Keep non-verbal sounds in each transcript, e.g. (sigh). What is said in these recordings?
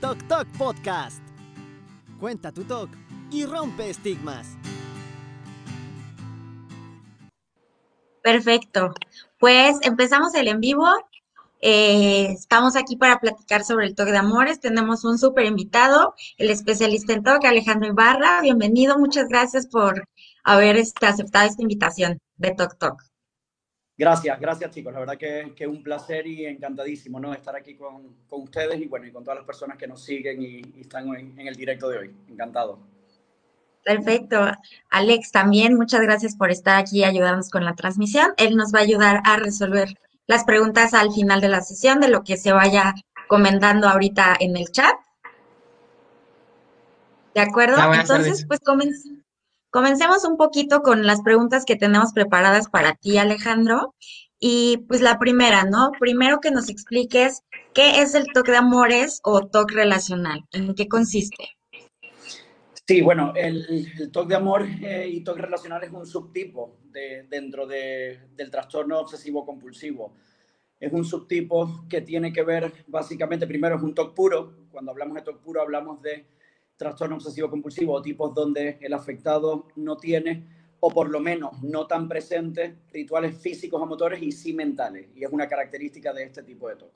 Tok Tok Podcast. Cuenta tu talk y rompe estigmas. Perfecto. Pues empezamos el en vivo. Eh, estamos aquí para platicar sobre el toque de amores. Tenemos un súper invitado, el especialista en toque, Alejandro Ibarra. Bienvenido, muchas gracias por haber este, aceptado esta invitación de Tok Tok. Gracias, gracias chicos. La verdad que es un placer y encantadísimo ¿no? estar aquí con, con, ustedes y bueno, y con todas las personas que nos siguen y, están en, en el directo de hoy. Encantado. Perfecto. Alex, también muchas gracias por estar aquí y ayudarnos con la transmisión. Él nos va a ayudar a resolver las preguntas al final de la sesión de lo que se vaya comentando ahorita en el chat. ¿De acuerdo? Entonces, pues comencemos un poquito con las preguntas que tenemos preparadas para ti, Alejandro. Y pues la primera, ¿no? Primero que nos expliques qué es el toque de amores o toque relacional, en qué consiste. Sí, bueno, el, el TOC de amor eh, y TOC relacional es un subtipo de, dentro del trastorno obsesivo compulsivo. Es un subtipo que tiene que ver, básicamente, primero es un TOC puro. Cuando hablamos de TOC puro hablamos de trastorno obsesivo compulsivo o tipos donde el afectado no tiene, o por lo menos no tan presente, rituales físicos o motores y sí mentales. Y es una característica de este tipo de TOC.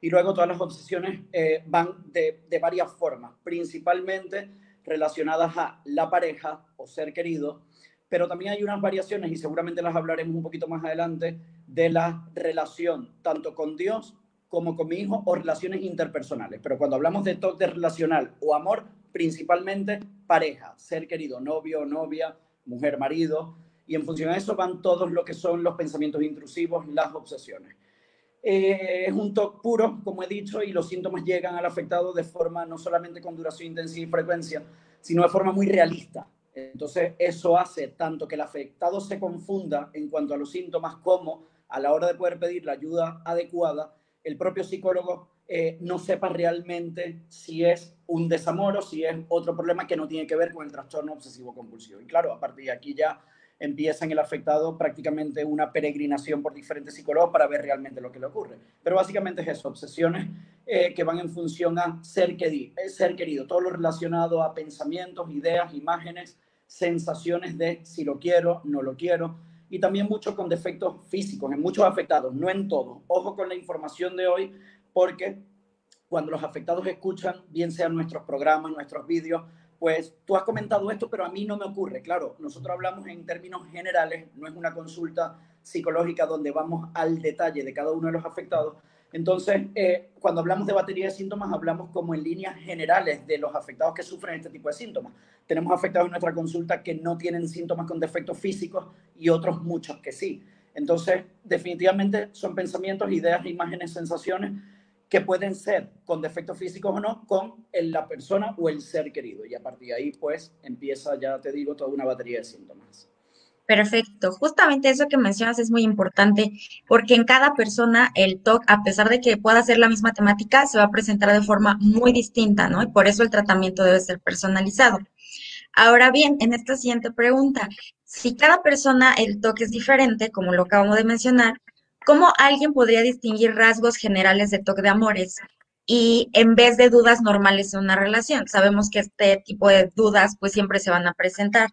Y luego todas las obsesiones eh, van de, de varias formas, principalmente relacionadas a la pareja o ser querido, pero también hay unas variaciones, y seguramente las hablaremos un poquito más adelante, de la relación tanto con Dios como con mi hijo o relaciones interpersonales. Pero cuando hablamos de toque relacional o amor, principalmente pareja, ser querido, novio, novia, mujer, marido, y en función a eso van todos lo que son los pensamientos intrusivos, las obsesiones. Eh, es un TOC puro, como he dicho, y los síntomas llegan al afectado de forma no solamente con duración, intensidad y frecuencia, sino de forma muy realista. Entonces, eso hace tanto que el afectado se confunda en cuanto a los síntomas como a la hora de poder pedir la ayuda adecuada, el propio psicólogo eh, no sepa realmente si es un desamor o si es otro problema que no tiene que ver con el trastorno obsesivo compulsivo. Y claro, a partir de aquí ya empieza en el afectado prácticamente una peregrinación por diferentes psicólogos para ver realmente lo que le ocurre. Pero básicamente es eso, obsesiones eh, que van en función a ser, eh, ser querido, todo lo relacionado a pensamientos, ideas, imágenes, sensaciones de si lo quiero, no lo quiero, y también mucho con defectos físicos, en muchos afectados, no en todos. Ojo con la información de hoy, porque cuando los afectados escuchan, bien sean nuestros programas, nuestros vídeos, pues tú has comentado esto, pero a mí no me ocurre. Claro, nosotros hablamos en términos generales, no es una consulta psicológica donde vamos al detalle de cada uno de los afectados. Entonces, eh, cuando hablamos de batería de síntomas, hablamos como en líneas generales de los afectados que sufren este tipo de síntomas. Tenemos afectados en nuestra consulta que no tienen síntomas con defectos físicos y otros muchos que sí. Entonces, definitivamente son pensamientos, ideas, imágenes, sensaciones que pueden ser con defectos físicos o no, con la persona o el ser querido. Y a partir de ahí, pues, empieza, ya te digo, toda una batería de síntomas. Perfecto. Justamente eso que mencionas es muy importante porque en cada persona el TOC, a pesar de que pueda ser la misma temática, se va a presentar de forma muy distinta, ¿no? Y por eso el tratamiento debe ser personalizado. Ahora bien, en esta siguiente pregunta, si cada persona el TOC es diferente, como lo acabamos de mencionar, ¿Cómo alguien podría distinguir rasgos generales de toque de amores y en vez de dudas normales en una relación? Sabemos que este tipo de dudas pues siempre se van a presentar,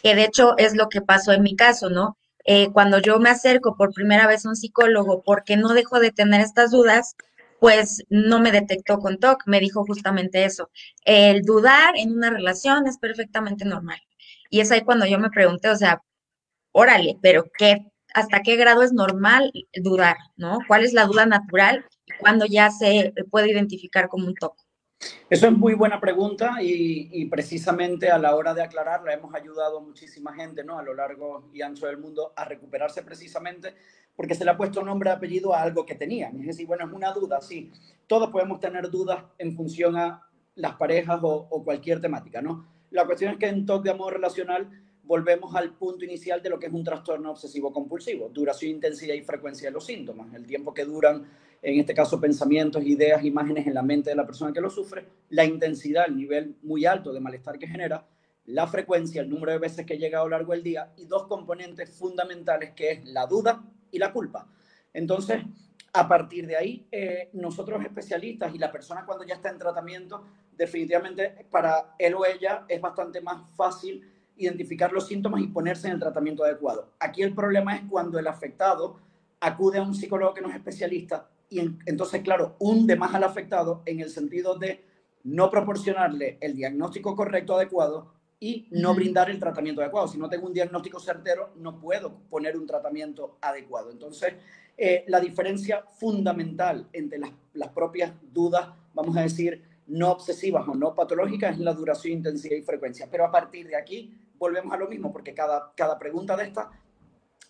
que de hecho es lo que pasó en mi caso, ¿no? Eh, cuando yo me acerco por primera vez a un psicólogo porque no dejo de tener estas dudas, pues no me detectó con TOC, me dijo justamente eso. El dudar en una relación es perfectamente normal. Y es ahí cuando yo me pregunté, o sea, órale, pero ¿qué hasta qué grado es normal dudar, ¿no? ¿Cuál es la duda natural y cuándo ya se puede identificar como un toque? Eso es muy buena pregunta y, precisamente a la hora de aclararla hemos ayudado a muchísima gente ¿no? a lo largo y ancho del mundo a recuperarse precisamente porque se le ha puesto nombre y apellido a algo que tenían. Es decir, bueno, es una duda, sí. Todos podemos tener dudas en función a las parejas o, o cualquier temática, ¿no? La cuestión es que en TOC de amor relacional volvemos al punto inicial de lo que es un trastorno obsesivo compulsivo, duración, intensidad y frecuencia de los síntomas, el tiempo que duran, en este caso, pensamientos, ideas, imágenes en la mente de la persona que lo sufre, la intensidad, el nivel muy alto de malestar que genera, la frecuencia, el número de veces que llega a lo largo del día y dos componentes fundamentales que es la duda y la culpa. Entonces, A partir de ahí, eh, nosotros especialistas y la persona cuando ya está en tratamiento, definitivamente para él o ella es bastante más fácil identificar los síntomas y ponerse en el tratamiento adecuado. Aquí el problema es cuando el afectado acude a un psicólogo que no es especialista y entonces, claro, hunde más al afectado en el sentido de no proporcionarle el diagnóstico correcto adecuado y no brindar el tratamiento adecuado. Si no tengo un diagnóstico certero, no puedo poner un tratamiento adecuado. Entonces, eh, la diferencia fundamental entre las, las, propias dudas, vamos a decir, no obsesivas o no patológicas, es la duración, intensidad y frecuencia. Pero a partir de aquí, volvemos a lo mismo, porque cada, cada pregunta de esta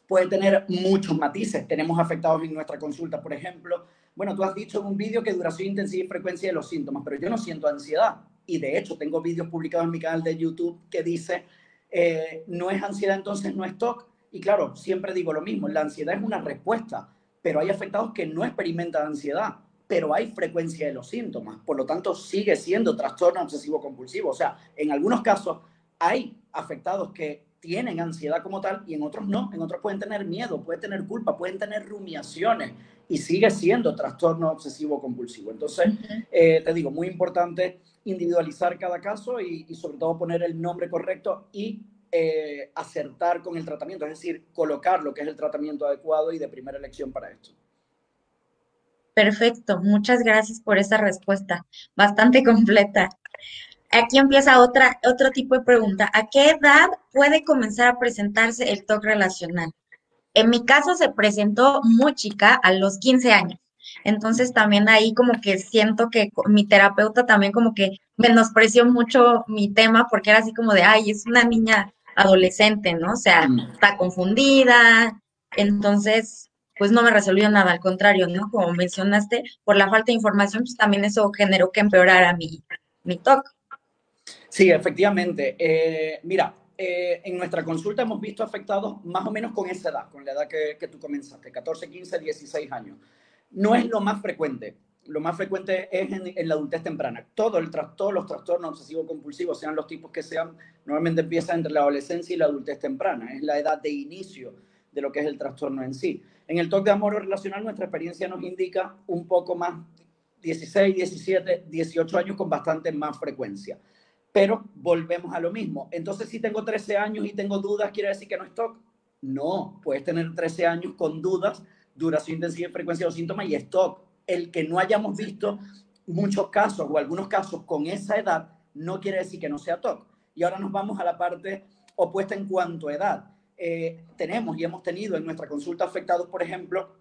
puede tener muchos matices. Tenemos afectados en nuestra consulta, por ejemplo. Bueno, tú has dicho en un vídeo que duración, intensidad y frecuencia de los síntomas, pero yo no siento ansiedad. Y de hecho, tengo vídeos publicados en mi canal de YouTube que dice, eh, no es ansiedad, entonces no es TOC. Y claro, siempre digo lo mismo, la ansiedad es una respuesta, pero hay afectados que no experimentan ansiedad, pero hay frecuencia de los síntomas. Por lo tanto, sigue siendo trastorno obsesivo compulsivo. O sea, en algunos casos hay afectados que tienen ansiedad como tal y en otros no. En otros pueden tener miedo, pueden tener culpa, pueden tener rumiaciones y sigue siendo trastorno obsesivo compulsivo. Entonces, eh, te digo, muy importante individualizar cada caso y, sobre todo poner el nombre correcto y eh, acertar con el tratamiento, es decir, colocar lo que es el tratamiento adecuado y de primera elección para esto. Perfecto, muchas gracias por esa respuesta, bastante (laughs) completa aquí empieza otra, otro tipo de pregunta. ¿A qué edad puede comenzar a presentarse el TOC relacional? En mi caso se presentó muy chica, a los 15 años. Entonces también ahí como que siento que mi terapeuta también como que menospreció mucho mi tema porque era así como de, ay, es una niña adolescente, ¿no? O sea, mm. está confundida. Entonces, pues no me resolvió nada, al contrario, ¿no? Como mencionaste, por la falta de información, pues también eso generó que empeorara mi, mi TOC. Sí, efectivamente. Eh, mira, eh, en nuestra consulta hemos visto afectados más o menos con esa edad, con la edad que, tú comenzaste, 14, 15, 16 años. No es lo más frecuente. Lo más frecuente es en, la adultez temprana. Todo el, todos los trastornos obsesivo-compulsivos, sean los tipos que sean, normalmente empiezan entre la adolescencia y la adultez temprana. Es la edad de inicio de lo que es el trastorno en sí. En el toque de amor relacional, nuestra experiencia nos indica un poco más, 16, 17, 18 años con bastante más frecuencia. Pero volvemos a lo mismo. Entonces, si tengo 13 años y tengo dudas, ¿quiere decir que no es TOC? No, puedes tener 13 años con dudas, duración, intensidad frecuencia de los síntomas y es TOC. El que no hayamos visto muchos casos o algunos casos con esa edad no quiere decir que no sea TOC. Y ahora nos vamos a la parte opuesta en cuanto a edad. Eh, tenemos y hemos tenido en nuestra consulta afectados, por ejemplo,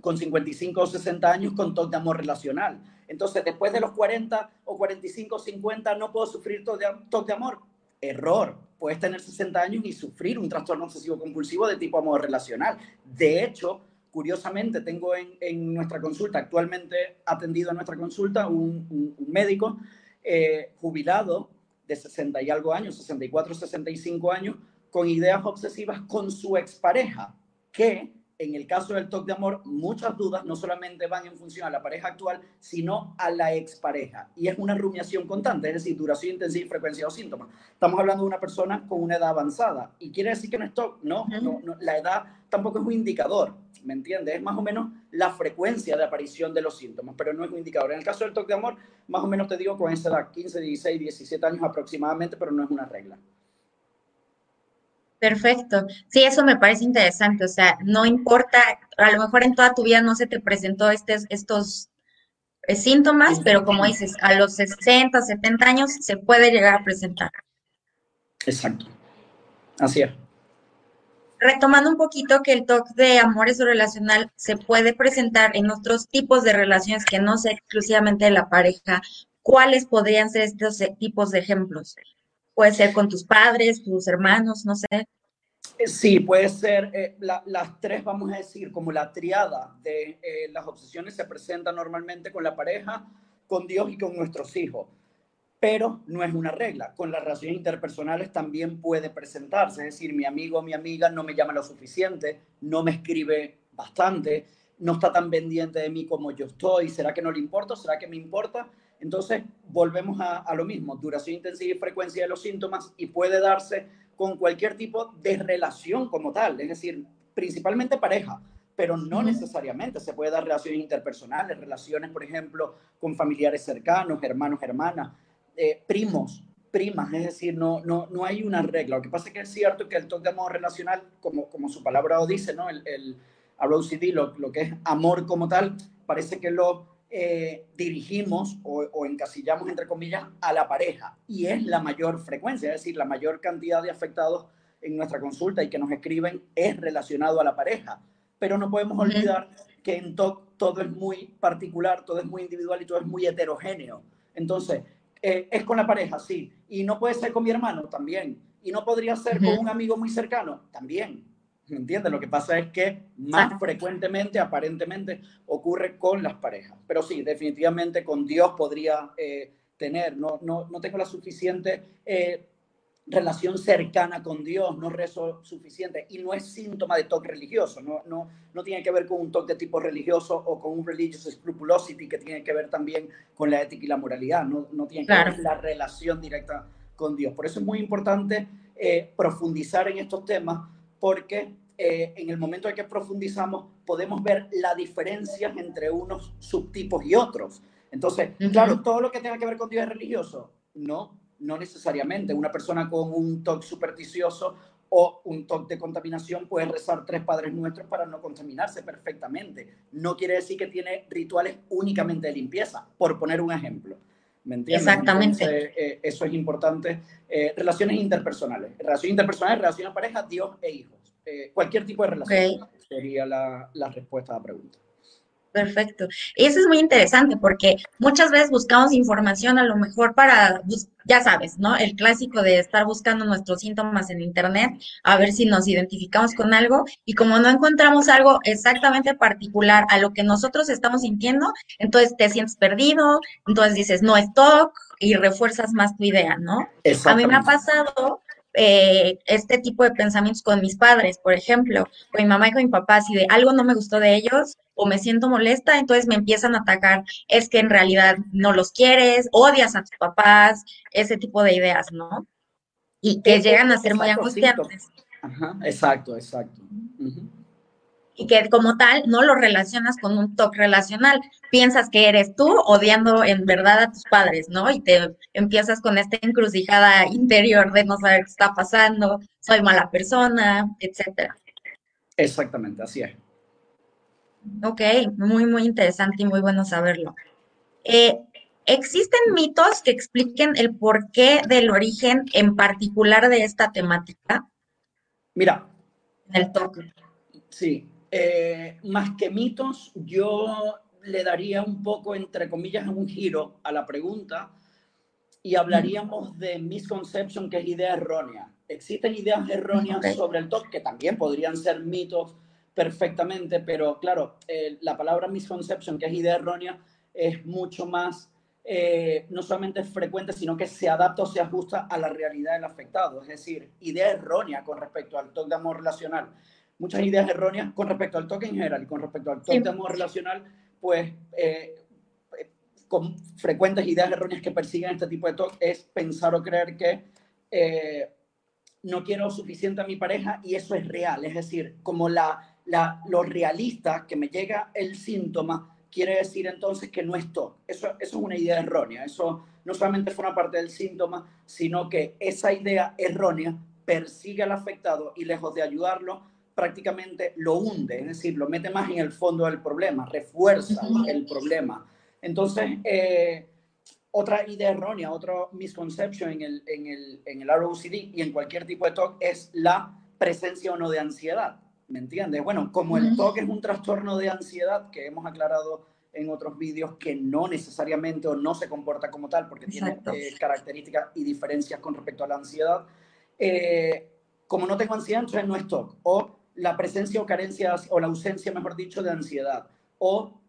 con 55 o 60 años con TOC de amor relacional. Entonces, después de los 40 o 45 o 50, no puedo sufrir TOC de amor. Error. Puedes tener 60 años y sufrir un trastorno obsesivo compulsivo de tipo amor relacional. De hecho, curiosamente, tengo en, nuestra consulta, actualmente atendido en nuestra consulta, un, médico eh, jubilado de 60 y algo años, 64, 65 años, con ideas obsesivas con su expareja, que en el caso del toque de amor, muchas dudas no solamente van en función a la pareja actual, sino a la expareja. Y es una rumiación constante, es decir, duración, intensidad y frecuencia de los síntomas. Estamos hablando de una persona con una edad avanzada. ¿Y quiere decir que no es TOC? No, no, la edad tampoco es un indicador, ¿me entiendes? Es más o menos la frecuencia de aparición de los síntomas, pero no es un indicador. En el caso del toque de amor, más o menos te digo con esa edad, 15, 16, 17 años aproximadamente, pero no es una regla. Perfecto. Sí, eso me parece interesante. O sea, no importa, a lo mejor en toda tu vida no se te presentó estos eh, síntomas, pero como dices, a los 60, 70 años se puede llegar a presentar. Exacto. Así es. Retomando un poquito que el TOC de amores o relacional se puede presentar en otros tipos de relaciones que no sea exclusivamente de la pareja, ¿cuáles podrían ser estos tipos de ejemplos? Puede ser con tus padres, tus hermanos, no sé. Eh, sí, puede ser eh, las tres, vamos a decir, como la triada de eh, las obsesiones se presenta normalmente con la pareja, con Dios y con nuestros hijos. Pero no es una regla. Con las relaciones interpersonales también puede presentarse. Es decir, mi amigo o mi amiga no me llama lo suficiente, no me escribe bastante, no está tan pendiente de mí como yo estoy. ¿Será que no le importa? ¿Será que me importa? Entonces, volvemos a, lo mismo, duración, intensidad y frecuencia de los síntomas y puede darse con cualquier tipo de relación como tal, es decir, principalmente pareja, pero no necesariamente. Se puede dar relaciones interpersonales, relaciones, por ejemplo, con familiares cercanos, hermanos, hermanas, eh, primos, primas, es decir, no, no, no hay una regla. Lo que pasa es que es cierto que el toque de amor relacional, como, como su palabra lo dice, ¿no? El, el lo, lo, que es amor como tal, parece que lo eh, dirigimos o, o, encasillamos, entre comillas, a la pareja. Y es la mayor frecuencia, es decir, la mayor cantidad de afectados en nuestra consulta y que nos escriben es relacionado a la pareja. Pero no podemos olvidar que en TOC todo es muy particular, todo es muy individual y todo es muy heterogéneo. Entonces, eh, es con la pareja, sí. Y no puede ser con mi hermano, también. Y no podría ser con un amigo muy cercano, también. ¿Me entiendes? Lo que pasa es que más frecuentemente, aparentemente, ocurre con las parejas. Pero sí, definitivamente con Dios podría eh, tener. No, no, no, tengo la suficiente eh, relación cercana con Dios, no rezo suficiente y no es síntoma de toque religioso, no, no, no tiene que ver con un toque de tipo religioso o con un religious scrupulosity que tiene que ver también con la ética y la moralidad, no, no tiene que ver la relación directa con Dios. Por eso es muy importante eh, profundizar en estos temas porque eh, en el momento en que profundizamos podemos ver la diferencia entre unos subtipos y otros. Entonces, claro, todo lo que tenga que ver con Dios es religioso, no, no necesariamente. Una persona con un toque supersticioso o un toque de contaminación puede rezar tres Padres Nuestros para no contaminarse perfectamente. No quiere decir que tiene rituales únicamente de limpieza, por poner un ejemplo. ¿Me entiendes? Exactamente. Eh, eso es importante. Eh, relaciones interpersonales. Relaciones interpersonales, relaciones pareja, Dios e hijos. Eh, cualquier tipo de relación sería la, la respuesta a la pregunta. Perfecto. Y eso es muy interesante porque muchas veces buscamos información a lo mejor para, ya sabes, ¿no? El clásico de estar buscando nuestros síntomas en internet, a ver si nos identificamos con algo y como no encontramos algo exactamente particular a lo que nosotros estamos sintiendo, entonces te sientes perdido, entonces dices, no es TOC y refuerzas más tu idea, ¿no? A mí me ha pasado eh, este tipo de pensamientos con mis padres, por ejemplo, con mi mamá y con mi papá, si de algo no me gustó de ellos o me siento molesta, entonces me empiezan a atacar, es que en realidad no los quieres, odias a tus papás, ese tipo de ideas, ¿no? Y que llegan a ser muy angustiantes. Ajá, exacto, exacto y que como tal no lo relacionas con un toque relacional. Piensas que eres tú odiando en verdad a tus padres, ¿no? Y te empiezas con esta encrucijada interior de no saber qué está pasando, soy mala persona, etcétera. Exactamente, así es. Ok, muy, muy interesante y muy bueno saberlo. Eh, ¿Existen mitos que expliquen el porqué del origen en particular de esta temática? Mira. El toque. Sí, eh, más que mitos, yo le daría un poco, entre comillas, un giro a la pregunta y hablaríamos de misconception, que es idea errónea. Existen ideas erróneas sobre el TOC que también podrían ser mitos perfectamente, pero claro, eh, la palabra misconception, que es idea errónea, es mucho más, eh, no solamente frecuente, sino que se adapta o se ajusta a la realidad del afectado. Es decir, idea errónea con respecto al TOC de amor relacional muchas ideas erróneas con respecto al toque en general y con respecto al toque de amor relacional, pues eh, con frecuentes ideas erróneas que persiguen este tipo de toque es pensar o creer que eh, no quiero suficiente a mi pareja y eso es real. Es decir, como la, la, lo realista que me llega el síntoma quiere decir entonces que no es TOC. Eso, eso es una idea errónea. Eso no solamente forma parte del síntoma, sino que esa idea errónea persigue al afectado y lejos de ayudarlo, prácticamente lo hunde, es decir, lo mete más en el fondo del problema, refuerza el problema. Entonces, eh, otra idea errónea, otra misconception en el, en, el, en el ROCD y en cualquier tipo de TOC es la presencia o no de ansiedad. ¿Me entiendes? Bueno, como el TOC es un trastorno de ansiedad que hemos aclarado en otros vídeos que no necesariamente o no se comporta como tal porque tiene eh, características y diferencias con respecto a la ansiedad. Eh, como no tengo ansiedad, entonces no es TOC. O la presencia o carencia, o la ausencia, mejor dicho, de ansiedad, o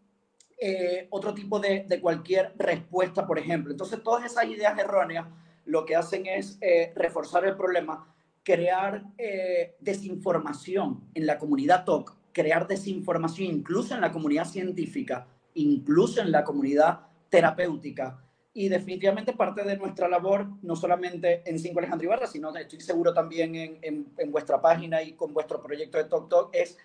eh, otro tipo de, cualquier respuesta, por ejemplo. Entonces, todas esas ideas erróneas lo que hacen es eh, reforzar el problema, crear eh, desinformación en la comunidad TOC, crear desinformación incluso en la comunidad científica, incluso en la comunidad terapéutica, y definitivamente parte de nuestra labor, no solamente en Cinco Alejandro Ibarra, sino estoy seguro también en, en, vuestra página y con vuestro proyecto de Talk Talk, es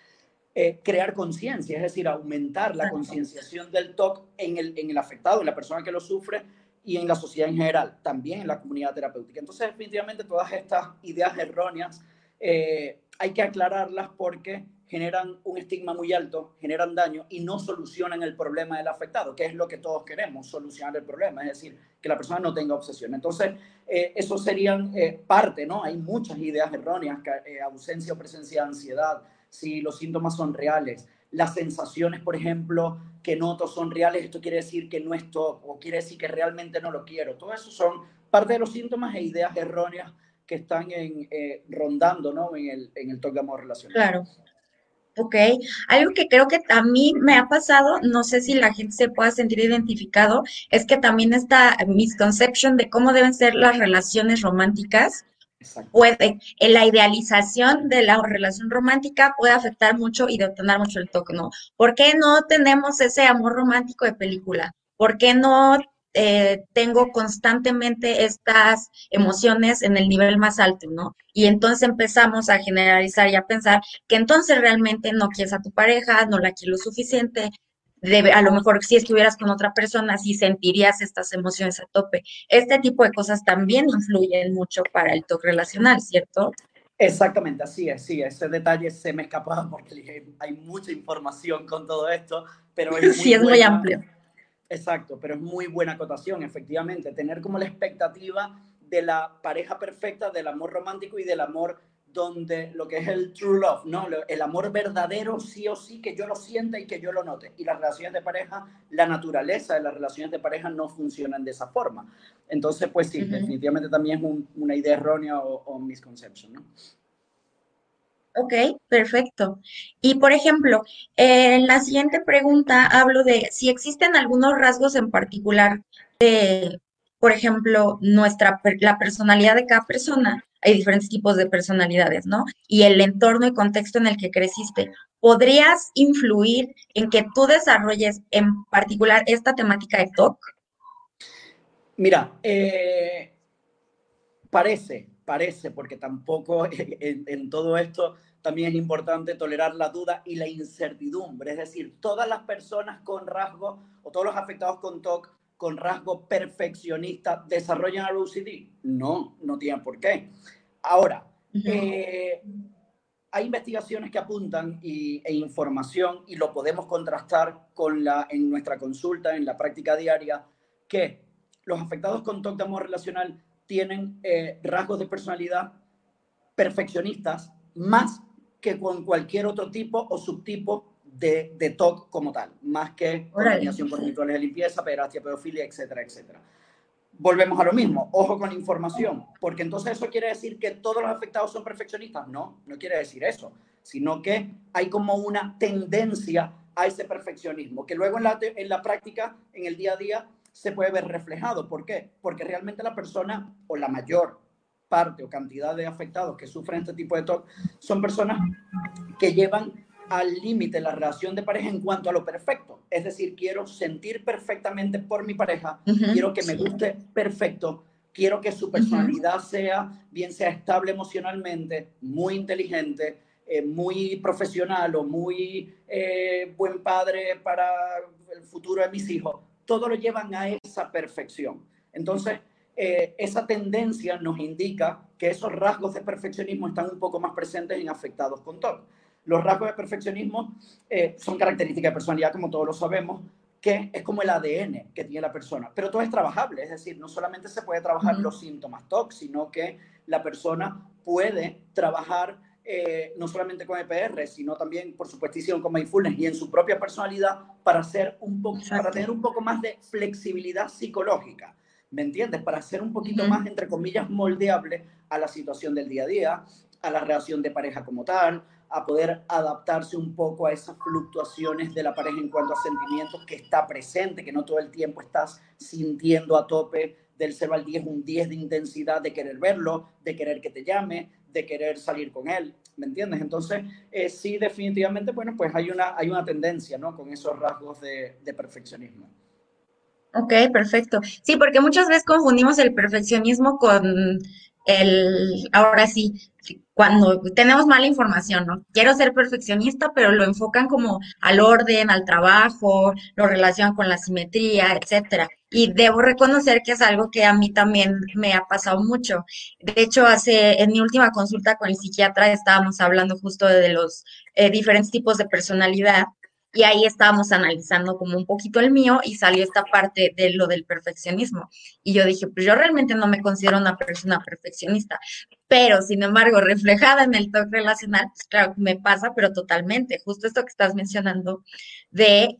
eh, crear conciencia, es decir, aumentar la concienciación del TOC en el, en el afectado, en la persona que lo sufre y en la sociedad en general, también en la comunidad terapéutica. Entonces, definitivamente todas estas ideas erróneas eh, hay que aclararlas porque generan un estigma muy alto, generan daño y no solucionan el problema del afectado, que es lo que todos queremos, solucionar el problema, es decir, que la persona no tenga obsesión. Entonces, eh, eso serían eh, parte, ¿no? Hay muchas ideas erróneas, eh, ausencia o presencia de ansiedad, si los síntomas son reales, las sensaciones, por ejemplo, que noto son reales, esto quiere decir que no es todo, o quiere decir que realmente no lo quiero. Todo eso son parte de los síntomas e ideas erróneas que están en, rondando ¿no? en el, en el toque de amor relacional. Claro. Ok, algo que creo que a mí me ha pasado, no sé si la gente se pueda sentir identificado, es que también esta misconception de cómo deben ser las relaciones románticas puede, en la idealización de la relación romántica puede afectar mucho y detonar mucho el toque, ¿no? ¿Por qué no tenemos ese amor romántico de película? ¿Por qué no eh, tengo constantemente estas emociones en el nivel más alto, ¿no? Y entonces empezamos a generalizar y a pensar que entonces realmente no quieres a tu pareja, no la quieres lo suficiente. Debe, a lo mejor si estuvieras con otra persona, sí sentirías estas emociones a tope. Este tipo de cosas también influyen mucho para el toque relacional, ¿cierto? Exactamente, así es, sí, ese detalle se me escapaba porque hay mucha información con todo esto, pero es (laughs) sí, es muy amplio Exacto, pero es muy buena acotación, efectivamente, tener como la expectativa de la pareja perfecta, del amor romántico y del amor donde lo que es el true love, ¿no? El amor verdadero sí o sí que yo lo sienta y que yo lo note. Y las relaciones de pareja, la naturaleza de las relaciones de pareja no funcionan de esa forma. Entonces, pues sí, definitivamente también es una idea errónea o, o misconception, ¿no? Ok, perfecto. Y por ejemplo, en la siguiente pregunta hablo de si existen algunos rasgos en particular de, por ejemplo, nuestra, la personalidad de cada persona. Hay diferentes tipos de personalidades, ¿no? Y el entorno y contexto en el que creciste. ¿Podrías influir en que tú desarrolles en particular esta temática de TOC? Mira, eh, parece, parece, porque tampoco (laughs) en, todo esto también es importante tolerar la duda y la incertidumbre. Es decir, todas las personas con rasgo o todos los afectados con TOC con rasgo perfeccionista desarrollan el OCD. No, no tienen por qué. Ahora, eh, hay investigaciones que apuntan y, e información y lo podemos contrastar con la, en nuestra consulta, en la práctica diaria, que los afectados con TOC de amor relacional tienen eh, rasgos de personalidad perfeccionistas más que con cualquier otro tipo o subtipo de, de TOC como tal, más que coordinación con rituales de limpieza, pederastia, pedofilia, etcétera, etcétera. Volvemos a lo mismo, ojo con información, porque entonces eso quiere decir que todos los afectados son perfeccionistas. No, no quiere decir eso, sino que hay como una tendencia a ese perfeccionismo, que luego en la, en la práctica, en el día a día, se puede ver reflejado. ¿Por qué? Porque realmente la persona o la mayor parte o cantidad de afectados que sufren este tipo de TOC son personas que llevan al límite la relación de pareja en cuanto a lo perfecto. Es decir, quiero sentir perfectamente por mi pareja, quiero que me guste perfecto, quiero que su personalidad sea, bien sea estable emocionalmente, muy inteligente, eh, muy profesional o muy eh, buen padre para el futuro de mis hijos todo lo llevan a esa perfección. Entonces, eh, esa tendencia nos indica que esos rasgos de perfeccionismo están un poco más presentes en afectados con TOC. Los rasgos de perfeccionismo eh, son características de personalidad, como todos lo sabemos, que es como el ADN que tiene la persona. Pero todo es trabajable, es decir, no solamente se puede trabajar los síntomas TOC, sino que la persona puede trabajar eh, no solamente con EPR, sino también, por supuestísimo, con Mindfulness y en su propia personalidad para, hacer un poco, para tener un poco más de flexibilidad psicológica. ¿Me entiendes? Para ser un poquito más, entre comillas, moldeable a la situación del día a día, a la relación de pareja como tal, a poder adaptarse un poco a esas fluctuaciones de la pareja en cuanto a sentimientos que está presente, que no todo el tiempo estás sintiendo a tope del 0 al 10, un 10 de intensidad de querer verlo, de querer que te llame, de querer salir con él, ¿me entiendes? Entonces, eh, sí, definitivamente, bueno, pues hay una, hay una tendencia, ¿no? Con esos rasgos de, de perfeccionismo. Ok, perfecto. Sí, porque muchas veces confundimos el perfeccionismo con el, ahora sí, cuando tenemos mala información, ¿no? Quiero ser perfeccionista, pero lo enfocan como al orden, al trabajo, lo relacionan con la simetría, etcétera. Y debo reconocer que es algo que a mí también me ha pasado mucho. De hecho, hace, en mi última consulta con el psiquiatra estábamos hablando justo de los eh, diferentes tipos de personalidad y ahí estábamos analizando como un poquito el mío y salió esta parte de lo del perfeccionismo. Y yo dije, pues yo realmente no me considero una persona perfeccionista, pero sin embargo, reflejada en el toque relacional, pues claro, me pasa, pero totalmente, justo esto que estás mencionando, de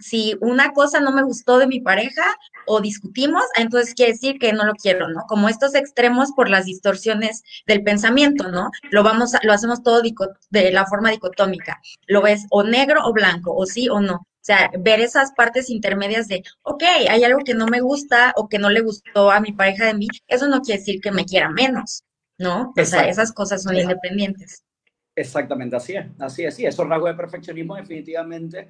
si una cosa no me gustó de mi pareja o discutimos, entonces quiere decir que no lo quiero, ¿no? Como estos extremos por las distorsiones del pensamiento, ¿no? Lo vamos, lo hacemos todo de la forma dicotómica. Lo ves o negro o blanco, o sí o no. O sea, ver esas partes intermedias de, ok, hay algo que no me gusta o que no le gustó a mi pareja de mí, eso no quiere decir que me quiera menos. ¿no? O sea, esas cosas son independientes. Exactamente, así es, así es, sí, esos rasgos de perfeccionismo definitivamente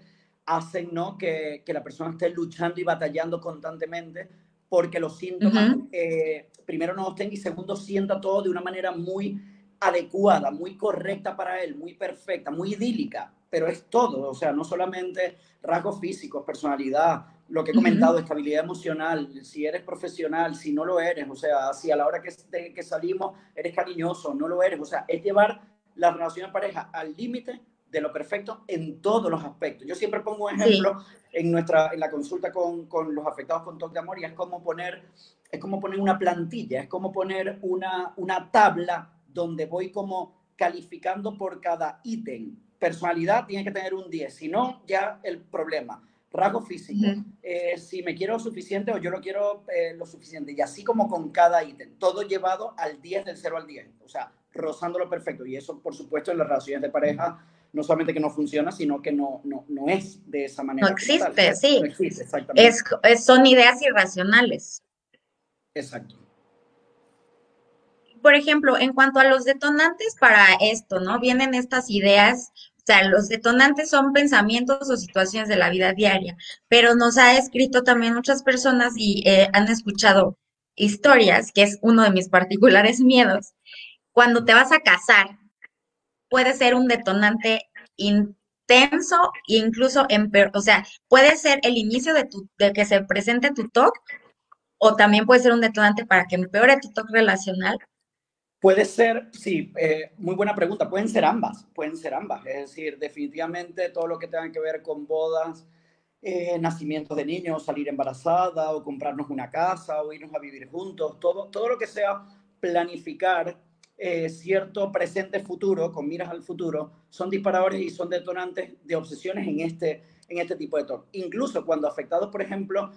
hacen, ¿no? Que, que la persona esté luchando y batallando constantemente porque los síntomas, eh, primero no tenga y segundo sienta todo de una manera muy adecuada, muy correcta para él, muy perfecta, muy idílica, pero es todo, o sea, no solamente rasgos físicos, personalidad, lo que he comentado, estabilidad emocional, si eres profesional, si no lo eres, o sea, si a la hora que, que salimos eres cariñoso, no lo eres, o sea, es llevar la relación de pareja al límite de lo perfecto en todos los aspectos. Yo siempre pongo un ejemplo en, nuestra, en la consulta con, con los afectados con toque de amor y es como poner, es como poner una plantilla, es como poner una, una tabla donde voy como calificando por cada ítem. Personalidad tiene que tener un 10, si no, ya el problema. Rasgo físico, eh, si me quiero suficiente o yo lo quiero eh, lo suficiente, y así como con cada ítem, todo llevado al 10 del 0 al 10, o sea, rozando lo perfecto, y eso por supuesto en las relaciones de pareja no solamente que no funciona, sino que no, no, no es de esa manera. No existe, sí. No existe, exactamente. Es, son ideas irracionales. Exacto. Por ejemplo, en cuanto a los detonantes para esto, ¿no? Vienen estas ideas o sea, los detonantes son pensamientos o situaciones de la vida diaria, pero nos ha escrito también muchas personas y eh, han escuchado historias, que es uno de mis particulares miedos. Cuando te vas a casar, puede ser un detonante intenso e incluso, en, o sea, puede ser el inicio de, tu, de que se presente tu TOC o también puede ser un detonante para que empeore tu TOC relacional Puede ser, sí, eh, muy buena pregunta. Pueden ser ambas, pueden ser ambas. Es decir, definitivamente todo lo que tenga que ver con bodas, eh, nacimientos de niños, salir embarazada o comprarnos una casa o irnos a vivir juntos, todo, todo lo que sea planificar eh, cierto presente futuro, con miras al futuro, son disparadores y son detonantes de obsesiones en este, en este tipo de talk. Incluso cuando afectados, por ejemplo,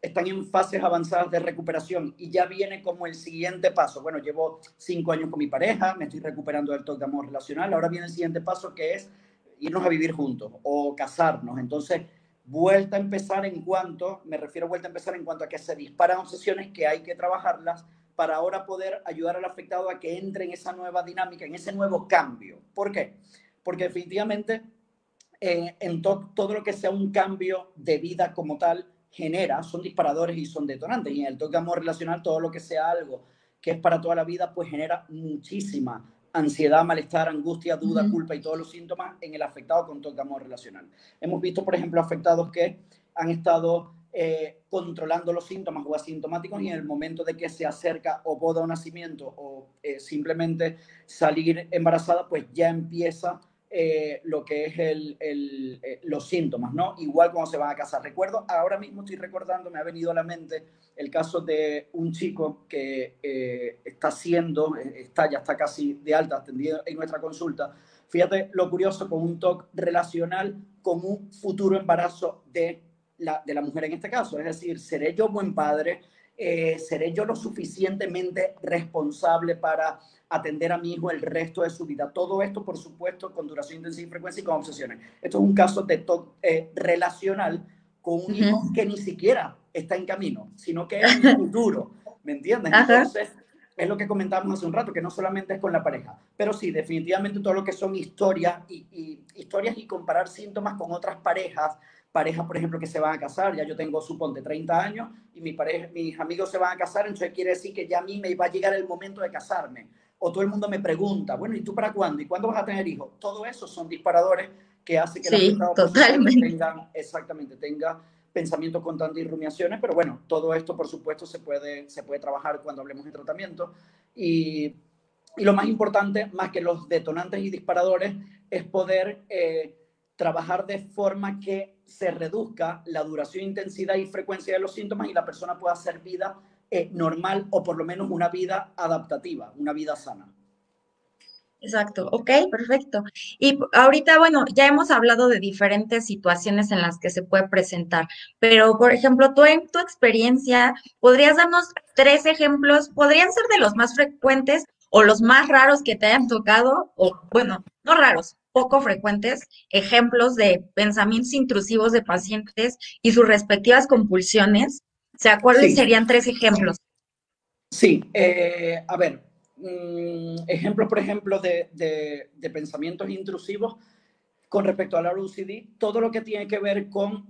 están en fases avanzadas de recuperación y ya viene como el siguiente paso. Bueno, llevo cinco años con mi pareja, me estoy recuperando del toque de amor relacional, ahora viene el siguiente paso que es irnos a vivir juntos o casarnos. Entonces, vuelta a empezar en cuanto, me refiero a vuelta a empezar en cuanto a que se disparan obsesiones que hay que trabajarlas para ahora poder ayudar al afectado a que entre en esa nueva dinámica, en ese nuevo cambio. ¿Por qué? Porque definitivamente eh, en todo lo que sea un cambio de vida como tal, genera, son disparadores y son detonantes. Y en el toque amor relacional, todo lo que sea algo que es para toda la vida, pues genera muchísima ansiedad, malestar, angustia, duda, culpa y todos los síntomas en el afectado con toque amor relacional. Hemos visto, por ejemplo, afectados que han estado eh, controlando los síntomas o asintomáticos y en el momento de que se acerca o boda o nacimiento o eh, simplemente salir embarazada, pues ya empieza eh, lo que es el, los síntomas, ¿no? Igual cuando se van a casar. Recuerdo, ahora mismo estoy recordando, me ha venido a la mente el caso de un chico que está siendo, está, ya está casi de alta, atendido en nuestra consulta. Fíjate lo curioso, con un TOC relacional con un futuro embarazo de la, de la mujer en este caso. Es decir, ¿seré yo buen padre? ¿Seré yo lo suficientemente responsable para atender a mi hijo el resto de su vida. Todo esto, por supuesto, con duración intensiva y frecuencia y con obsesiones. Esto es un caso de eh, relacional con un hijo que ni siquiera está en camino, sino que es un futuro. ¿Me entiendes? Entonces, es lo que comentamos hace un rato, que no solamente es con la pareja, pero sí, definitivamente todo lo que son historias y, y historias y comparar síntomas con otras parejas parejas, por ejemplo, que se van a casar, ya yo tengo, suponte, 30 años y mi pareja, mis amigos se van a casar, entonces quiere decir que ya a mí me va a llegar el momento de casarme. O todo el mundo me pregunta, bueno, ¿y tú para cuándo? ¿Y cuándo vas a tener hijos? Todo eso son disparadores que hacen que sí, la totalmente. tengan, exactamente, tenga pensamientos constantes y rumiaciones, pero bueno, todo esto, por supuesto, se puede, se puede trabajar cuando hablemos de tratamiento. Y, y lo más importante, más que los detonantes y disparadores, es poder... Eh, trabajar de forma que se reduzca la duración, intensidad y frecuencia de los síntomas y la persona pueda hacer vida eh, normal o por lo menos una vida adaptativa, una vida sana. Exacto, ok, perfecto. Y ahorita, bueno, ya hemos hablado de diferentes situaciones en las que se puede presentar, pero por ejemplo, tú en tu experiencia, ¿podrías darnos tres ejemplos? ¿Podrían ser de los más frecuentes o los más raros que te hayan tocado? O bueno, no raros, poco frecuentes ejemplos de pensamientos intrusivos de pacientes y sus respectivas compulsiones. Sea, ¿cuáles serían tres ejemplos? Sí, eh, a ver, mm, ejemplos, por ejemplo, de, de, pensamientos intrusivos con respecto a la OCD, todo lo que tiene que ver con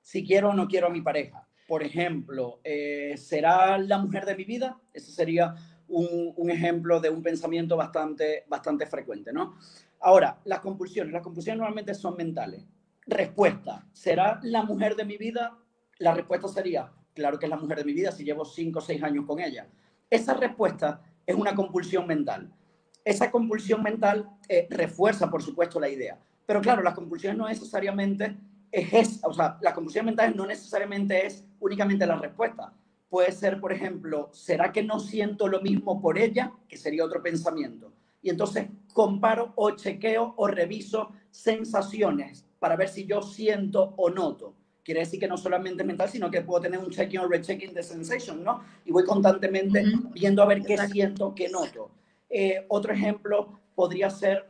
si quiero o no quiero a mi pareja. Por ejemplo, eh, ¿será la mujer de mi vida? Ese sería un, un, ejemplo de un pensamiento bastante, bastante frecuente, ¿no? Ahora, las compulsiones. Las compulsiones normalmente son mentales. Respuesta. ¿Será la mujer de mi vida? La respuesta sería, claro que es la mujer de mi vida si llevo 5 o 6 años con ella. Esa respuesta es una compulsión mental. Esa compulsión mental eh, refuerza, por supuesto, la idea. Pero claro, las compulsiones no necesariamente es, o sea, las compulsiones mentales no necesariamente es únicamente la respuesta. Puede ser, por ejemplo, ¿será que no siento lo mismo por ella? Que sería otro pensamiento y entonces comparo o chequeo o reviso sensaciones para ver si yo siento o noto. Quiere decir que no solamente mental, sino que puedo tener un checking o rechecking de sensation, ¿no? Y voy constantemente viendo a ver qué siento, qué noto. Eh, otro ejemplo podría ser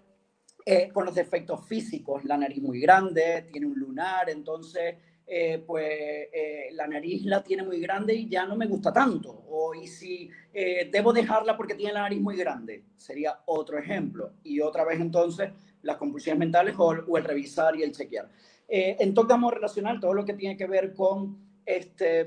eh, con los defectos físicos. La nariz muy grande, tiene un lunar, entonces eh, pues eh, la nariz la tiene muy grande y ya no me gusta tanto. O y si eh, debo dejarla porque tiene la nariz muy grande, sería otro ejemplo. Y otra vez entonces las compulsiones mentales o, el revisar y el chequear. en toque de amor relacional, todo lo que tiene que ver con este,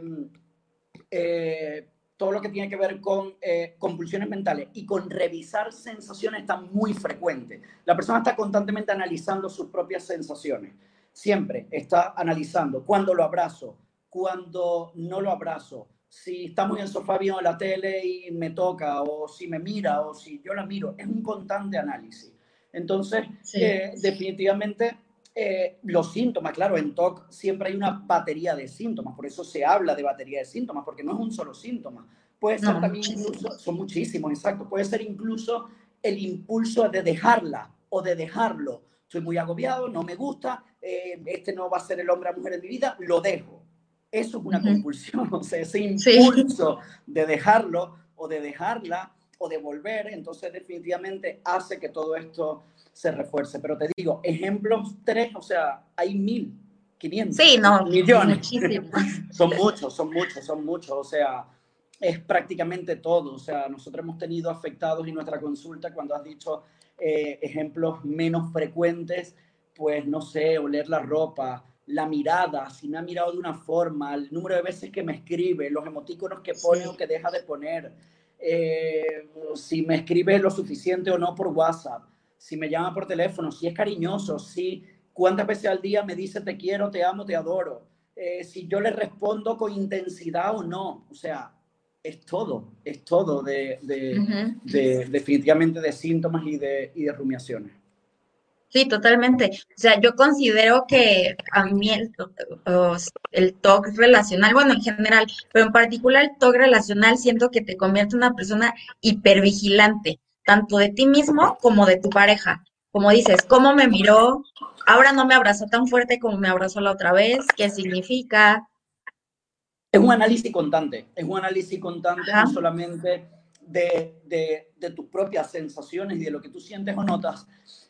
todo lo que tiene que ver con compulsiones mentales y con revisar sensaciones está muy frecuente. La persona está constantemente analizando sus propias sensaciones siempre está analizando cuándo lo abrazo, cuándo no lo abrazo, si estamos en el sofá viendo la tele y me toca, o si me mira, o si yo la miro. Es un constante análisis. Entonces, eh, definitivamente, eh, los síntomas, claro, en TOC siempre hay una batería de síntomas, por eso se habla de batería de síntomas, porque no es un solo síntoma. Puede ser también incluso, son muchísimos, exacto, puede ser incluso el impulso de dejarla o de dejarlo. Estoy muy agobiado, no me gusta, eh, este no va a ser el hombre o mujer de mi vida, lo dejo. Eso es una compulsión, (laughs) o sea, ese impulso de dejarlo o de dejarla o de volver, entonces definitivamente hace que todo esto se refuerce. Pero te digo, ejemplos tres, o sea, hay mil, quinientos, sí, no, millones. (laughs) son muchos, son muchos, son muchos, o sea, es prácticamente todo. O sea, nosotros hemos tenido afectados en nuestra consulta cuando has dicho eh, ejemplos menos frecuentes pues no sé, oler la ropa, la mirada, si me ha mirado de una forma, el número de veces que me escribe, los emotíconos que pone o que deja de poner, eh, si me escribe lo suficiente o no por WhatsApp, si me llama por teléfono, si es cariñoso, si cuántas veces al día me dice te quiero, te amo, te adoro, eh, si yo le respondo con intensidad o no, o sea, es todo, es todo de, definitivamente de síntomas y de, y de rumiaciones. Sí, totalmente. O sea, yo considero que a mí el, el TOC relacional, bueno, en general, pero en particular el TOC relacional, siento que te convierte en una persona hipervigilante, tanto de ti mismo como de tu pareja. Como dices, ¿cómo me miró? Ahora no me abrazó tan fuerte como me abrazó la otra vez. ¿Qué significa? Es un análisis constante, es un análisis constante no solamente de, de, de tus propias sensaciones y de lo que tú sientes o notas,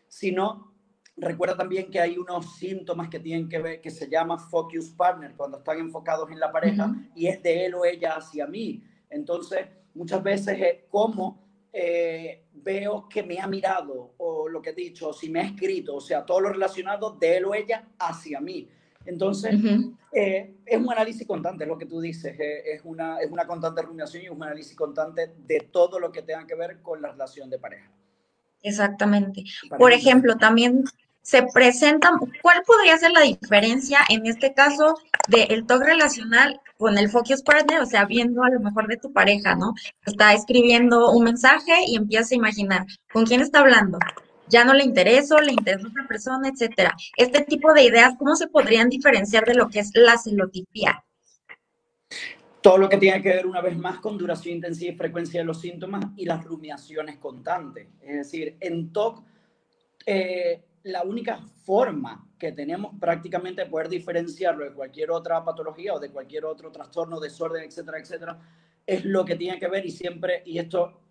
sino recuerda también que hay unos síntomas que tienen que ver, que se llama focus partner, cuando están enfocados en la pareja y es de él o ella hacia mí. Entonces, muchas veces es como eh, veo que me ha mirado o lo que he dicho, si me ha escrito, o sea, todo lo relacionado de él o ella hacia mí. Entonces, eh, es un análisis constante, lo que tú dices, eh, es, una, es una constante rumiación y un análisis constante de todo lo que tenga que ver con la relación de pareja. Exactamente. Por ejemplo, también se presenta, ¿cuál podría ser la diferencia en este caso del talk relacional con el focus partner? O sea, viendo a lo mejor de tu pareja, ¿no? Está escribiendo un mensaje y empieza a imaginar con quién está hablando, ya no le intereso, le interesa otra persona, etcétera. Este tipo de ideas, ¿cómo se podrían diferenciar de lo que es la celotipía? Todo lo que tiene que ver una vez más con duración, intensidad y frecuencia de los síntomas y las rumiaciones constantes. Es decir, en TOC, eh, la única forma que tenemos prácticamente de poder diferenciarlo de cualquier otra patología o de cualquier otro trastorno, desorden, etcétera, etcétera, es lo que tiene que ver y siempre, y esto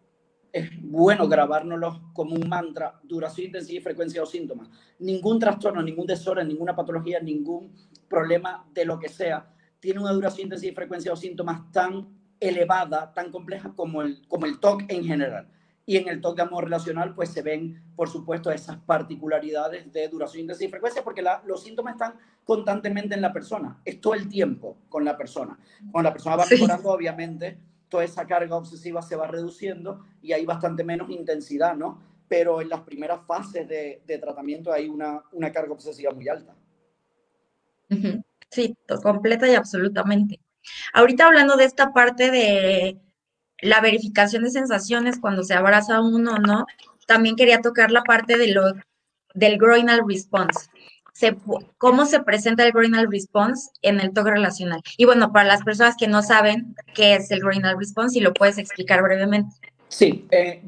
es bueno grabárnoslo como un mantra, duración, intensidad y frecuencia de síntomas. Ningún trastorno, ningún desorden, ninguna patología, ningún problema de lo que sea tiene una duración, intensidad y frecuencia de síntomas tan elevada, tan compleja como el, como el TOC en general. Y en el TOC de amor relacional, pues se ven, por supuesto, esas particularidades de duración, intensidad y frecuencia, porque los síntomas están constantemente en la persona, es todo el tiempo con la persona. Cuando la persona va mejorando, obviamente, toda esa carga obsesiva se va reduciendo y hay bastante menos intensidad, ¿no? Pero en las primeras fases de, tratamiento hay una, una, carga obsesiva muy alta. Sí, completa y absolutamente. Ahorita hablando de esta parte de la verificación de sensaciones cuando se abraza uno, ¿no? También quería tocar la parte de lo, del groinal response cómo se presenta el groinal response en el TOC relacional. Y bueno, para las personas que no saben qué es el groinal response, si lo puedes explicar brevemente. Sí, eh,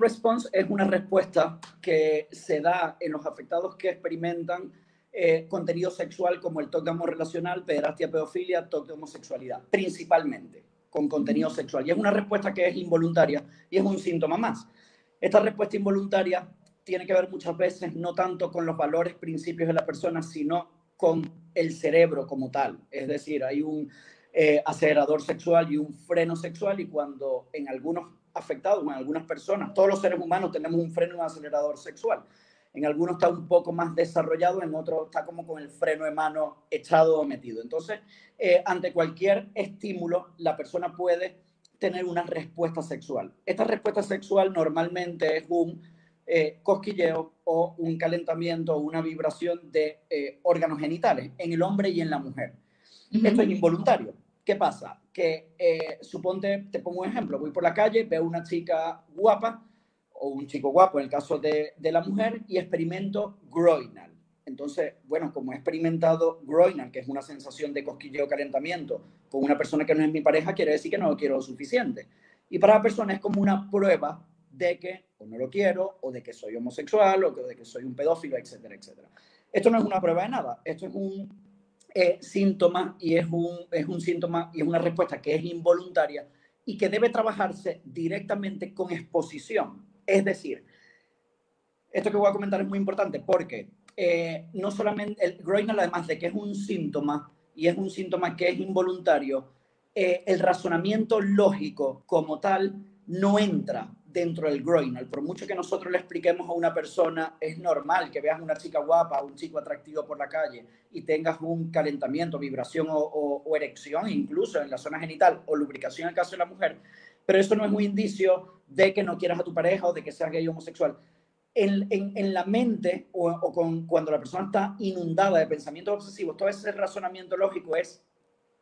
response es una respuesta que se da en los afectados que experimentan eh, contenido sexual como el TOC de amor relacional, pederastia, pedofilia, TOC de homosexualidad, principalmente con contenido sexual. Y es una respuesta que es involuntaria y es un síntoma más. Esta respuesta involuntaria tiene que ver muchas veces no tanto con los valores, principios de la persona, sino con el cerebro como tal. Es decir, hay un eh, acelerador sexual y un freno sexual y cuando en algunos afectados, en algunas personas, todos los seres humanos tenemos un freno un acelerador sexual. En algunos está un poco más desarrollado, en otros está como con el freno de mano echado o metido. Entonces, eh, ante cualquier estímulo, la persona puede tener una respuesta sexual. Esta respuesta sexual normalmente es un eh, cosquilleo o un calentamiento o una vibración de eh, órganos genitales en el hombre y en la mujer. Esto es involuntario. ¿Qué pasa? Que eh, suponte, te pongo un ejemplo, voy por la calle, veo una chica guapa o un chico guapo en el caso de, de la mujer y experimento groinal. Entonces, bueno, como he experimentado groinal, que es una sensación de cosquilleo calentamiento con una persona que no es mi pareja, quiere decir que no lo quiero lo suficiente. Y para la persona es como una prueba de que o no lo quiero, o de que soy homosexual, o de que soy un pedófilo, etcétera, etcétera. Esto no es una prueba de nada, esto es un eh, síntoma y es un, es un síntoma y es una respuesta que es involuntaria y que debe trabajarse directamente con exposición. Es decir, esto que voy a comentar es muy importante porque eh, no solamente el groinal, además de que es un síntoma y es un síntoma que es involuntario, eh, el razonamiento lógico como tal no entra dentro del groinal. Por mucho que nosotros le expliquemos a una persona, es normal que veas una chica guapa, un chico atractivo por la calle y tengas un calentamiento, vibración o, erección, incluso en la zona genital o lubricación en el caso de la mujer, pero eso no es un indicio de que no quieras a tu pareja o de que seas gay o homosexual. En, en, la mente o, o con, cuando la persona está inundada de pensamientos obsesivos, todo ese razonamiento lógico es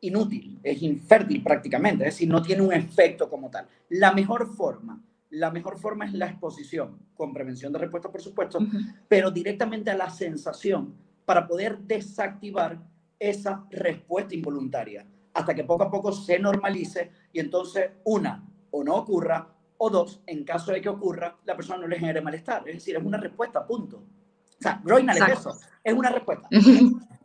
inútil, es infértil prácticamente, es decir, no tiene un efecto como tal. La mejor forma la mejor forma es la exposición, con prevención de respuesta, por supuesto, pero directamente a la sensación para poder desactivar esa respuesta involuntaria, hasta que poco a poco se normalice y entonces una, o no ocurra, o dos, en caso de que ocurra, la persona no le genere malestar. Es decir, es una respuesta, punto. O sea, Groinal es eso, es una respuesta.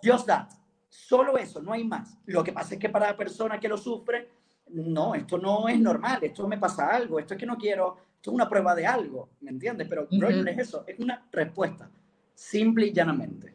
Just that. Solo eso, no hay más. Lo que pasa es que para la persona que lo sufre, no, esto no es normal, esto me pasa algo, esto es que no quiero, esto es una prueba de algo, ¿me entiendes? Pero no es eso, es una respuesta, simple y llanamente.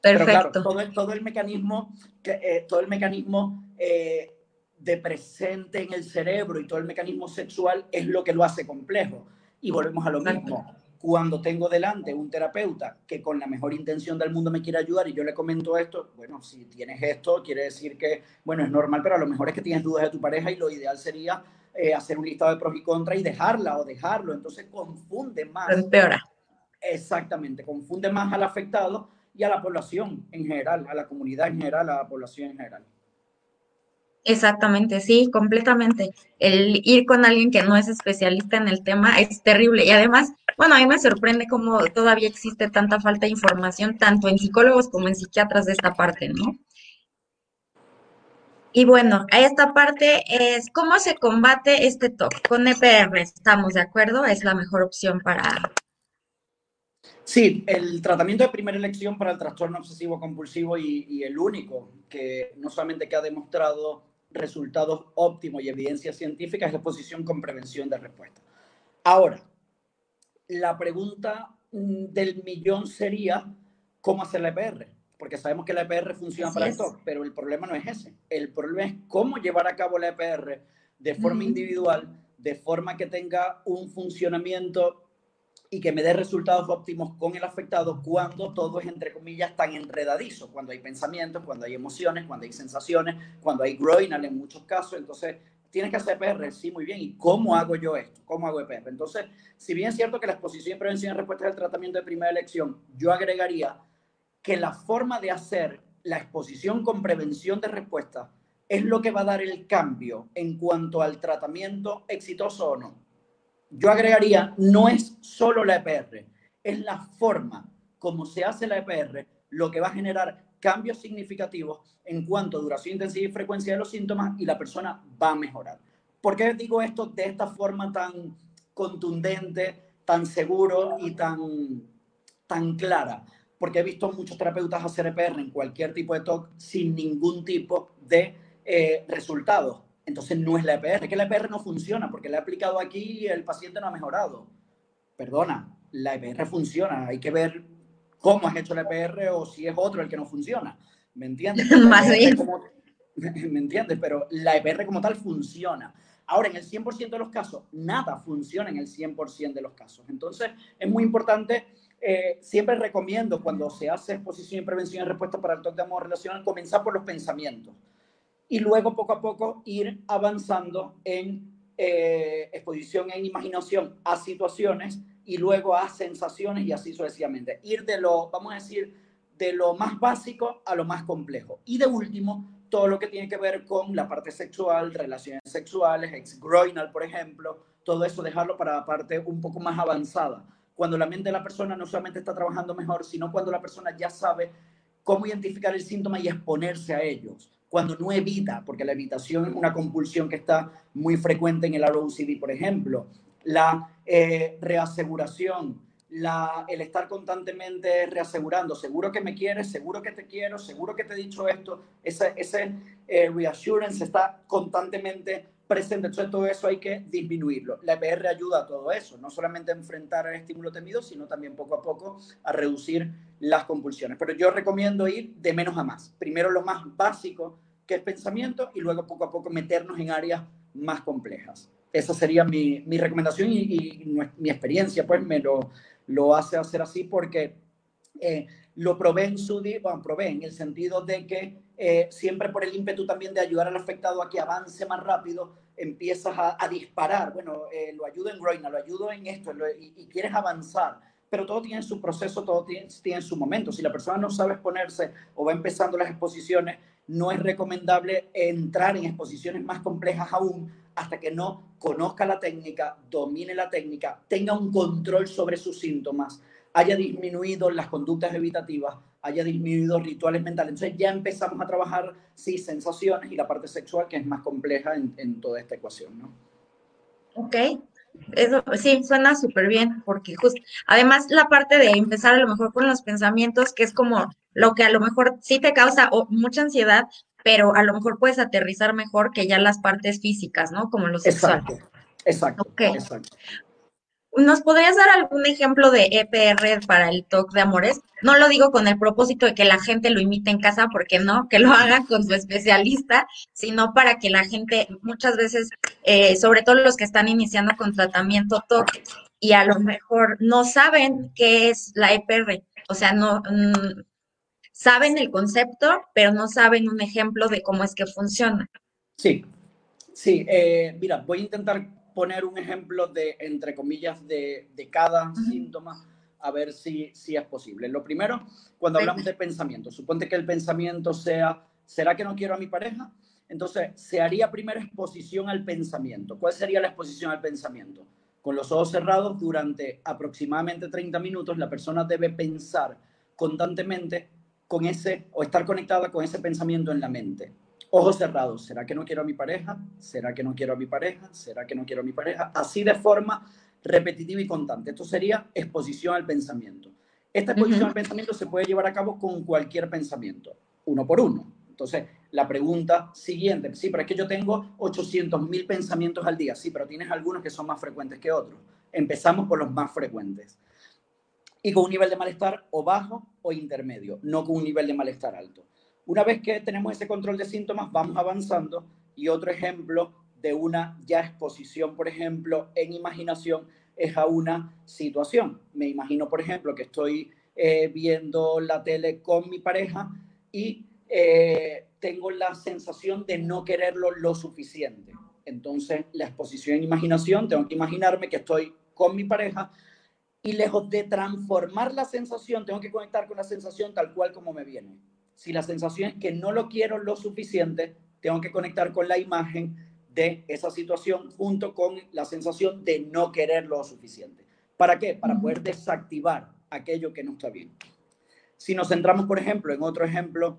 Perfecto. todo, el, todo el mecanismo, eh, todo el mecanismo eh, de presente en el cerebro y todo el mecanismo sexual es lo que lo hace complejo. Y volvemos a lo mismo. Cuando tengo delante un terapeuta que con la mejor intención del mundo me quiere ayudar y yo le comento esto, bueno, si tienes esto, quiere decir que, bueno, es normal, pero a lo mejor es que tienes dudas de tu pareja y lo ideal sería eh, hacer un listado de pros y contras y dejarla o dejarlo. Entonces confunde más. Empeora. Exactamente, confunde más al afectado y a la población en general, a la comunidad en general, a la población en general. Exactamente, sí, completamente. El ir con alguien que no es especialista en el tema es terrible. Y además, bueno, a mí me sorprende cómo todavía existe tanta falta de información, tanto en psicólogos como en psiquiatras de esta parte, ¿no? Y bueno, esta parte es cómo se combate este TOC. Con EPR, ¿estamos de acuerdo? Es la mejor opción para... Sí, el tratamiento de primera elección para el trastorno obsesivo compulsivo y, y el único que no solamente que ha demostrado resultados óptimos y evidencia científica es la exposición con prevención de respuesta. Ahora, la pregunta mm, del millón sería, ¿cómo hacer la EPR? Porque sabemos que la EPR funciona para esto, pero el problema no es ese. El problema es cómo llevar a cabo la EPR de forma individual, de forma que tenga un funcionamiento y que me dé resultados óptimos con el afectado cuando todo es, entre comillas, tan enredadizo, cuando hay pensamientos, cuando hay emociones, cuando hay sensaciones, cuando hay groinal en muchos casos. Entonces, tienes que hacer PR, sí, muy bien. ¿Y cómo hago yo esto? ¿Cómo hago EPR? Entonces, si bien es cierto que la exposición, prevención y respuesta del tratamiento de primera elección, yo agregaría que la forma de hacer la exposición con prevención de respuesta es lo que va a dar el cambio en cuanto al tratamiento exitoso o no yo agregaría, no es solo la EPR, es la forma como se hace la EPR lo que va a generar cambios significativos en cuanto a duración, intensidad y frecuencia de los síntomas y la persona va a mejorar. ¿Por qué digo esto de esta forma tan contundente, tan seguro y tan, tan clara? Porque he visto muchos terapeutas hacer EPR en cualquier tipo de TOC sin ningún tipo de eh, resultados entonces no es la EPR, que la EPR no funciona porque la he aplicado aquí y el paciente no ha mejorado. Perdona, la EPR funciona, hay que ver cómo has hecho la EPR o si es otro el que no funciona. ¿Me entiendes? (laughs) Más bien. (laughs) ¿Me entiendes? Pero la EPR como tal funciona. Ahora, en el 100% de los casos, nada funciona en el 100% de los casos. Entonces, es muy importante, eh, siempre recomiendo cuando se hace exposición y prevención y respuesta para el toque de amor relacional, comenzar por los pensamientos y luego poco a poco ir avanzando en eh, exposición e imaginación a situaciones y luego a sensaciones y así sucesivamente. Ir de lo, vamos a decir, de lo más básico a lo más complejo. Y de último, todo lo que tiene que ver con la parte sexual, relaciones sexuales, ex-groinal, por ejemplo, todo eso dejarlo para la parte un poco más avanzada. Cuando la mente de la persona no solamente está trabajando mejor, sino cuando la persona ya sabe cómo identificar el síntoma y exponerse a ellos cuando no evita, porque la evitación es una compulsión que está muy frecuente en el ROCD, por ejemplo, la eh, reaseguración, la, el estar constantemente reasegurando, seguro que me quieres, seguro que te quiero, seguro que te he dicho esto, ese, ese eh, reassurance está constantemente presente, entonces todo eso hay que disminuirlo. La EPR ayuda a todo eso, no solamente a enfrentar el estímulo temido, sino también poco a poco a reducir las compulsiones. Pero yo recomiendo ir de menos a más. Primero lo más básico, que es pensamiento, y luego poco a poco meternos en áreas más complejas. Esa sería mi, mi recomendación y, y, mi experiencia, pues me lo, lo hace hacer así porque eh, lo probé en su bueno, probé en el sentido de que eh, siempre por el ímpetu también de ayudar al afectado a que avance más rápido, empiezas a, disparar, bueno, eh, lo ayudo en Groina, lo ayudo en esto, y, quieres avanzar, pero todo tiene su proceso, todo tiene, tiene su momento. Si la persona no sabe exponerse o va empezando las exposiciones, no es recomendable entrar en exposiciones más complejas aún hasta que no conozca la técnica, domine la técnica, tenga un control sobre sus síntomas, haya disminuido las conductas evitativas, haya disminuido rituales mentales. Entonces ya empezamos a trabajar, sí, sensaciones y la parte sexual que es más compleja en, toda esta ecuación, ¿no? Ok, eso sí, suena súper bien, porque justo, además la parte de empezar a lo mejor con los pensamientos, que es como lo que a lo mejor sí te causa mucha ansiedad, pero a lo mejor puedes aterrizar mejor que ya las partes físicas, ¿no? Como lo sexual. Exacto, exacto. Okay. exacto. ¿Nos podrías dar algún ejemplo de EPR para el TOC de amores? No lo digo con el propósito de que la gente lo imite en casa, porque no, que lo (laughs) haga con su especialista, sino para que la gente, muchas veces, eh, sobre todo los que están iniciando con tratamiento TOC, y a lo mejor no saben qué es la EPR, o sea, no mm, saben el concepto, pero no saben un ejemplo de cómo es que funciona. Sí, sí, eh, mira, voy a intentar poner un ejemplo de, entre comillas, de, de cada síntoma a ver si, si es posible. Lo primero, cuando hablamos de pensamiento, suponte que el pensamiento sea, ¿será que no quiero a mi pareja? Entonces, se haría primero exposición al pensamiento. ¿Cuál sería la exposición al pensamiento? Con los ojos cerrados durante aproximadamente 30 minutos, la persona debe pensar constantemente con ese, o estar conectada con ese pensamiento en la mente. Ojos cerrados, ¿será que no quiero a mi pareja? ¿Será que no quiero a mi pareja? ¿Será que no quiero a mi pareja? Así de forma repetitiva y constante. Esto sería exposición al pensamiento. Esta exposición al pensamiento se puede llevar a cabo con cualquier pensamiento, uno por uno. Entonces, la pregunta siguiente, sí, pero es que yo tengo 800.000 pensamientos al día, sí, pero tienes algunos que son más frecuentes que otros. Empezamos por los más frecuentes. Y con un nivel de malestar o bajo o intermedio, no con un nivel de malestar alto. Una vez que tenemos ese control de síntomas, vamos avanzando. Y otro ejemplo de una ya exposición, por ejemplo, en imaginación, es a una situación. Me imagino, por ejemplo, que estoy eh, viendo la tele con mi pareja y eh, tengo la sensación de no quererlo lo suficiente. Entonces, la exposición en imaginación, tengo que imaginarme que estoy con mi pareja y lejos de transformar la sensación, tengo que conectar con la sensación tal cual como me viene. Si la sensación es que no lo quiero lo suficiente, tengo que conectar con la imagen de esa situación junto con la sensación de no querer lo suficiente. ¿Para qué? Para poder desactivar aquello que no está bien. Si nos centramos, por ejemplo, en otro ejemplo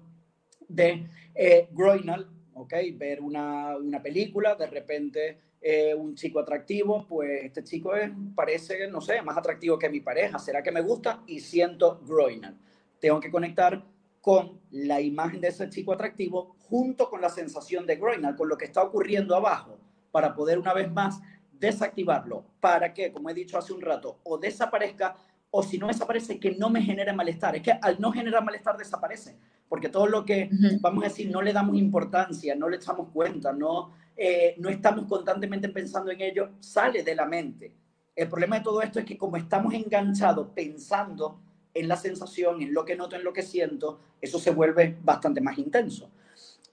de eh, Groinal, ¿ok? Ver una, una película, de repente eh, un chico atractivo, pues este chico es, parece, no sé, más atractivo que mi pareja. ¿Será que me gusta? Y siento Groinal. Tengo que conectar con la imagen de ese chico atractivo junto con la sensación de Groinal, con lo que está ocurriendo abajo, para poder una vez más desactivarlo, para que, como he dicho hace un rato, o desaparezca, o si no desaparece, que no me genere malestar. Es que al no generar malestar desaparece, porque todo lo que, vamos a decir, no le damos importancia, no le echamos cuenta, no, eh, no estamos constantemente pensando en ello, sale de la mente. El problema de todo esto es que como estamos enganchados pensando en la sensación, en lo que noto, en lo que siento, eso se vuelve bastante más intenso.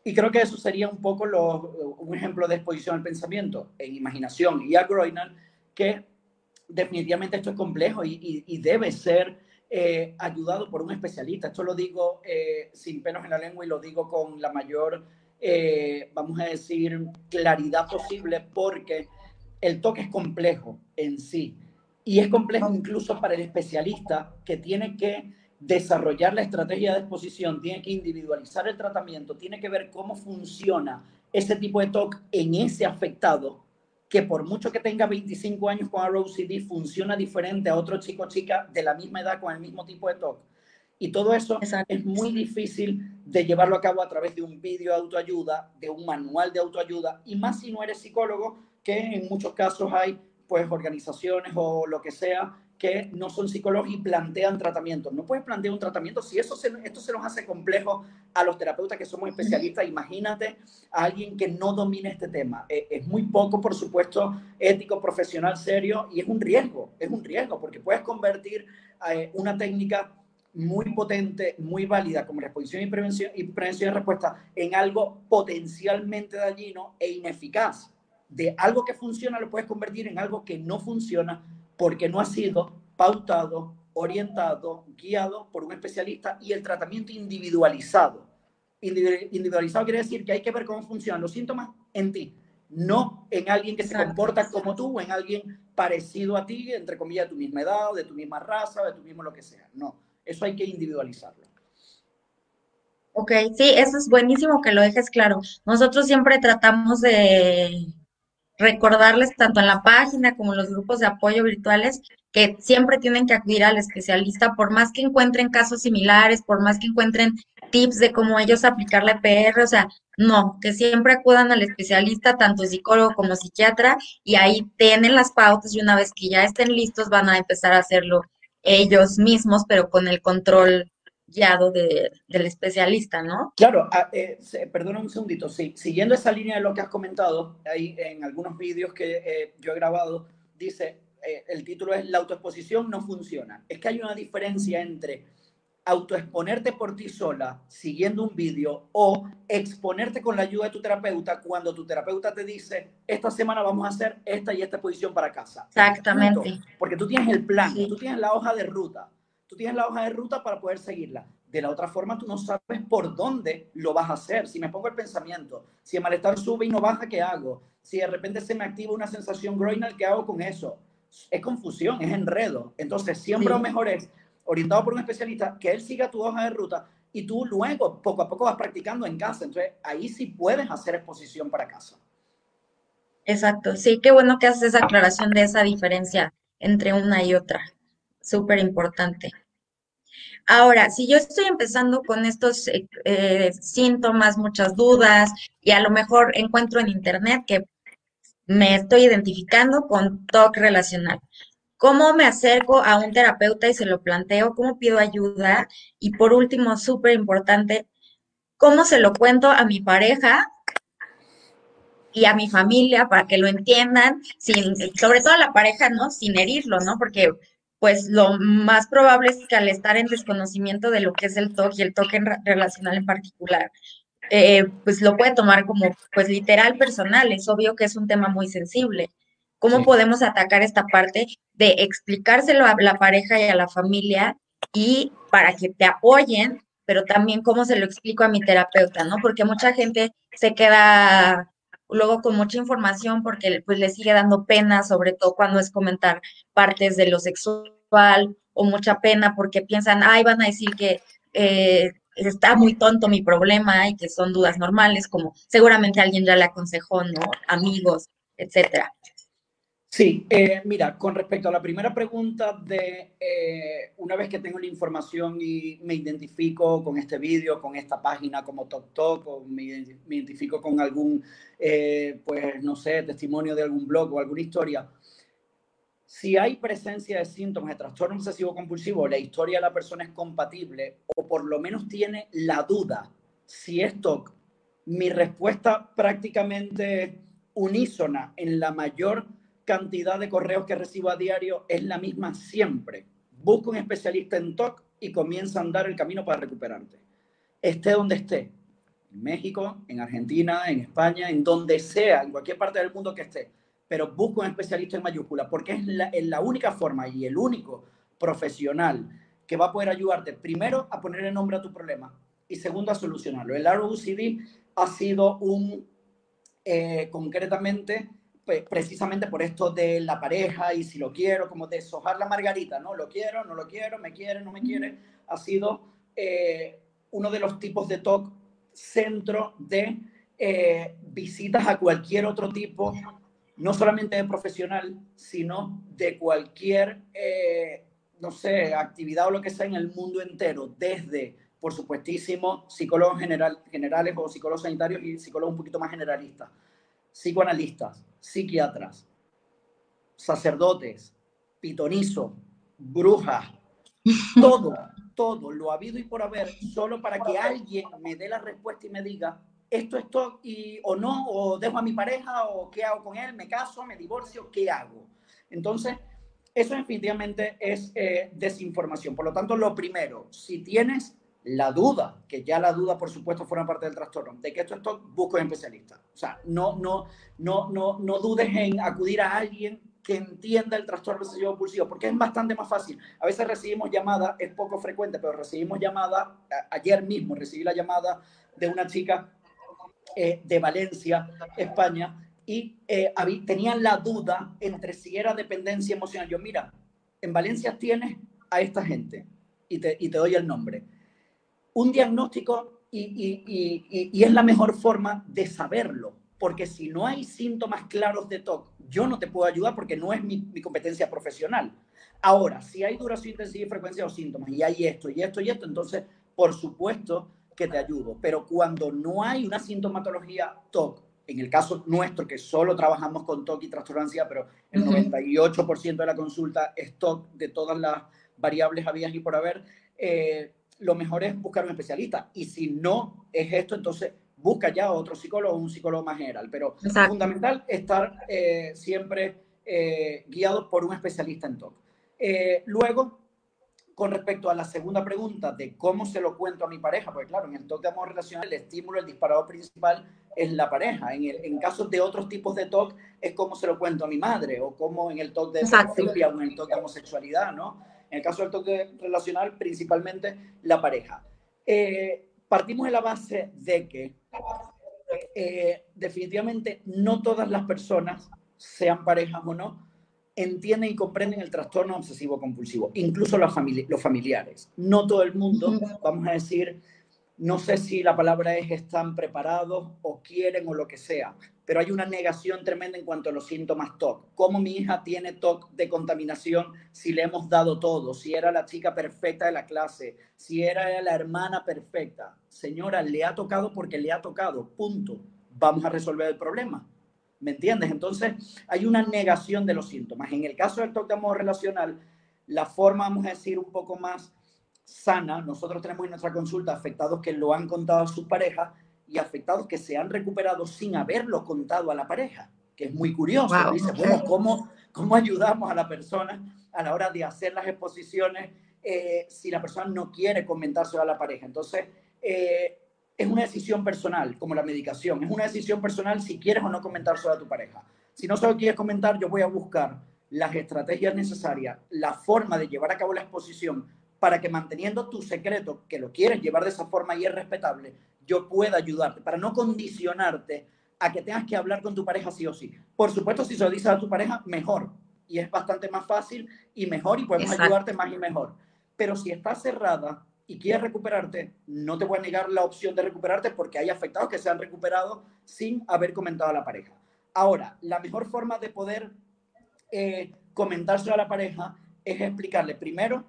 Y creo que eso sería un poco un ejemplo de exposición al pensamiento, en imaginación y a Groinal, que definitivamente esto es complejo y, debe ser eh, ayudado por un especialista. Esto lo digo eh, sin pelos en la lengua y lo digo con la mayor, eh, vamos a decir, claridad posible, porque el toque es complejo en sí. Y es complejo incluso para el especialista que tiene que desarrollar la estrategia de exposición, tiene que individualizar el tratamiento, tiene que ver cómo funciona ese tipo de TOC en ese afectado, que por mucho que tenga 25 años con ROCD, funciona diferente a otro chico o chica de la misma edad con el mismo tipo de TOC. Y todo eso es muy difícil de llevarlo a cabo a través de un vídeo de autoayuda, de un manual de autoayuda, y más si no eres psicólogo, que en muchos casos hay pues organizaciones o lo que sea que no son psicólogos y plantean tratamientos. No puedes plantear un tratamiento si eso esto se nos hace complejo a los terapeutas que somos especialistas. Imagínate a alguien que no domine este tema. Eh, es muy poco, por supuesto, ético, profesional, serio y es un riesgo. Es un riesgo porque puedes convertir eh, una técnica muy potente, muy válida como la exposición y prevención, y prevención de respuesta en algo potencialmente dañino e ineficaz de algo que funciona lo puedes convertir en algo que no funciona porque no ha sido pautado, orientado, guiado por un especialista y el tratamiento individualizado. Individualizado quiere decir que hay que ver cómo funcionan los síntomas en ti, no en alguien que se comporta como tú o en alguien parecido a ti, entre comillas, de tu misma edad, de tu misma raza, de tu mismo lo que sea. No, eso hay que individualizarlo. Ok, sí, eso es buenísimo que lo dejes claro. Nosotros siempre tratamos de recordarles tanto en la página como en los grupos de apoyo virtuales que siempre tienen que acudir al especialista, por más que encuentren casos similares, por más que encuentren tips de cómo ellos aplicar la EPR, o sea, no, que siempre acudan al especialista, tanto psicólogo como psiquiatra, y ahí tienen las pautas y una vez que ya estén listos van a empezar a hacerlo ellos mismos, pero con el control guiado de, del especialista, ¿no? Claro, ah, eh, perdona un segundito, sí, siguiendo esa línea de lo que has comentado, ahí en algunos vídeos que eh, yo he grabado, dice, eh, el título es La autoexposición no funciona. Es que hay una diferencia entre autoexponerte por ti sola siguiendo un vídeo o exponerte con la ayuda de tu terapeuta cuando tu terapeuta te dice, esta semana vamos a hacer esta y esta posición para casa. Exactamente. Porque tú tienes el plan, tú tienes la hoja de ruta, tú tienes la hoja de ruta para poder seguirla. De la otra forma, tú no sabes por dónde lo vas a hacer. Si me pongo el pensamiento, si el malestar sube y no baja, ¿qué hago? Si de repente se me activa una sensación groinal, ¿qué hago con eso? Es confusión, es enredo. Entonces, siempre lo mejor es orientado por un especialista, que él siga tu hoja de ruta y tú luego poco a poco vas practicando en casa. Entonces ahí sí puedes hacer exposición para casa. Exacto, sí, qué bueno que haces esa aclaración de esa diferencia entre una y otra. Súper importante. Ahora, si yo estoy empezando con estos eh, eh, síntomas, muchas dudas, y a lo mejor encuentro en internet que me estoy identificando con TOC relacional, ¿Cómo me acerco a un terapeuta y se lo planteo? ¿Cómo pido ayuda? Y por último, súper importante, ¿cómo se lo cuento a mi pareja y a mi familia para que lo entiendan, sin, sobre todo a la pareja, ¿no? Sin herirlo, ¿no? Porque pues lo más probable es que al estar en desconocimiento de lo que es el TOC y el TOC relacional en particular, eh, pues lo puede tomar como pues literal personal, es obvio que es un tema muy sensible. ¿Cómo podemos atacar esta parte de explicárselo a la pareja y a la familia y para que te apoyen, pero también cómo se lo explico a mi terapeuta, ¿no? Porque mucha gente se queda luego con mucha información porque pues le sigue dando pena, sobre todo cuando es comentar partes de lo sexual o mucha pena porque piensan, ay, van a decir que eh, está muy tonto mi problema y que son dudas normales, como seguramente alguien ya le aconsejó, ¿no? Amigos, etcétera. Sí, eh, mira, con respecto a la primera pregunta de eh, una vez que tengo la información y me identifico con este vídeo, con esta página como TokTok, o me, identifico con algún, eh, pues no sé, testimonio de algún blog o alguna historia, si hay presencia de síntomas de trastorno obsesivo compulsivo, la historia de la persona es compatible o por lo menos tiene la duda si es TOC, mi respuesta prácticamente unísona en la mayor cantidad de correos que recibo a diario es la misma siempre. Busca un especialista en TOC y comienza a andar el camino para recuperarte. Esté donde esté, en México, en Argentina, en España, en donde sea, en cualquier parte del mundo que esté, pero busca un especialista en mayúscula porque es la, es la única forma y el único profesional que va a poder ayudarte, primero, a poner el nombre a tu problema y segundo, a solucionarlo. El ROCD ha sido un, eh, concretamente, precisamente por esto de la pareja y si lo quiero, como deshojar la margarita, ¿no? Lo quiero, no lo quiero, me quiere, no me quiere, ha sido eh, uno de los tipos de TOC centro de eh, visitas a cualquier otro tipo, no solamente de profesional, sino de cualquier, eh, no sé, actividad o lo que sea en el mundo entero, desde, por supuestísimo, psicólogos general, generales o psicólogos sanitarios y psicólogos un poquito más generalistas, psicoanalistas, psiquiatras, sacerdotes, pitonizo, brujas, (laughs) todo, todo lo habido y por haber, solo para que alguien me dé la respuesta y me diga, esto es todo y, o no, o dejo a mi pareja, o qué hago con él, me caso, me divorcio, ¿qué hago? Entonces, eso definitivamente es eh, desinformación. Por lo tanto, lo primero, si tienes la duda, que ya la duda, por supuesto, forma parte del trastorno, de que esto es todo, busco un especialista. O sea, no, no, no, no, no dudes en acudir a alguien que entienda el trastorno obsesivo compulsivo, porque es bastante más fácil. A veces recibimos llamadas, es poco frecuente, pero recibimos llamadas, ayer mismo recibí la llamada de una chica eh, de Valencia, España, y eh, tenían la duda entre si era dependencia emocional. Yo, mira, en Valencia tienes a esta gente y te, y te doy el nombre un diagnóstico y, es la mejor forma de saberlo, porque si no hay síntomas claros de TOC, yo no te puedo ayudar porque no es mi, competencia profesional. Ahora, si hay duración intensiva y frecuencia de los síntomas y hay esto y esto y esto, entonces, por supuesto que te ayudo. Pero cuando no hay una sintomatología TOC, en el caso nuestro, que solo trabajamos con TOC y trastorno de ansiedad, pero el 98% de la consulta es TOC de todas las variables habías y por haber, eh, lo mejor es buscar un especialista. Y si no es esto, entonces busca ya otro psicólogo, un psicólogo más general. Pero es fundamental estar eh, siempre eh, guiado por un especialista en TOC. Eh, luego, con respecto a la segunda pregunta de cómo se lo cuento a mi pareja, porque claro, en el TOC de amor relacional el estímulo, el disparador principal es la pareja. En, el, en casos de otros tipos de TOC es cómo se lo cuento a mi madre o como en el TOC de familia o en el TOC de homosexualidad, ¿no? En el caso del TOC relacional, principalmente la pareja. Eh, partimos de la base de que eh, definitivamente no todas las personas, sean parejas o no, entienden y comprenden el trastorno obsesivo compulsivo, incluso los, los familiares. No todo el mundo, vamos a decir, no sé si la palabra es están preparados o quieren o lo que sea, pero hay una negación tremenda en cuanto a los síntomas TOC. ¿Cómo mi hija tiene TOC de contaminación si le hemos dado todo? Si era la chica perfecta de la clase, si era la hermana perfecta. Señora, le ha tocado porque le ha tocado, punto. Vamos a resolver el problema. ¿Me entiendes? Entonces, hay una negación de los síntomas. En el caso del TOC de amor relacional, la forma, vamos a decir, un poco más sana. Nosotros tenemos en nuestra consulta afectados que lo han contado a sus parejas y afectados que se han recuperado sin haberlo contado a la pareja, que es muy curioso. Dice, bueno, ¿cómo, ¿cómo ayudamos a la persona a la hora de hacer las exposiciones eh, si la persona no quiere comentárselo a la pareja? Entonces, eh, es una decisión personal, como la medicación. Es una decisión personal si quieres o no comentárselo a tu pareja. Si no solo quieres comentar, yo voy a buscar las estrategias necesarias, la forma de llevar a cabo la exposición para que manteniendo tu secreto, que lo quieres llevar de esa forma y es respetable, yo pueda ayudarte, para no condicionarte a que tengas que hablar con tu pareja sí o sí. Por supuesto, si se lo dices a tu pareja, mejor. Y es bastante más fácil y mejor y podemos ayudarte más y mejor. Pero si estás cerrada y quieres recuperarte, no te voy a negar la opción de recuperarte porque hay afectados que se han recuperado sin haber comentado a la pareja. Ahora, la mejor forma de poder eh, comentárselo a la pareja es explicarle primero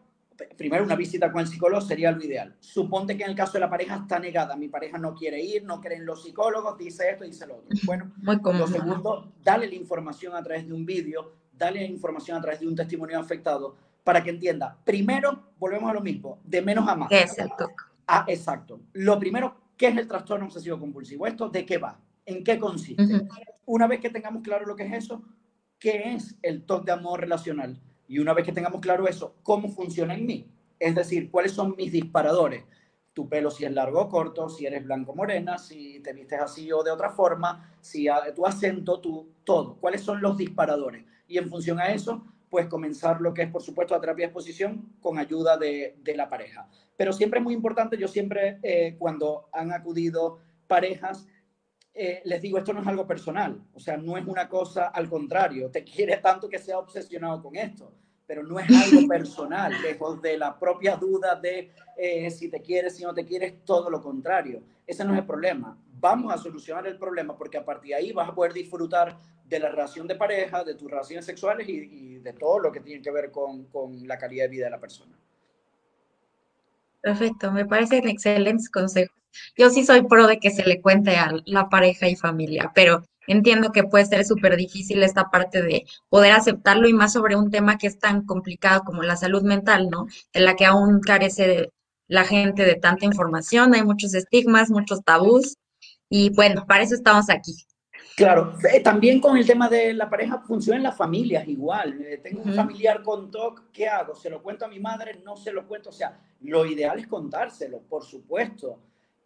primero una visita con el psicólogo sería lo ideal. Suponte que en el caso de la pareja está negada, mi pareja no quiere ir, no creen los psicólogos, dice esto, dice lo otro. Bueno, (laughs) lo segundo, dale la información a través de un vídeo, dale la información a través de un testimonio afectado para que entienda. Primero, volvemos a lo mismo, de menos a más. Exacto. Ah, exacto. Lo primero, ¿qué es el trastorno obsesivo compulsivo? ¿Esto de qué va? ¿En qué consiste? Una vez que tengamos claro lo que es eso, ¿qué es el TOC de amor relacional? Y una vez que tengamos claro eso, ¿cómo funciona en mí? Es decir, ¿cuáles son mis disparadores? Tu pelo si es largo o corto, si eres blanco o morena, si te vistes así o de otra forma, si tu acento, tu todo. ¿Cuáles son los disparadores? Y en función a eso, pues comenzar lo que es, por supuesto, la terapia de exposición con ayuda de, de la pareja. Pero siempre es muy importante, yo siempre, eh, cuando han acudido parejas, eh, les digo, esto no es algo personal, o sea, no es una cosa al contrario, te quiere tanto que sea obsesionado con esto, pero no es algo (laughs) personal, lejos de la propia duda de eh, si te quieres, si no te quieres, todo lo contrario. Ese no es el problema. Vamos a solucionar el problema porque a partir de ahí vas a poder disfrutar de la relación de pareja, de tus relaciones sexuales y, y de todo lo que tiene que ver con, con la calidad de vida de la persona. Perfecto, me parecen excelentes consejos. Yo sí soy pro de que se le cuente a la pareja y familia, pero entiendo que puede ser súper difícil esta parte de poder aceptarlo y más sobre un tema que es tan complicado como la salud mental, ¿no? En la que aún carece la gente de tanta información, hay muchos estigmas, muchos tabús y bueno, para eso estamos aquí. Claro, eh, también con el tema de la pareja funciona en las familias igual. Eh, tengo un familiar con TOC, ¿qué hago? ¿Se lo cuento a mi madre? No se lo cuento. O sea, lo ideal es contárselo, por supuesto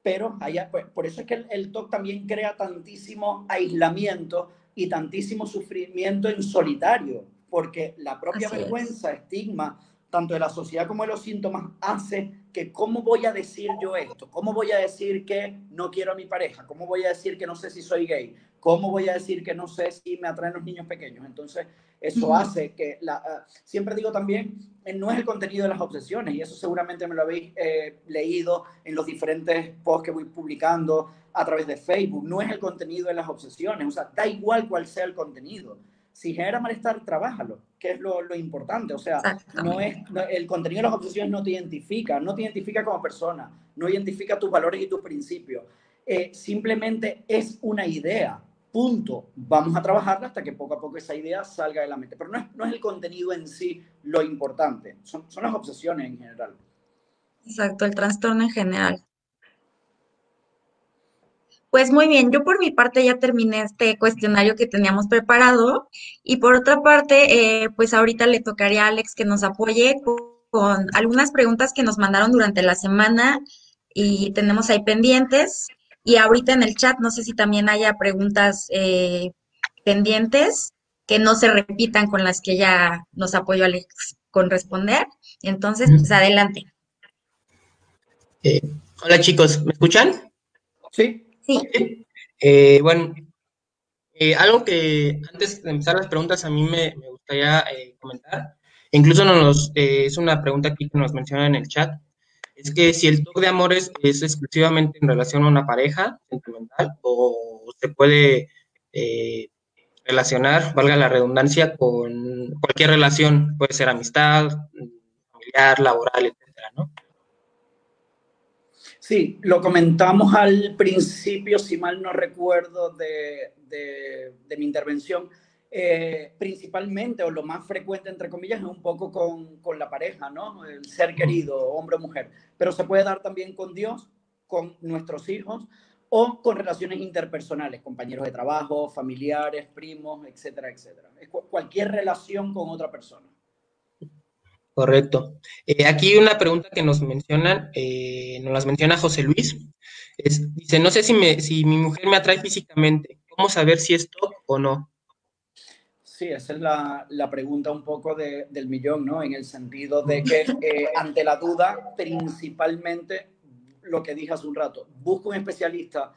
pero allá, pues, por eso es que el, TOC también crea tantísimo aislamiento y tantísimo sufrimiento en solitario, porque la propia vergüenza, estigma, tanto de la sociedad como de los síntomas, hace que cómo voy a decir yo esto, cómo voy a decir que no quiero a mi pareja, cómo voy a decir que no sé si soy gay, cómo voy a decir que no sé si me atraen los niños pequeños. Entonces, eso hace que, la, ah, siempre digo también, eh, no es el contenido de las obsesiones, y eso seguramente me lo habéis eh, leído en los diferentes posts que voy publicando a través de Facebook, no es el contenido de las obsesiones, o sea, da igual cuál sea el contenido. Si genera malestar, trabájalo, que es lo, lo importante. O sea, no es, el contenido de las obsesiones no te identifica, no te identifica como persona, no identifica tus valores y tus principios. Eh, simplemente es una idea punto, vamos a trabajarla hasta que poco a poco esa idea salga de la mente. Pero no es, no es el contenido en sí lo importante, son, son las obsesiones en general. Exacto, el trastorno en general. Pues muy bien, yo por mi parte ya terminé este cuestionario que teníamos preparado y por otra parte, eh, pues ahorita le tocaría a Alex que nos apoye con, con algunas preguntas que nos mandaron durante la semana y tenemos ahí pendientes. Y ahorita en el chat, no sé si también haya preguntas eh, pendientes que no se repitan con las que ya nos apoyó Alex con responder. Entonces, pues adelante. Eh, hola chicos, ¿me escuchan? Sí. Sí. Eh, bueno, eh, algo que antes de empezar las preguntas a mí me, gustaría eh, comentar, incluso nos, eh, es una pregunta aquí que nos menciona en el chat, es que si el toque de amor es, exclusivamente en relación a una pareja sentimental o se puede relacionar, valga la redundancia, con cualquier relación, puede ser amistad, familiar, laboral, etcétera, ¿no? Sí, lo comentamos al principio, si mal no recuerdo, de, de, de mi intervención. Eh, principalmente, o lo más frecuente, entre comillas, es un poco con, con, la pareja, ¿no? El ser querido, hombre o mujer. Pero se puede dar también con Dios, con nuestros hijos o con relaciones interpersonales, compañeros de trabajo, familiares, primos, etcétera, etcétera. Es cu cualquier relación con otra persona. Correcto. Eh, aquí una pregunta que nos mencionan, eh, nos las menciona José Luis. Es, dice, no sé si, mi mujer me atrae físicamente, ¿cómo saber si es top o no? Sí, esa es la, la pregunta un poco de, del millón, ¿no? En el sentido de que eh, ante la duda, principalmente lo que dije hace un rato, busca un especialista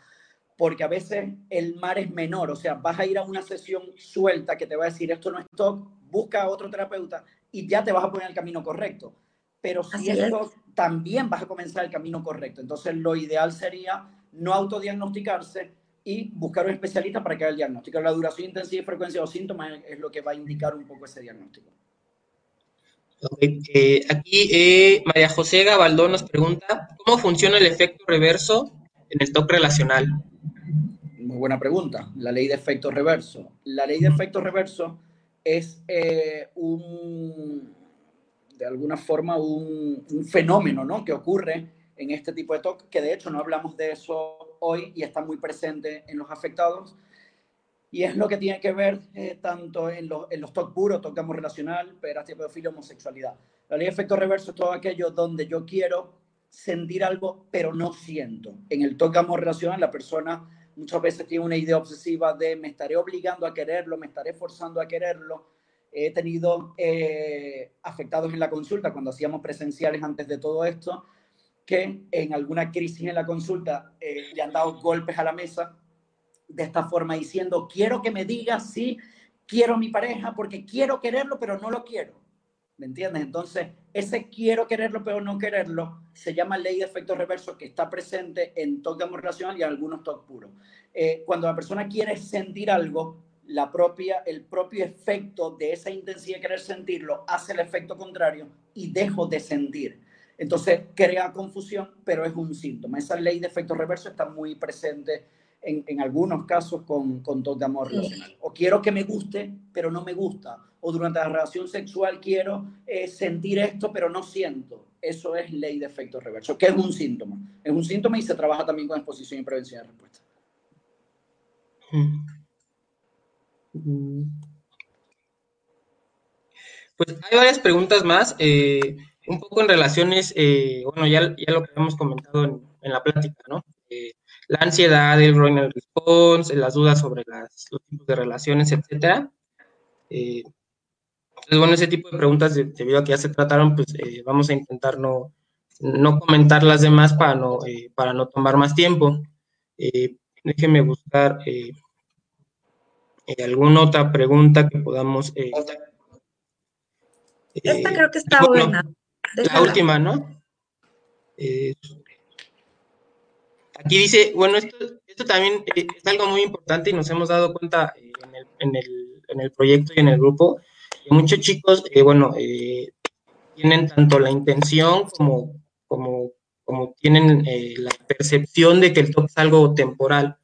porque a veces el mar es menor, o sea, vas a ir a una sesión suelta que te va a decir esto no es TOC, busca a otro terapeuta y ya te vas a poner el camino correcto. Pero si es también vas a comenzar el camino correcto. Entonces, lo ideal sería no autodiagnosticarse y buscar un especialista para que haga el diagnóstico. La duración, intensidad y frecuencia de los síntomas es lo que va a indicar un poco ese diagnóstico. Okay. Eh, aquí eh, María José Gabaldón nos pregunta, ¿cómo funciona el efecto reverso en el TOC relacional? Muy buena pregunta. La ley de efecto reverso. La ley de efecto reverso es eh, un, de alguna forma, un, fenómeno ¿no? que ocurre en este tipo de TOC, que de hecho no hablamos de eso hoy y está muy presente en los afectados. Y es lo que tiene que ver eh, tanto en, lo, en, los TOC puros, TOC amor relacional, pederastia, pedofilia, homosexualidad. La ley de efecto reverso es todo aquello donde yo quiero sentir algo, pero no siento. En el TOC amor relacional, la persona muchas veces tiene una idea obsesiva de me estaré obligando a quererlo, me estaré forzando a quererlo. He tenido eh, afectados en la consulta cuando hacíamos presenciales antes de todo esto, que en alguna crisis en la consulta eh, le han dado golpes a la mesa de esta forma diciendo, quiero que me digas si quiero a mi pareja porque quiero quererlo, pero no lo quiero. ¿Me entiendes? Entonces, ese quiero quererlo, pero no quererlo, se llama ley de efecto reverso que está presente en TOC de amor relacional y algunos TOC puros. Eh, cuando la persona quiere sentir algo, la propia, el propio efecto de esa intensidad de querer sentirlo hace el efecto contrario y dejo de sentir. Entonces, crea confusión, pero es un síntoma. Esa ley de efecto reverso está muy presente en, en, algunos casos con, con de amor relacional. O quiero que me guste, pero no me gusta. O durante la relación sexual quiero eh, sentir esto, pero no siento. Eso es ley de efecto reverso, que es un síntoma. Es un síntoma y se trabaja también con exposición y prevención de respuesta. Pues hay varias preguntas más, eh, un poco en relaciones, eh, bueno, ya, ya, lo que hemos comentado en, en la plática, ¿no? Eh, la ansiedad, el groinal response, las dudas sobre las, los tipos de relaciones, etcétera. Eh, entonces, bueno, ese tipo de preguntas, debido a que ya se trataron, pues eh, vamos a intentar no, no comentar las demás para no, eh, para no tomar más tiempo. déjenme buscar alguna otra pregunta que podamos... Esta creo que está bueno, buena. La última, ¿no? Aquí dice, bueno, esto, esto también es algo muy importante y nos hemos dado cuenta en el, en el, en el proyecto y en el grupo, que muchos chicos, eh, bueno, eh, tienen tanto la intención como, como, como tienen eh, la percepción de que el TOC es algo temporal,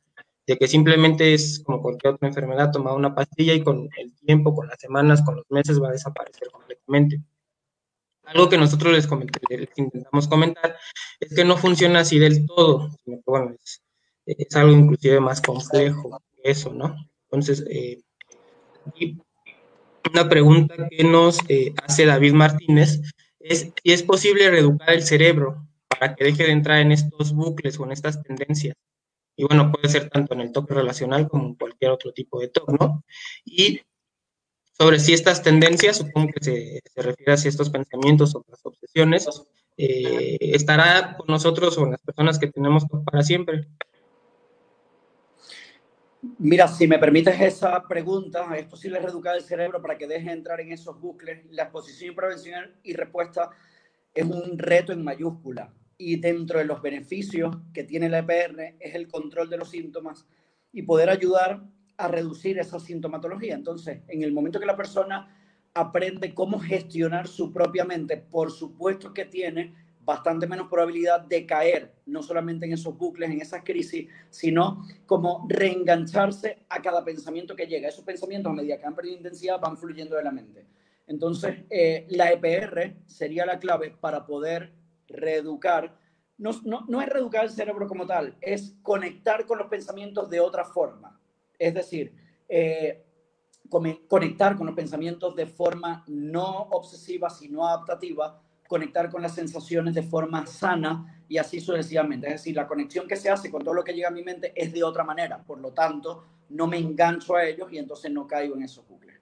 de que simplemente es como cualquier otra enfermedad, tomar una pastilla y con el tiempo, con las semanas, con los meses va a desaparecer completamente. Algo que nosotros les, comenté, les intentamos comentar es que no funciona así del todo, sino que, bueno, es, es algo inclusive más complejo que eso, ¿no? Entonces, eh, una pregunta que nos eh, hace David Martínez es si es posible reeducar el cerebro para que deje de entrar en estos bucles o en estas tendencias. Y bueno, puede ser tanto en el toque relacional como en cualquier otro tipo de toque, ¿no? Y sobre si estas tendencias, supongo que se, se refiere a si estos pensamientos o las obsesiones, eh, estará con nosotros o con las personas que tenemos para siempre. Mira, si me permites esa pregunta, ¿es posible reeducar el cerebro para que deje de entrar en esos bucles? La exposición y prevención y respuesta es un reto en mayúscula. Y dentro de los beneficios que tiene la EPR es el control de los síntomas y poder ayudar a reducir esa sintomatología. Entonces, en el momento que la persona aprende cómo gestionar su propia mente, por supuesto que tiene bastante menos probabilidad de caer, no solamente en esos bucles, en esas crisis, sino como reengancharse a cada pensamiento que llega. Esos pensamientos, a medida que han perdido intensidad, van fluyendo de la mente. Entonces, eh, la EPR sería la clave para poder reeducar. No, no, no es reeducar el cerebro como tal, es conectar con los pensamientos de otra forma. Es decir, eh, conectar con los pensamientos de forma no obsesiva, sino adaptativa, conectar con las sensaciones de forma sana y así sucesivamente. Es decir, la conexión que se hace con todo lo que llega a mi mente es de otra manera. Por lo tanto, no me engancho a ellos y entonces no caigo en esos bucles.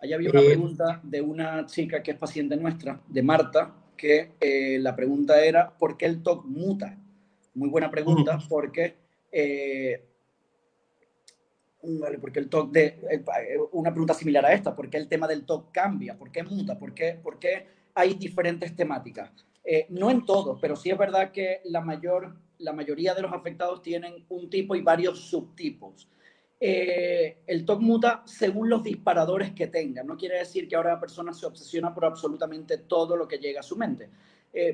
Allá había una eh, pregunta de una chica que es paciente nuestra, de Marta, que eh, la pregunta era, ¿por qué el TOC muta? Muy buena pregunta, porque eh, Vale, porque el TOC de, eh, eh, una pregunta similar a esta, ¿por qué el tema del TOC cambia? ¿Por qué muta? ¿Por qué, por qué hay diferentes temáticas? Eh, no en todos, pero sí es verdad que la, mayor, la mayoría de los afectados tienen un tipo y varios subtipos. el TOC muta según los disparadores que tengan. No quiere decir que ahora la persona se obsesiona por absolutamente todo lo que llega a su mente.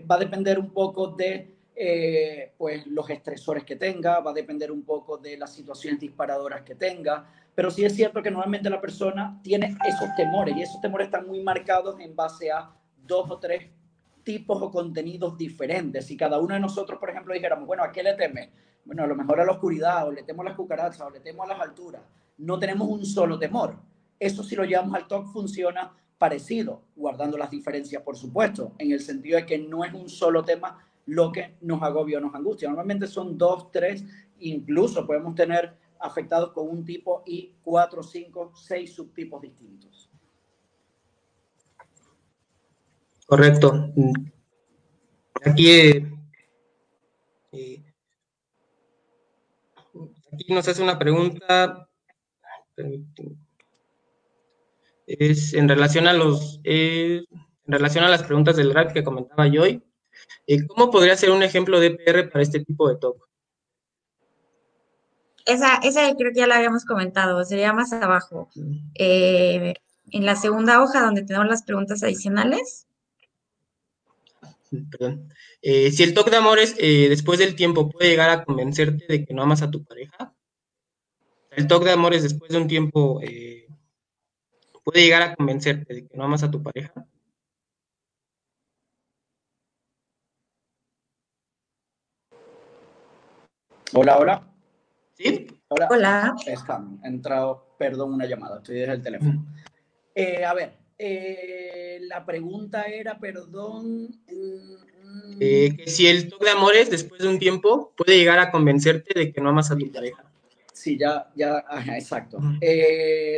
va a depender un poco de eh, pues los estresores que tenga, va a depender un poco de las situaciones disparadoras que tenga, pero sí es cierto que normalmente la persona tiene esos temores y esos temores están muy marcados en base a dos o tres tipos o contenidos diferentes. Si cada uno de nosotros, por ejemplo, dijéramos, bueno, ¿a qué le teme? Bueno, a lo mejor a la oscuridad, o le temo a las cucarachas, o le temo a las alturas. No tenemos un solo temor. Eso si lo llevamos al TOC funciona parecido, guardando las diferencias, por supuesto, en el sentido de que no es un solo tema lo que nos agobia o nos angustia. Normalmente son dos, tres, incluso podemos tener afectados con un tipo y cuatro, cinco, seis subtipos distintos. Correcto. Aquí, eh, eh, aquí nos hace una pregunta. Es en relación a los eh, en relación a las preguntas del RAP que comentaba yo hoy. Eh, ¿Cómo podría ser un ejemplo de PR para este tipo de TOC? Esa, esa creo que ya la habíamos comentado, sería más abajo. Eh, en la segunda hoja donde tenemos las preguntas adicionales. Perdón. Eh, si el TOC de amores después del tiempo puede llegar a convencerte de que no amas a tu pareja, el TOC de amores después de un tiempo puede llegar a convencerte de que no amas a tu pareja. Hola, hola. ¿Sí? Hola. Hola. He entrado, perdón, una llamada, estoy desde el teléfono. Eh, a ver, eh, la pregunta era, perdón. Mm, eh, que si el toque de amores después de un tiempo puede llegar a convencerte de que no amas a tu pareja. Sí, ya, ya, exacto.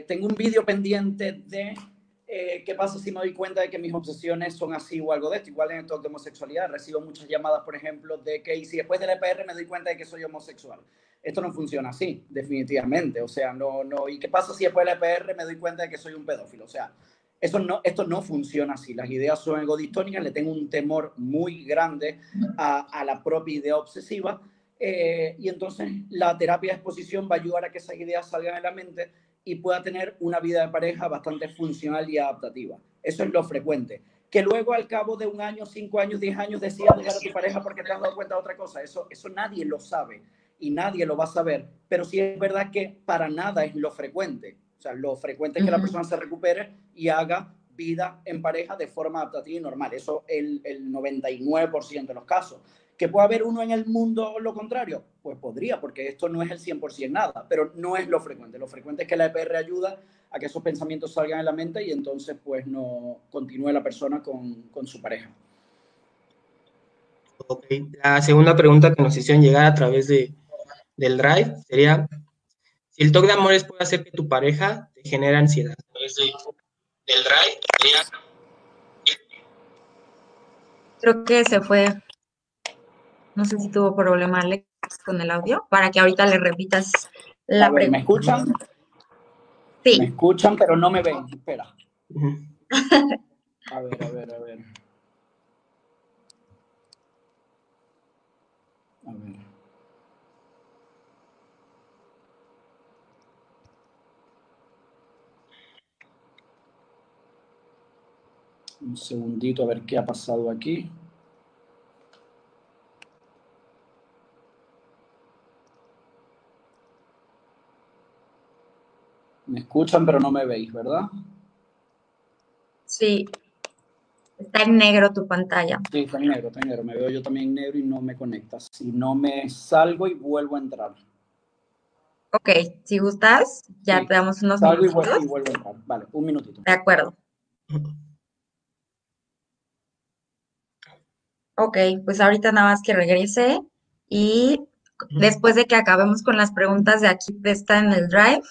tengo un vídeo pendiente de eh, ¿qué pasa si me doy cuenta de que mis obsesiones son así o algo de esto? Igual en el talk de homosexualidad recibo muchas llamadas, por ejemplo, de que y si después del EPR me doy cuenta de que soy homosexual. Esto no funciona así, definitivamente. O sea, no, no. ¿Y qué pasa si después del EPR me doy cuenta de que soy un pedófilo? O sea, eso no, esto no funciona así. Las ideas son algo le tengo un temor muy grande a, a la propia idea obsesiva. Eh, y entonces la terapia de exposición va a ayudar a que esas ideas salgan de la mente y pueda tener una vida de pareja bastante funcional y adaptativa. Eso es lo frecuente. Que luego al cabo de un año, cinco años, diez años decidas dejar a tu pareja porque te has dado cuenta de otra cosa. Eso, eso nadie lo sabe y nadie lo va a saber. Pero sí es verdad que para nada es lo frecuente. O sea, lo frecuente es que la persona se recupere y haga vida en pareja de forma adaptativa y normal. Eso es el, el 99% de los casos ¿Que pueda haber uno en el mundo lo contrario? Pues podría, porque esto no es el 100% nada, pero no es lo frecuente. Lo frecuente es que la EPR ayuda a que esos pensamientos salgan de la mente y entonces pues no continúe la persona con, con su pareja. Ok, la segunda pregunta que nos hicieron llegar a través de, del Drive sería, si el toque de amores puede hacer que tu pareja te genere ansiedad. A través de, del Drive sería... Creo que se fue. No sé si tuvo problema Alex con el audio, para que ahorita le repitas la ver, pregunta. ¿Me escuchan? Sí. Me escuchan, pero no me ven. Espera. A ver, a ver, a ver. A ver. Un segundito a ver qué ha pasado aquí. Me escuchan, pero no me veis, ¿verdad? Sí. Está en negro tu pantalla. Sí, está en negro, está en negro. Me veo yo también en negro y no me conecta. Si no me salgo y vuelvo a entrar. Ok, si gustas, ya Sí. te damos unos Salgo y vuelvo, minutitos. y vuelvo a entrar. Vale, un minutito. De acuerdo. Ok, pues ahorita nada más que regrese y después de que acabemos con las preguntas de aquí que están en el Drive,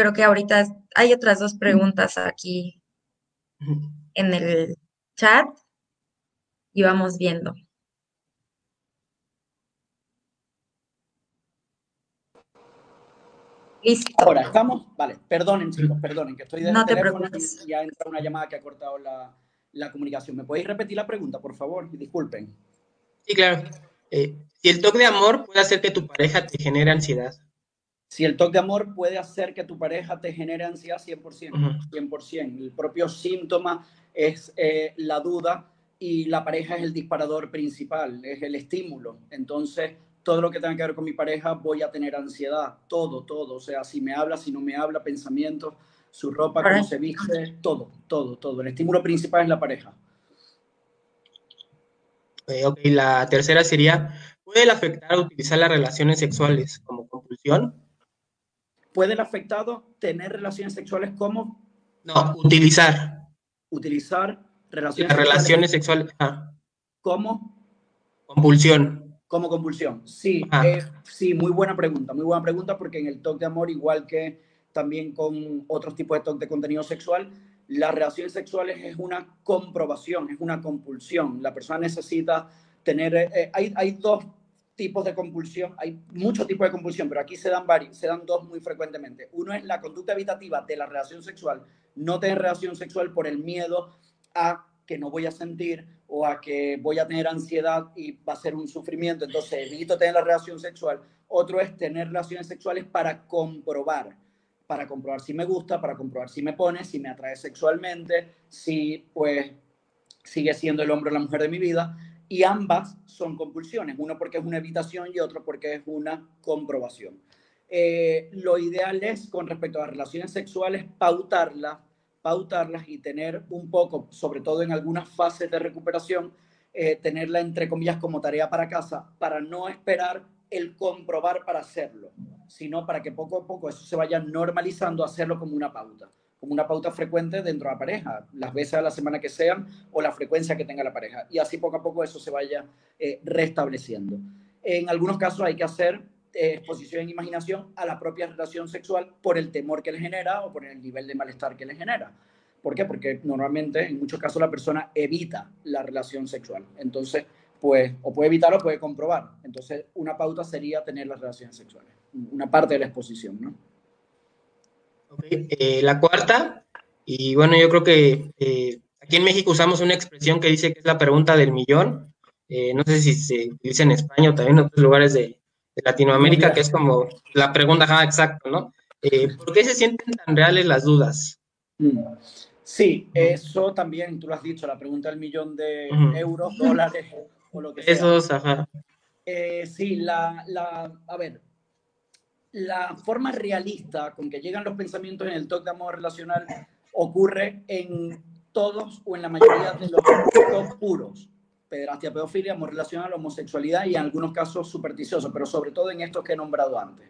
creo que ahorita hay otras dos preguntas aquí en el chat y vamos viendo. Listo. Ahora, ¿estamos? Vale, perdonen, chicos, perdonen, que estoy de No te teléfono preocupes. y ya entra una llamada que ha cortado la, la comunicación. ¿Me podéis repetir la pregunta, por favor? Disculpen. Sí, claro. Eh, si el toque de amor puede hacer que tu pareja te genere ansiedad. Si el toque de amor puede hacer que tu pareja te genere ansiedad 100%, Ujú. 100%. El propio síntoma es eh, la duda y la pareja es el disparador principal, es el estímulo. Entonces, todo lo que tenga que ver con mi pareja, voy a tener ansiedad, todo, todo. O sea, si me habla, si no me habla, pensamientos, su ropa, cómo se viste, todo, todo, todo. El estímulo principal es la pareja. Eh, ok, la tercera sería, ¿puede el afectado utilizar las relaciones sexuales como compulsión? ¿Puede el afectado tener relaciones sexuales como No, utilizar utilizar relaciones sexuales relaciones sexuales ah, como compulsión. Como compulsión. Sí, eh, sí, muy buena pregunta, muy buena pregunta porque en el TOC de amor, igual que también con otros tipos de TOC de contenido sexual, las relaciones sexuales es una comprobación, es una compulsión. La persona necesita tener, eh, hay, hay dos tipos de compulsión, hay muchos tipos de compulsión, pero aquí se dan varios, se dan dos muy frecuentemente. Uno es la conducta evitativa de la relación sexual, no tener relación sexual por el miedo a que no voy a sentir o a que voy a tener ansiedad y va a ser un sufrimiento, entonces evito tener la relación sexual. Otro es tener relaciones sexuales para comprobar, para comprobar si me gusta, para comprobar si me pone, si me atrae sexualmente, si pues sigue siendo el hombre o la mujer de mi vida. Y ambas son compulsiones, uno porque es una evitación y otro porque es una comprobación. Eh, lo ideal es, con respecto a las relaciones sexuales, pautarlas, pautarlas y tener un poco, sobre todo en algunas fases de recuperación, eh, tenerla entre comillas como tarea para casa, para no esperar el comprobar para hacerlo, sino para que poco a poco eso se vaya normalizando, hacerlo como una pauta, como una pauta frecuente dentro de la pareja, las veces a la semana que sean o la frecuencia que tenga la pareja. Y así poco a poco eso se vaya eh, restableciendo. En algunos casos hay que hacer eh, exposición en imaginación a la propia relación sexual por el temor que le genera o por el nivel de malestar que le genera. ¿Por qué? Porque normalmente, en muchos casos, la persona evita la relación sexual. Entonces, pues, o puede evitar o puede comprobar. Entonces, una pauta sería tener las relaciones sexuales. Una parte de la exposición, ¿no? Ok, eh, la cuarta, y bueno, yo creo que eh, aquí en México usamos una expresión que dice que es la pregunta del millón. Eh, no sé si se utiliza en España o también en otros lugares de, de Latinoamérica, que es como la pregunta, ajá, exacto, ¿no? ¿Por qué se sienten tan reales las dudas? Mm. Sí, eso también, tú lo has dicho, la pregunta del millón de euros, dólares o lo que sea. Esos, ajá. Sí, la, la, a ver, la forma realista con que llegan los pensamientos en el toque de amor relacional ocurre en todos o en la mayoría de los TOC puros. pederastia, pedofilia, amor relacional, homosexualidad y en algunos casos supersticioso, pero sobre todo en estos que he nombrado antes.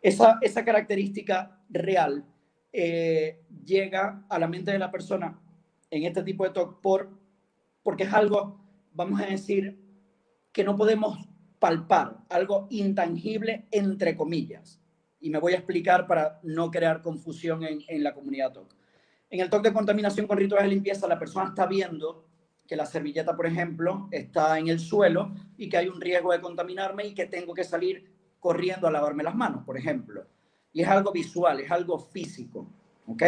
Esa, esa característica real eh, llega a la mente de la persona en este tipo de TOC por, porque es algo, vamos a decir, que no podemos palpar, algo intangible entre comillas. Y me voy a explicar para no crear confusión en, en la comunidad TOC. En el TOC de contaminación con rituales de limpieza, la persona está viendo que la servilleta, por ejemplo, está en el suelo y que hay un riesgo de contaminarme y que tengo que salir corriendo a lavarme las manos, por ejemplo. Y es algo visual, es algo físico. ¿Ok?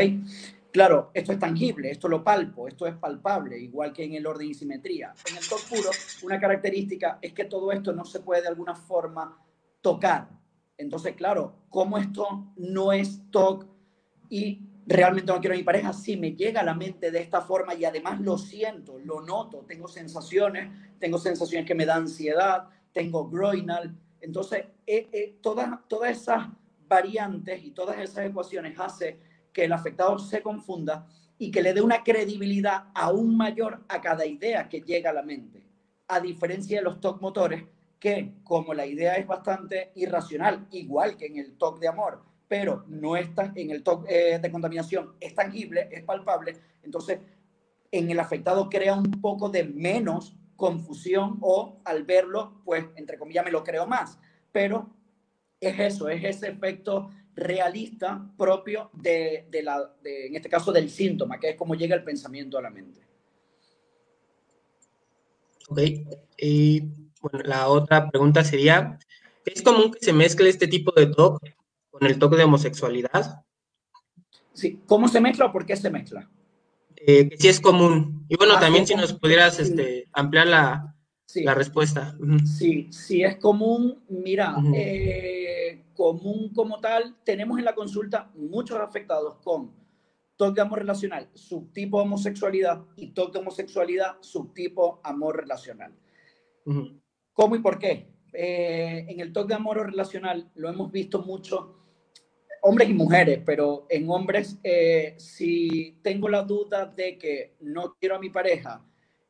Claro, esto es tangible, esto lo palpo, esto es palpable, igual que en el orden y simetría. En el TOC puro, una característica es que todo esto no se puede de alguna forma tocar. Entonces, claro, como esto no es TOC y realmente no quiero a mi pareja, sí me llega a la mente de esta forma y además lo siento, lo noto, tengo sensaciones, tengo sensaciones que me dan ansiedad, tengo groinal. Entonces, eh, eh, todas, todas esas variantes y todas esas ecuaciones hacen que el afectado se confunda y que le dé una credibilidad aún mayor a cada idea que llega a la mente. A diferencia de los TOC motores, que como la idea es bastante irracional, igual que en el TOC de amor, pero no está en el TOC eh, de contaminación, es tangible, es palpable, entonces en el afectado crea un poco de menos confusión o al verlo, pues, entre comillas, me lo creo más. Pero es eso, es ese efecto realista propio de, la, en este caso, del síntoma, que es como llega el pensamiento a la mente. Ok. Y bueno, la otra pregunta sería, ¿es común que se mezcle este tipo de TOC con el TOC de homosexualidad? Sí, ¿cómo se mezcla o por qué se mezcla? Eh, que sí es común. Y bueno, ah, también si nos pudieras este, ampliar la, la respuesta. Sí, sí es común. Mira, común como tal, tenemos en la consulta muchos afectados con TOC de amor relacional, subtipo homosexualidad y TOC de homosexualidad, subtipo amor relacional. ¿Cómo y por qué? Eh, en el TOC de amor relacional lo hemos visto mucho hombres y mujeres, pero en hombres, eh, si tengo la duda de que no quiero a mi pareja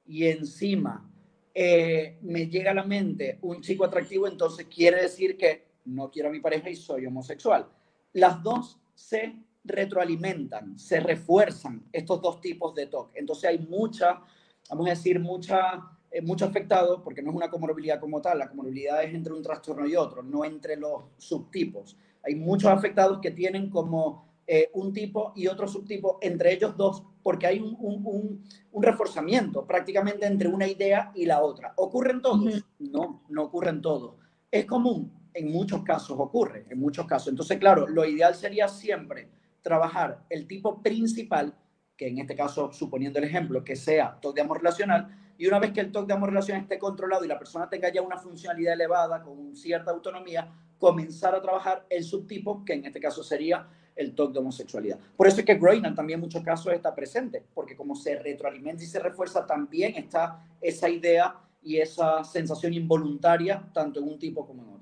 y encima eh, me llega a la mente un chico atractivo, entonces quiere decir que no quiero a mi pareja y soy homosexual. Las dos se retroalimentan, se refuerzan estos dos tipos de TOC. Entonces hay mucha, vamos a decir, mucha, eh, mucho afectado, porque no es una comorbilidad como tal, la comorbilidad es entre un trastorno y otro, no entre los subtipos. Hay muchos afectados que tienen como eh, un tipo y otro subtipo, entre ellos dos, porque hay un, un, un, reforzamiento prácticamente entre una idea y la otra. ¿Ocurren todos? No, no ocurren todos. Es común, en muchos casos ocurre, en muchos casos. Entonces, claro, lo ideal sería siempre trabajar el tipo principal, que en este caso, suponiendo el ejemplo, que sea TOC de amor relacional, y una vez que el TOC de amor relacional esté controlado y la persona tenga ya una funcionalidad elevada, con cierta autonomía, comenzar a trabajar el subtipo, que en este caso sería el TOC de homosexualidad. Por eso es que Groener también en muchos casos está presente, porque como se retroalimenta y se refuerza, también está esa idea y esa sensación involuntaria, tanto en un tipo como en otro.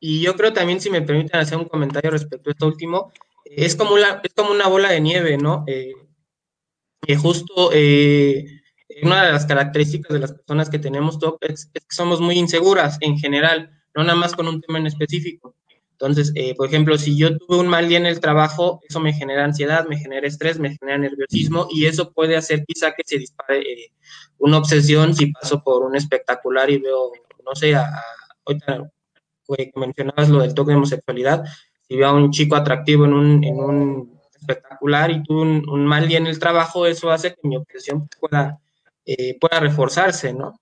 Y yo creo también, si me permiten hacer un comentario respecto a esto último, es como una, es como una bola de nieve, ¿no? Eh, que justo eh, una de las características de las personas que tenemos TOC es, que somos muy inseguras en general, no nada más con un tema en específico. Entonces, eh, por ejemplo, si yo tuve un mal día en el trabajo, eso me genera ansiedad, me genera estrés, me genera nerviosismo y eso puede hacer quizá que se dispare una obsesión si paso por un espectacular y veo, no sé, a, ahorita que mencionabas lo del toque de homosexualidad, si veo a un chico atractivo en un, en un espectacular y tuve un, mal día en el trabajo, eso hace que mi obsesión pueda, eh, pueda reforzarse, ¿no?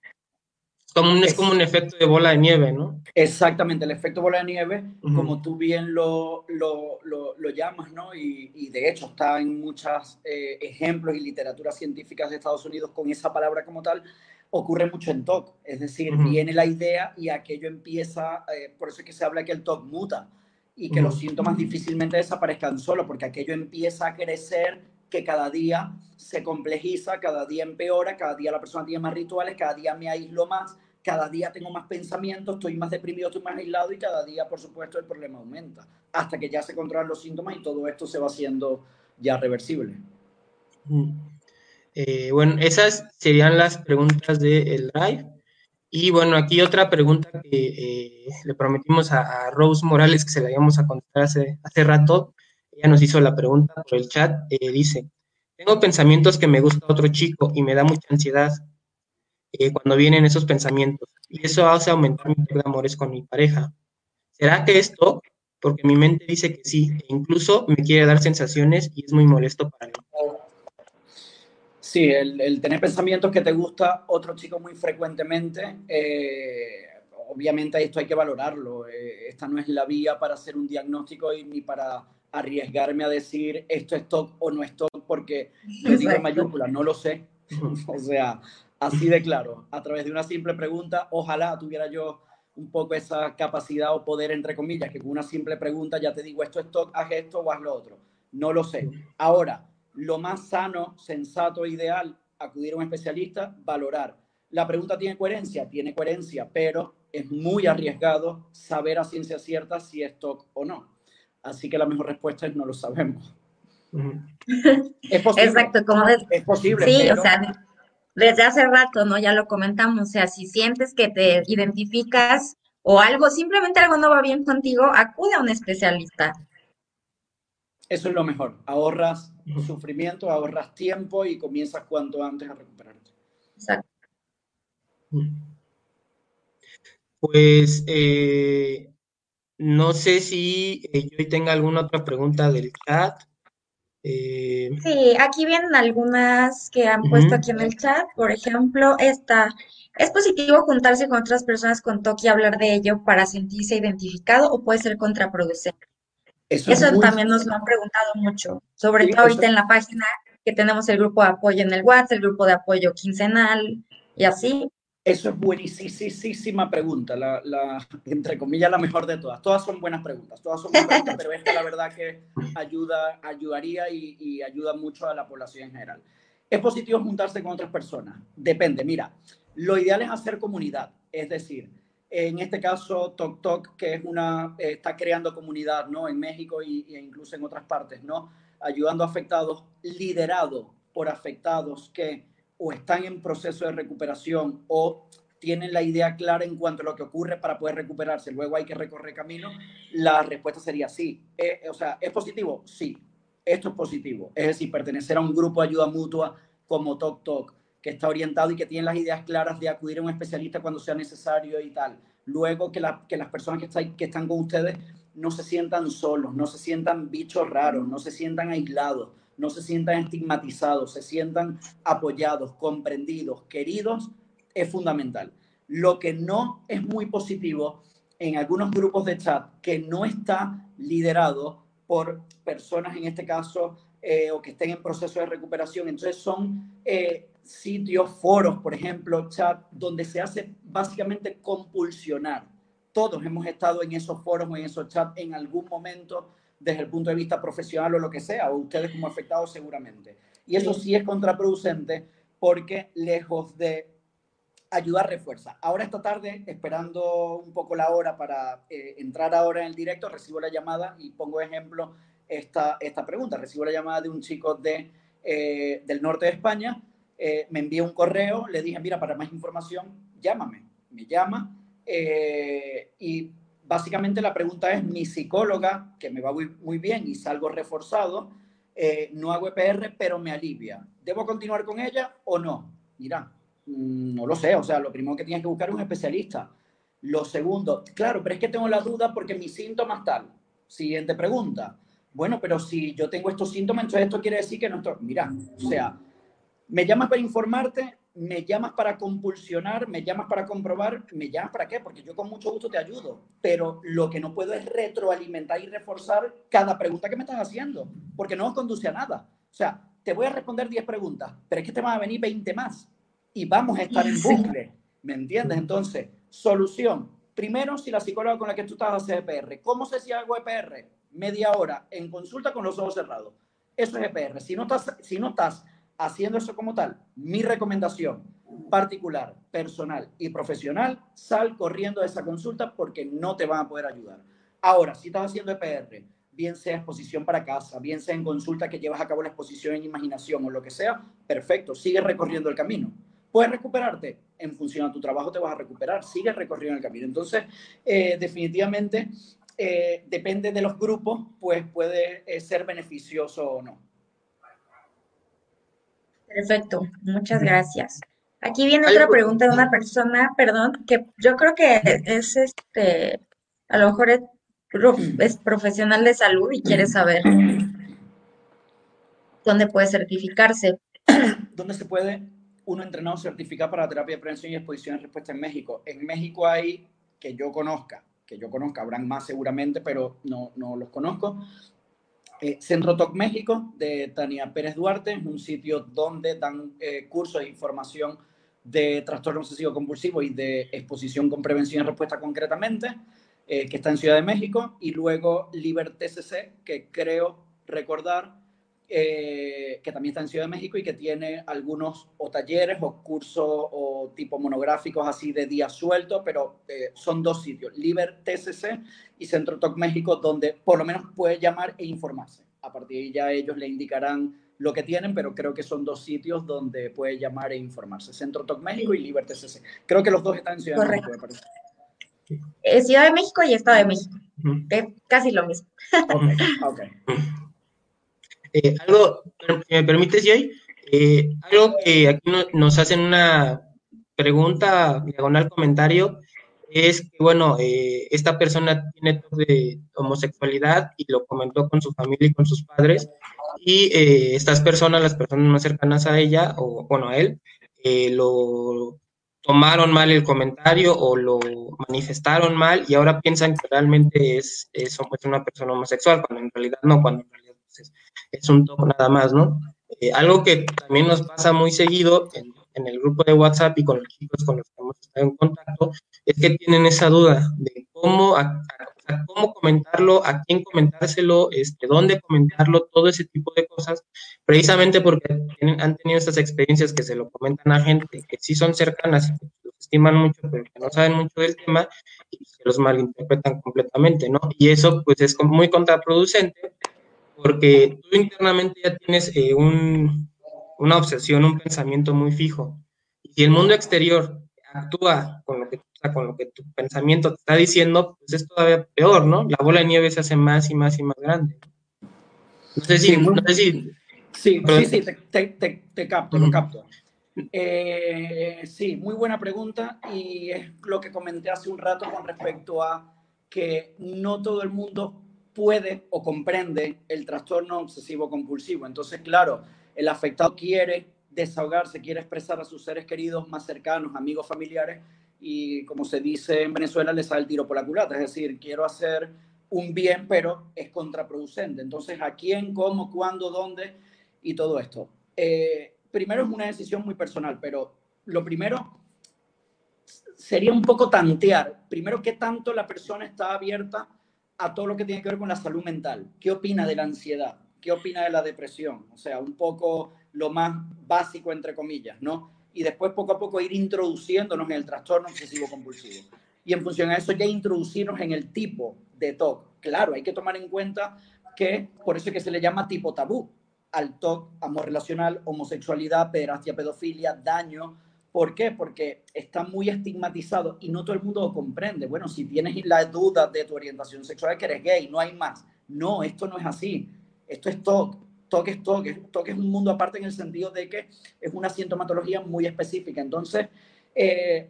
Es como, un, es como un efecto de bola de nieve, ¿no? Exactamente, el efecto bola de nieve, como tú bien lo, lo, lo, llamas, ¿no? Y, y, de hecho está en muchos eh, ejemplos y literatura científicas de Estados Unidos con esa palabra como tal, ocurre mucho en TOC, es decir, viene la idea y aquello empieza, eh, por eso es que se habla que el TOC muta y que los síntomas difícilmente desaparezcan solo, porque aquello empieza a crecer, que cada día se complejiza, cada día empeora, cada día la persona tiene más rituales, cada día me aíslo más, cada día tengo más pensamientos, estoy más deprimido, estoy más aislado y cada día, por supuesto, el problema aumenta, hasta que ya se controlan los síntomas y todo esto se va haciendo ya reversible. Eh, bueno, esas serían las preguntas del live. Y bueno, aquí otra pregunta que eh, le prometimos a, Rose Morales que se la íbamos a contestar hace, hace rato. Ella nos hizo la pregunta por el chat. Eh, dice, tengo pensamientos que me gusta otro chico y me da mucha ansiedad cuando vienen esos pensamientos. Y eso hace aumentar mi de amores con mi pareja. ¿Será que esto? Porque mi mente dice que sí, e incluso me quiere dar sensaciones y es muy molesto para mí. Sí, el, tener pensamientos que te gusta otro chico muy frecuentemente, eh, obviamente esto hay que valorarlo. Eh, esta no es la vía para hacer un diagnóstico y ni para arriesgarme a decir esto es TOC o no es TOC, porque le digo en mayúsculas, no lo sé. (laughs) o sea, así de claro, a través de una simple pregunta, ojalá tuviera yo un poco esa capacidad o poder, entre comillas, que con una simple pregunta ya te digo esto es TOC, haz esto o haz lo otro. No lo sé. Ahora, lo más sano, sensato, ideal, acudir a un especialista, valorar. La pregunta tiene coherencia, tiene coherencia, pero es muy arriesgado saber a ciencia cierta si es TOC o no. Así que la mejor respuesta es no lo sabemos. Es posible. Exacto, como es posible. Sí, o sea, desde hace rato, ¿no? Ya lo comentamos, o sea, si sientes que te identificas o algo, simplemente algo no va bien contigo, acude a un especialista. Eso es lo mejor. Ahorras sufrimiento, ahorras tiempo y comienzas cuanto antes a recuperarte. Exacto. Pues eh, no sé si eh, yo tenga alguna otra pregunta del chat. Eh, sí, aquí vienen algunas que han puesto aquí en el chat. Por ejemplo, esta. ¿Es positivo juntarse con otras personas con TOC y hablar de ello para sentirse identificado o puede ser contraproducente? Eso, también nos lo han preguntado mucho, sobre todo ahorita en la página que tenemos el grupo de apoyo en el WhatsApp, el grupo de apoyo quincenal y así. Eso es buenísima pregunta, la, entre comillas la mejor de todas. Todas son buenas preguntas, todas son buenas preguntas, pero esta la verdad que ayuda, ayudaría y, y ayuda mucho a la población en general. ¿Es positivo juntarse con otras personas? Depende, mira, lo ideal es hacer comunidad, es decir, en este caso, Tok Tok, que es una, eh, está creando comunidad, ¿no? En México y, e incluso en otras partes, ¿no? Ayudando a afectados, liderado por afectados que o están en proceso de recuperación o tienen la idea clara en cuanto a lo que ocurre para poder recuperarse. Luego hay que recorrer camino. La respuesta sería sí. Eh, o sea, ¿es positivo? Sí. Esto es positivo. Es decir, pertenecer a un grupo de ayuda mutua como Tok Tok que está orientado y que tiene las ideas claras de acudir a un especialista cuando sea necesario y tal. Luego que, que las personas que, que están con ustedes no se sientan solos, no se sientan bichos raros, no se sientan aislados, no se sientan estigmatizados, se sientan apoyados, comprendidos, queridos, es fundamental. Lo que no es muy positivo en algunos grupos de chat que no está liderado por personas, en este caso, eh, o que estén en proceso de recuperación. Entonces son eh, sitios, foros, por ejemplo, chat, donde se hace básicamente compulsionar. Todos hemos estado en esos foros o en esos chats en algún momento desde el punto de vista profesional o lo que sea, o ustedes como afectados seguramente. Y eso sí es contraproducente porque lejos de ayudar refuerza. Ahora esta tarde, esperando un poco la hora para eh, entrar ahora en el directo, recibo la llamada y pongo ejemplo esta, esta pregunta. Recibo la llamada de un chico de, eh, del norte de España eh, me envió un correo, le dije, mira, para más información, llámame. Me llama eh, y básicamente la pregunta es, mi psicóloga, que me va muy, bien y salgo reforzado, eh, no hago EPR, pero me alivia. ¿Debo continuar con ella o no? Mira, mm, no lo sé, o sea, lo primero que tienes que buscar es un especialista. Lo segundo, claro, pero es que tengo la duda porque mis síntomas tal. Siguiente pregunta. Bueno, pero si yo tengo estos síntomas, entonces esto quiere decir que no estoy... Mira, o sea, me llamas para informarte, me llamas para compulsionar, me llamas para comprobar, me llamas para qué, porque yo con mucho gusto te ayudo, pero lo que no puedo es retroalimentar y reforzar cada pregunta que me estás haciendo, porque no os conduce a nada. O sea, te voy a responder 10 preguntas, pero es que te van a venir 20 más y vamos a estar en (laughs) bucle, ¿me entiendes? Entonces, solución. Primero, si la psicóloga con la que tú estás hace EPR, ¿cómo sé si hago EPR? Media hora en consulta con los ojos cerrados. Eso es EPR. Si no estás, si no estás haciendo eso como tal, mi recomendación particular, personal y profesional, sal corriendo de esa consulta porque no te van a poder ayudar. Ahora, si estás haciendo EPR, bien sea exposición para casa, bien sea en consulta que llevas a cabo la exposición en imaginación o lo que sea, perfecto, sigue recorriendo el camino. ¿Puedes recuperarte? En función a tu trabajo te vas a recuperar, sigue recorriendo el camino. Entonces, eh, definitivamente, eh, depende de los grupos, pues puede eh, ser beneficioso o no. Perfecto, muchas gracias. Aquí viene otra pregunta de una persona, perdón, que yo creo que es este, a lo mejor es, profesional de salud y quiere saber dónde puede certificarse. ¿Dónde se puede uno entrenado certificar para terapia de prevención y exposición en respuesta en México? En México hay, que yo conozca, que yo conozca, habrán más seguramente, pero no, no los conozco, eh, Centro TOC México de Tania Pérez Duarte, es un sitio donde dan eh, cursos e información de trastorno obsesivo compulsivo y de exposición con prevención y respuesta concretamente, eh, que está en Ciudad de México, y luego LiberTCC, que creo recordar que también está en Ciudad de México y que tiene algunos o talleres o cursos o tipo monográficos así de días sueltos, pero son dos sitios, LiberTCC y Centro TOC México, donde por lo menos puede llamar e informarse. A partir de ahí ya ellos le indicarán lo que tienen, pero creo que son dos sitios donde puede llamar e informarse. Centro TOC México y Liberty CC. Creo que los dos están en Ciudad de México, me parece. Eh, Ciudad de México y Estado de México. casi lo mismo. Ok, eh, algo, me permites, Jay, eh, algo que aquí nos hacen una pregunta, diagonal comentario, es que, bueno, eh, esta persona tiene de homosexualidad y lo comentó con su familia y con sus padres, y eh, estas personas, las personas más cercanas a ella, o bueno, a él, eh, lo tomaron mal el comentario o lo manifestaron mal y ahora piensan que realmente es, es, una persona homosexual, cuando en realidad no, cuando en realidad es, un toque nada más, ¿no? algo que también nos pasa muy seguido en, en el grupo de WhatsApp y con los chicos con los que hemos estado en contacto, es que tienen esa duda de cómo, cómo comentarlo, a quién comentárselo, este, dónde comentarlo, todo ese tipo de cosas, precisamente porque han tenido estas experiencias que se lo comentan a gente que sí son cercanas, que los estiman mucho, pero que no saben mucho del tema y que los malinterpretan completamente, ¿no? Y eso pues es muy contraproducente porque tú internamente ya tienes eh, un, una obsesión, un pensamiento muy fijo. Y si el mundo exterior actúa con lo que, con lo que tu pensamiento te está diciendo, pues es todavía peor, ¿no? La bola de nieve se hace más y más y más grande. No sé si... No sé si sí, sí, sí, te, te, te, capto, lo capto. Eh, sí, muy buena pregunta y es lo que comenté hace un rato con respecto a que no todo el mundo puede o comprende el trastorno obsesivo compulsivo. Entonces, claro, el afectado quiere desahogarse, quiere expresar a sus seres queridos más cercanos, amigos, familiares, y como se dice en Venezuela, le sale el tiro por la culata, es decir, quiero hacer un bien, pero es contraproducente. Entonces, ¿a quién, cómo, cuándo, dónde? Y todo esto. Eh, primero es una decisión muy personal, pero lo primero sería un poco tantear, primero, qué tanto la persona está abierta a todo lo que tiene que ver con la salud mental. ¿Qué opina de la ansiedad? ¿Qué opina de la depresión? O sea, un poco lo más básico, entre comillas, ¿no? Y después poco a poco ir introduciéndonos en el trastorno obsesivo compulsivo. Y en función a eso ya introducirnos en el tipo de TOC. Claro, hay que tomar en cuenta que por eso es que se le llama tipo tabú al TOC, amor relacional, homosexualidad, pederastia, pedofilia, daño. ¿Por qué? Porque está muy estigmatizado y no todo el mundo lo comprende. Bueno, si tienes la duda de tu orientación sexual, que eres gay, no hay más. No, esto no es así. Esto es TOC. TOC es TOC. TOC es un mundo aparte en el sentido de que es una sintomatología muy específica. Entonces, eh,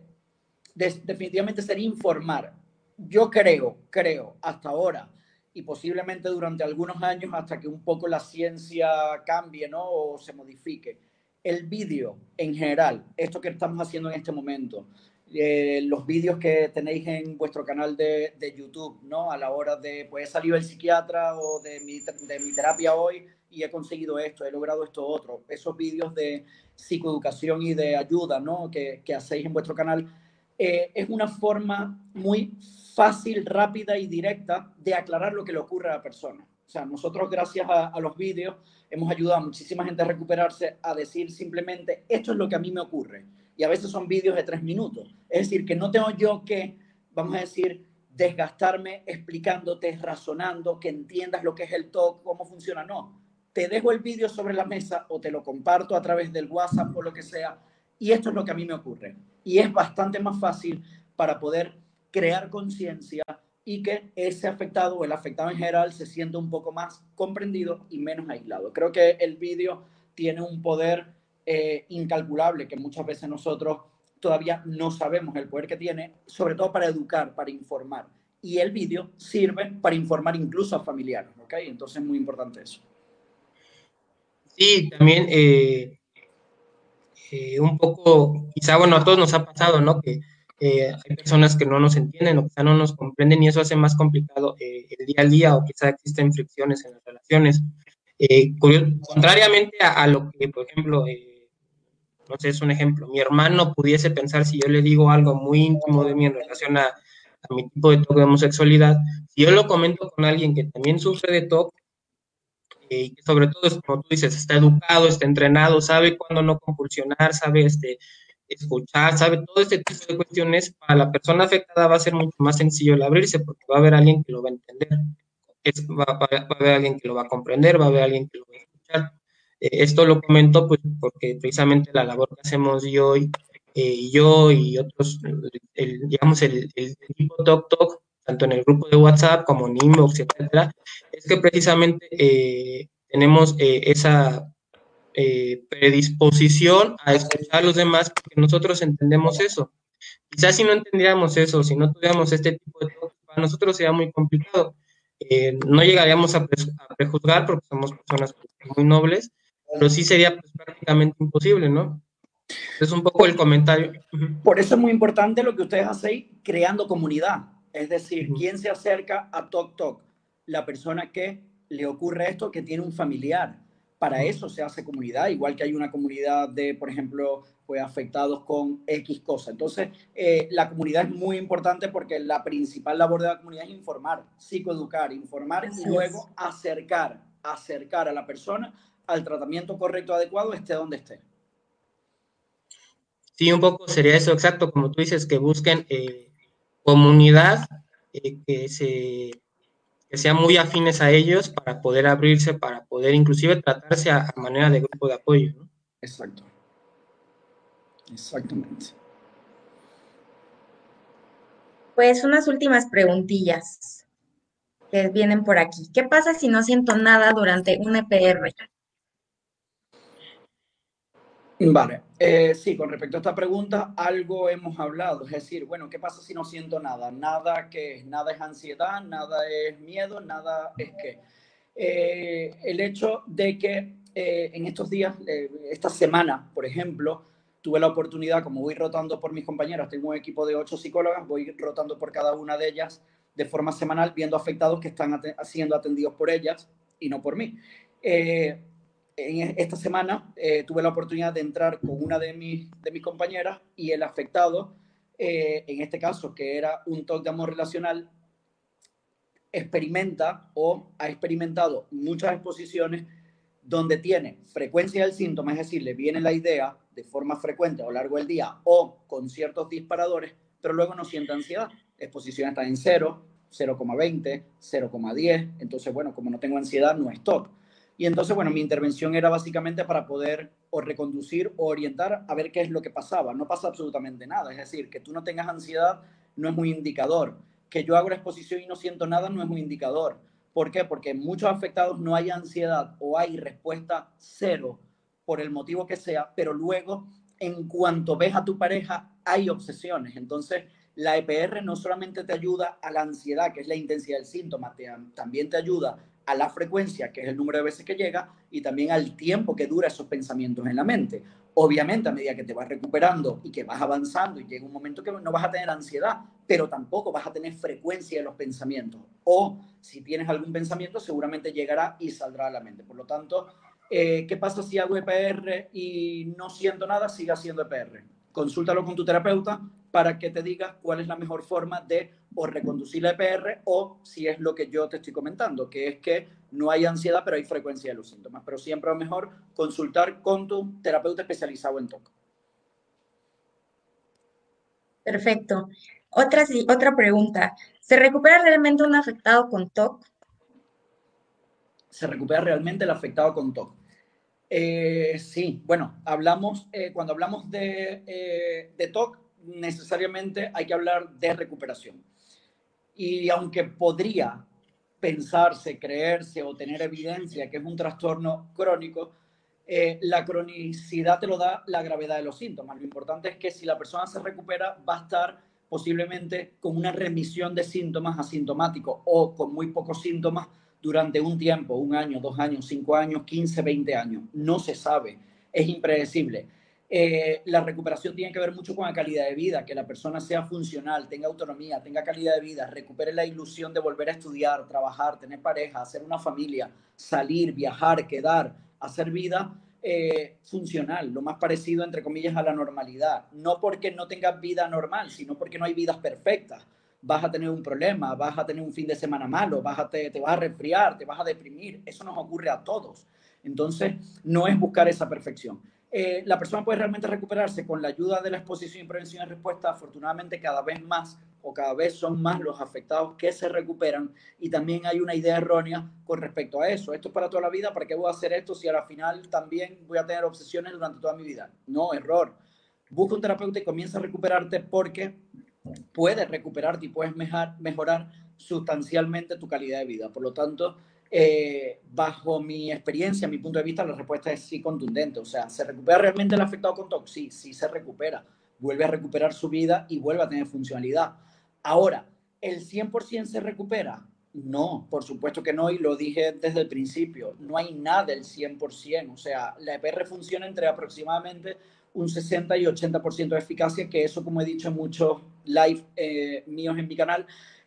definitivamente sería informar. Yo creo, creo, hasta ahora, y posiblemente durante algunos años hasta que un poco la ciencia cambie, ¿no? O se modifique. El vídeo en general, esto que estamos haciendo en este momento, eh, los vídeos que tenéis en vuestro canal de, de, YouTube, ¿no? A la hora de, pues he salido el psiquiatra o de mi, de mi terapia hoy y he conseguido esto, he logrado esto otro. Esos vídeos de psicoeducación y de ayuda, ¿no? Que, que hacéis en vuestro canal, eh, es una forma muy fácil, rápida y directa de aclarar lo que le ocurre a la persona. O sea, nosotros gracias a, los vídeos hemos ayudado a muchísima gente a recuperarse, a decir simplemente, esto es lo que a mí me ocurre y a veces son vídeos de tres minutos. Es decir, que no tengo yo que, vamos a decir, desgastarme explicándote, razonando, que entiendas lo que es el TOC, cómo funciona. No, te dejo el vídeo sobre la mesa o te lo comparto a través del WhatsApp o lo que sea. Y esto es lo que a mí me ocurre. Y es bastante más fácil para poder crear conciencia y que ese afectado o el afectado en general se sienta un poco más comprendido y menos aislado. Creo que el vídeo tiene un poder eh, incalculable que muchas veces nosotros todavía no sabemos el poder que tiene, sobre todo para educar, para informar. Y el vídeo sirve para informar incluso a familiares, ¿ok? Entonces es muy importante eso. Sí, también eh, eh, un poco, quizá, bueno, a todos nos ha pasado, ¿no? Que hay personas que no nos entienden o quizá no nos comprenden y eso hace más complicado eh, el día a día o quizá existen fricciones en las relaciones. contrariamente a, lo que, por ejemplo, no sé, es un ejemplo, mi hermano pudiese pensar si yo le digo algo muy íntimo de mí en relación a, a mi tipo de toque de homosexualidad, si yo lo comento con alguien que también sufre de TOC, y que sobre todo, como tú dices, está educado, está entrenado, sabe cuándo no compulsionar, sabe este, escuchar, sabe todo este tipo de cuestiones, para la persona afectada va a ser mucho más sencillo el abrirse porque va a haber alguien que lo va a entender, va, a haber alguien que lo va a comprender, va a haber alguien que lo va a escuchar. Eh, esto lo comento pues porque precisamente la labor que hacemos yo y eh, yo y otros, el, digamos, el, el, equipo Talk Talk, tanto en el grupo de WhatsApp como en Inbox, etcétera, es que precisamente eh, tenemos eh, esa eh, predisposición a escuchar a los demás porque nosotros entendemos eso. Quizás si no entendiéramos eso, si no tuviéramos este tipo de cosas, para nosotros sería muy complicado. no llegaríamos a, prejuzgar porque somos personas muy nobles, pero sí sería pues, prácticamente imposible, ¿no? Es un poco el comentario. Por eso es muy importante lo que ustedes hacen creando comunidad. Es decir, ¿quién se acerca a Tok Tok? La persona que le ocurre esto, que tiene un familiar. Para eso se hace comunidad, igual que hay una comunidad de, por ejemplo, pues afectados con X cosa. Entonces, eh, la comunidad es muy importante porque la principal labor de la comunidad es informar, psicoeducar, informar y luego acercar, acercar a la persona al tratamiento correcto, adecuado, esté donde esté. Sí, un poco sería eso, exacto, como tú dices, que busquen eh, comunidad eh, que, se, que sean muy afines a ellos para poder abrirse, para poder inclusive tratarse a, manera de grupo de apoyo. ¿no? Exacto. Exactamente. Pues unas últimas preguntillas que vienen por aquí. ¿Qué pasa si no siento nada durante un EPR? Vale, eh, sí, con respecto a esta pregunta, algo hemos hablado, es decir, bueno, ¿qué pasa si no siento nada? Nada que nada es ansiedad, nada es miedo, nada es que. Eh, el hecho de que eh, en estos días, esta semana, por ejemplo, tuve la oportunidad, como voy rotando por mis compañeras, tengo un equipo de ocho psicólogas, voy rotando por cada una de ellas de forma semanal, viendo afectados que están siendo atendidos por ellas y no por mí en esta semana eh, tuve la oportunidad de entrar con una de mis, de mis compañeras y el afectado, eh, en este caso, que era un TOC de amor relacional, experimenta o ha experimentado muchas exposiciones donde tiene frecuencia del síntoma, es decir, le viene la idea de forma frecuente a lo largo del día o con ciertos disparadores, pero luego no siente ansiedad. Exposición está en 0, 0,20, 0,10. Entonces, bueno, como no tengo ansiedad, no es TOC. Y entonces, bueno, mi intervención era básicamente para poder o reconducir o orientar a ver qué es lo que pasaba. No pasa absolutamente nada. Es decir, que tú no tengas ansiedad no es un indicador. Que yo hago la exposición y no siento nada no es un indicador. ¿Por qué? Porque muchos afectados no hay ansiedad o hay respuesta cero por el motivo que sea, pero luego, en cuanto ves a tu pareja, hay obsesiones. Entonces, la EPR no solamente te ayuda a la ansiedad, que es la intensidad del síntoma, también te ayuda a la frecuencia, que es el número de veces que llega, y también al tiempo que dura esos pensamientos en la mente. Obviamente, a medida que te vas recuperando y que vas avanzando y llega un momento que no vas a tener ansiedad, pero tampoco vas a tener frecuencia de los pensamientos. O si tienes algún pensamiento, seguramente llegará y saldrá a la mente. Por lo tanto, eh, ¿qué pasa si hago EPR y no siento nada? Siga haciendo EPR. Consúltalo con tu terapeuta para que te diga cuál es la mejor forma de o reconducir la EPR o si es lo que yo te estoy comentando, que es que no hay ansiedad, pero hay frecuencia de los síntomas. Pero siempre es mejor consultar con tu terapeuta especializado en TOC. Perfecto. Otra, otra pregunta. ¿Se recupera realmente un afectado con TOC? ¿Se recupera realmente el afectado con TOC? Eh, sí, bueno, hablamos, eh, cuando hablamos de, eh, de TOC, necesariamente hay que hablar de recuperación. Y aunque podría pensarse, creerse o tener evidencia que es un trastorno crónico, eh, la cronicidad te lo da la gravedad de los síntomas. Lo importante es que si la persona se recupera, va a estar posiblemente con una remisión de síntomas asintomáticos o con muy pocos síntomas durante un tiempo, un año, dos años, cinco años, 15, 20 años. No se sabe, es impredecible. Eh, la recuperación tiene que ver mucho con la calidad de vida, que la persona sea funcional, tenga autonomía, tenga calidad de vida, recupere la ilusión de volver a estudiar, trabajar, tener pareja, hacer una familia, salir, viajar, quedar, hacer vida eh, funcional, lo más parecido, entre comillas, a la normalidad. No porque no tengas vida normal, sino porque no hay vidas perfectas. Vas a tener un problema, vas a tener un fin de semana malo, vas a te, te vas a resfriar, te vas a deprimir. Eso nos ocurre a todos. Entonces, no es buscar esa perfección. Eh, la persona puede realmente recuperarse con la ayuda de la exposición y prevención y respuesta. Afortunadamente, cada vez más o cada vez son más los afectados que se recuperan y también hay una idea errónea con respecto a eso. Esto es para toda la vida, ¿para qué voy a hacer esto si al final también voy a tener obsesiones durante toda mi vida? No, error. Busca un terapeuta y comienza a recuperarte porque puedes recuperarte y puedes mejorar sustancialmente tu calidad de vida. Por lo tanto, eh, bajo mi experiencia, mi punto de vista, la respuesta es sí contundente. O sea, ¿se recupera realmente el afectado con TOC? Sí, sí se recupera. Vuelve a recuperar su vida y vuelve a tener funcionalidad. Ahora, ¿el 100% se recupera? No, por supuesto que no, y lo dije desde el principio, no hay nada del 100%, o sea, la EPR funciona entre aproximadamente un 60 y 80% de eficacia, que eso, como he dicho en muchos live eh, míos en mi canal,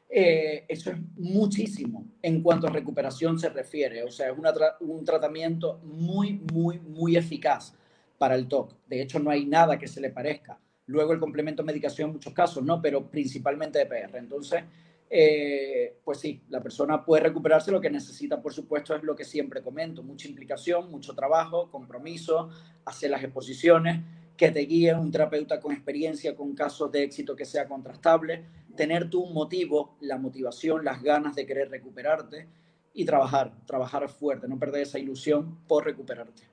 eh, eso es muchísimo en cuanto a recuperación se refiere, o sea, es un tratamiento muy, muy, muy eficaz para el TOC. De hecho, no hay nada que se le parezca. Luego el complemento medicación en muchos casos, ¿no? Pero principalmente EPR. Entonces, eh, pues sí, la persona puede recuperarse. Lo que necesita, por supuesto, es lo que siempre comento. Mucha implicación, mucho trabajo, compromiso, hacer las exposiciones, que te guíe un terapeuta con experiencia, con casos de éxito que sea contrastable, tener tu motivo, la motivación, las ganas de querer recuperarte y trabajar, trabajar fuerte, no perder esa ilusión por recuperarte.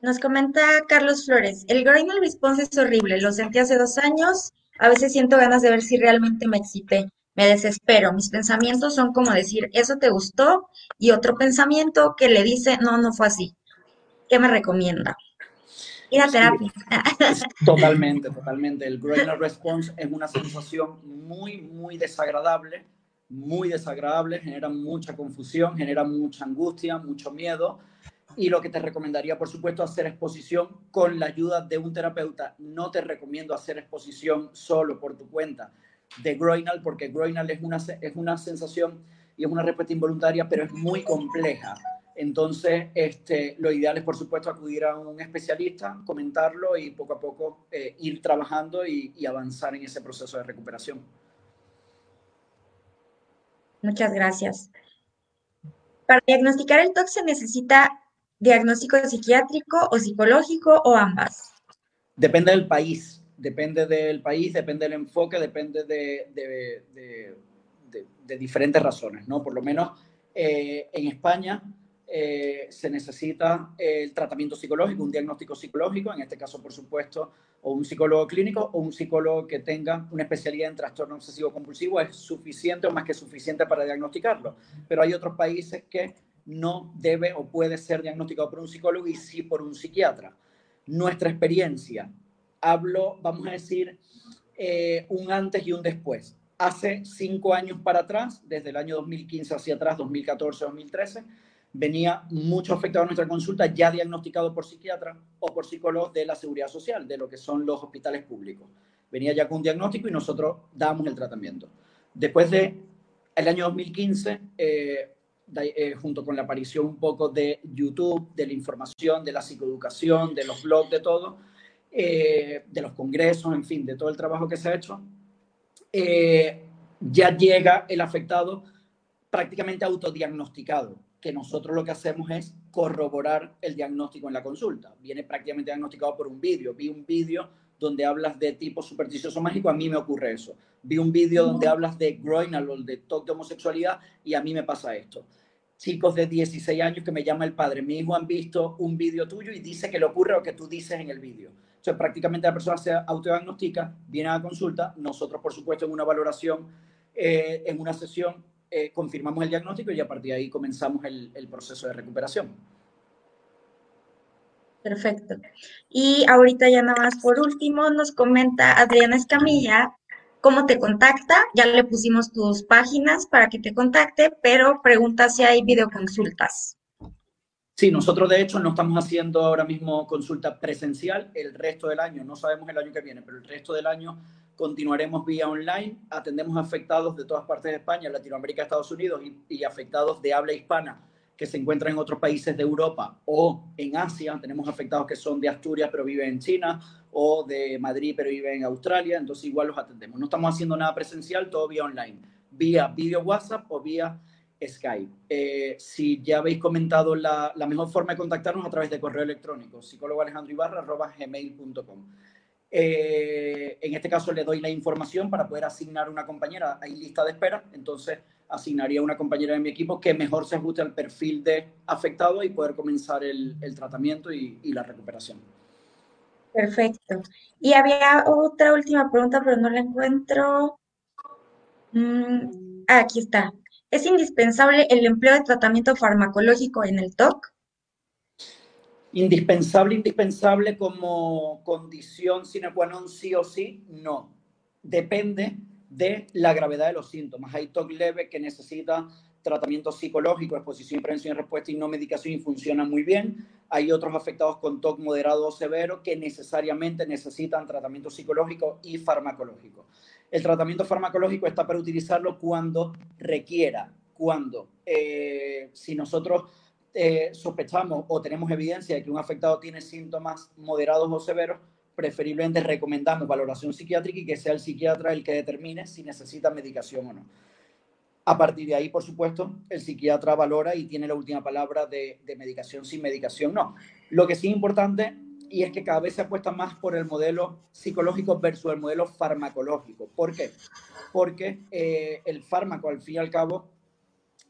Nos comenta Carlos Flores, el groinal response es horrible, lo sentí hace dos años, a veces siento ganas de ver si realmente me excité, me desespero, mis pensamientos son como decir, eso te gustó, y otro pensamiento que le dice, no, no fue así. ¿Qué me recomienda? Ir a terapia. (laughs) totalmente, totalmente. El groinal response es una sensación muy, muy desagradable, muy desagradable, genera mucha confusión, genera mucha angustia, mucho miedo y lo que te recomendaría, por supuesto, hacer exposición con la ayuda de un terapeuta. No te recomiendo hacer exposición solo por tu cuenta de groinal, porque groinal es una, es una sensación y es una respuesta involuntaria, pero es muy compleja. Entonces, este, lo ideal es, por supuesto, acudir a un especialista, comentarlo y poco a poco eh, ir trabajando y, y avanzar en ese proceso de recuperación. Muchas gracias. Para diagnosticar el TOC se necesita diagnóstico psiquiátrico o psicológico o ambas? Depende del país, depende del país, depende del enfoque, depende de, de, de, diferentes razones, ¿no? Por lo menos eh, en España eh, se necesita el tratamiento psicológico, un diagnóstico psicológico, en este caso, por supuesto, o un psicólogo clínico o un psicólogo que tenga una especialidad en trastorno obsesivo compulsivo es suficiente o más que suficiente para diagnosticarlo. Pero hay otros países que no debe o puede ser diagnosticado por un psicólogo y sí por un psiquiatra. Nuestra experiencia, hablo, vamos a decir, eh, un antes y un después. Hace cinco años para atrás, desde el año 2015 hacia atrás, 2014, 2013, venía mucho afectado a nuestra consulta ya diagnosticado por psiquiatra o por psicólogos de la seguridad social, de lo que son los hospitales públicos. Venía ya con un diagnóstico y nosotros damos el tratamiento. Después de el año 2015, eh, eh, junto con la aparición un poco de YouTube, de la información, de la psicoeducación, de los blogs, de todo, eh, de los congresos, en fin, de todo el trabajo que se ha hecho, ya llega el afectado prácticamente autodiagnosticado, que nosotros lo que hacemos es corroborar el diagnóstico en la consulta. Viene prácticamente diagnosticado por un vídeo. Vi un vídeo donde hablas de tipo supersticioso mágico, a mí me ocurre eso. Vi un vídeo donde hablas de groinal, de toque de homosexualidad, y a mí me pasa esto. Chicos de 16 años que me llama el padre, mi hijo han visto un vídeo tuyo y dice que le ocurre lo que tú dices en el vídeo. Entonces, prácticamente la persona se autodiagnostica, viene a la consulta, nosotros, por supuesto, en una valoración, eh, en una sesión, eh, confirmamos el diagnóstico y a partir de ahí comenzamos el, el proceso de recuperación. Perfecto. Y ahorita ya nada más por último nos comenta Adriana Escamilla cómo te contacta. Ya le pusimos tus páginas para que te contacte, pero pregunta si hay videoconsultas. Sí, nosotros de hecho no estamos haciendo ahora mismo consulta presencial el resto del año, no sabemos el año que viene, pero el resto del año continuaremos vía online, atendemos afectados de todas partes de España, Latinoamérica, Estados Unidos y, afectados de habla hispana que se encuentran en otros países de Europa o en Asia. Tenemos afectados que son de Asturias pero viven en China o de Madrid pero viven en Australia, entonces igual los atendemos. No estamos haciendo nada presencial, todo vía online, vía video WhatsApp o vía Skype. Eh, si ya habéis comentado la, mejor forma de contactarnos a través de correo electrónico, psicólogo Alejandro Ibarra, gmail.com. Eh, en este caso le doy la información para poder asignar una compañera. Hay lista de espera, entonces asignaría una compañera de mi equipo que mejor se ajuste al perfil de afectado y poder comenzar el, tratamiento y, la recuperación. Perfecto. Y había otra última pregunta, pero no la encuentro. Mm, aquí está. ¿Es indispensable el empleo de tratamiento farmacológico en el TOC? Indispensable, indispensable como condición sine qua non sí o sí, no. Depende de la gravedad de los síntomas. Hay TOC leve que necesita tratamiento psicológico, exposición, prevención, respuesta y no medicación y funciona muy bien. Hay otros afectados con TOC moderado o severo que necesariamente necesitan tratamiento psicológico y farmacológico. El tratamiento farmacológico está para utilizarlo cuando requiera, cuando eh, si nosotros eh, sospechamos o tenemos evidencia de que un afectado tiene síntomas moderados o severos, preferiblemente recomendamos valoración psiquiátrica y que sea el psiquiatra el que determine si necesita medicación o no. A partir de ahí, por supuesto, el psiquiatra valora y tiene la última palabra de, medicación sin medicación no. Lo que sí es importante y es que cada vez se apuesta más por el modelo psicológico versus el modelo farmacológico. ¿Por qué? Porque eh, el fármaco, al fin y al cabo,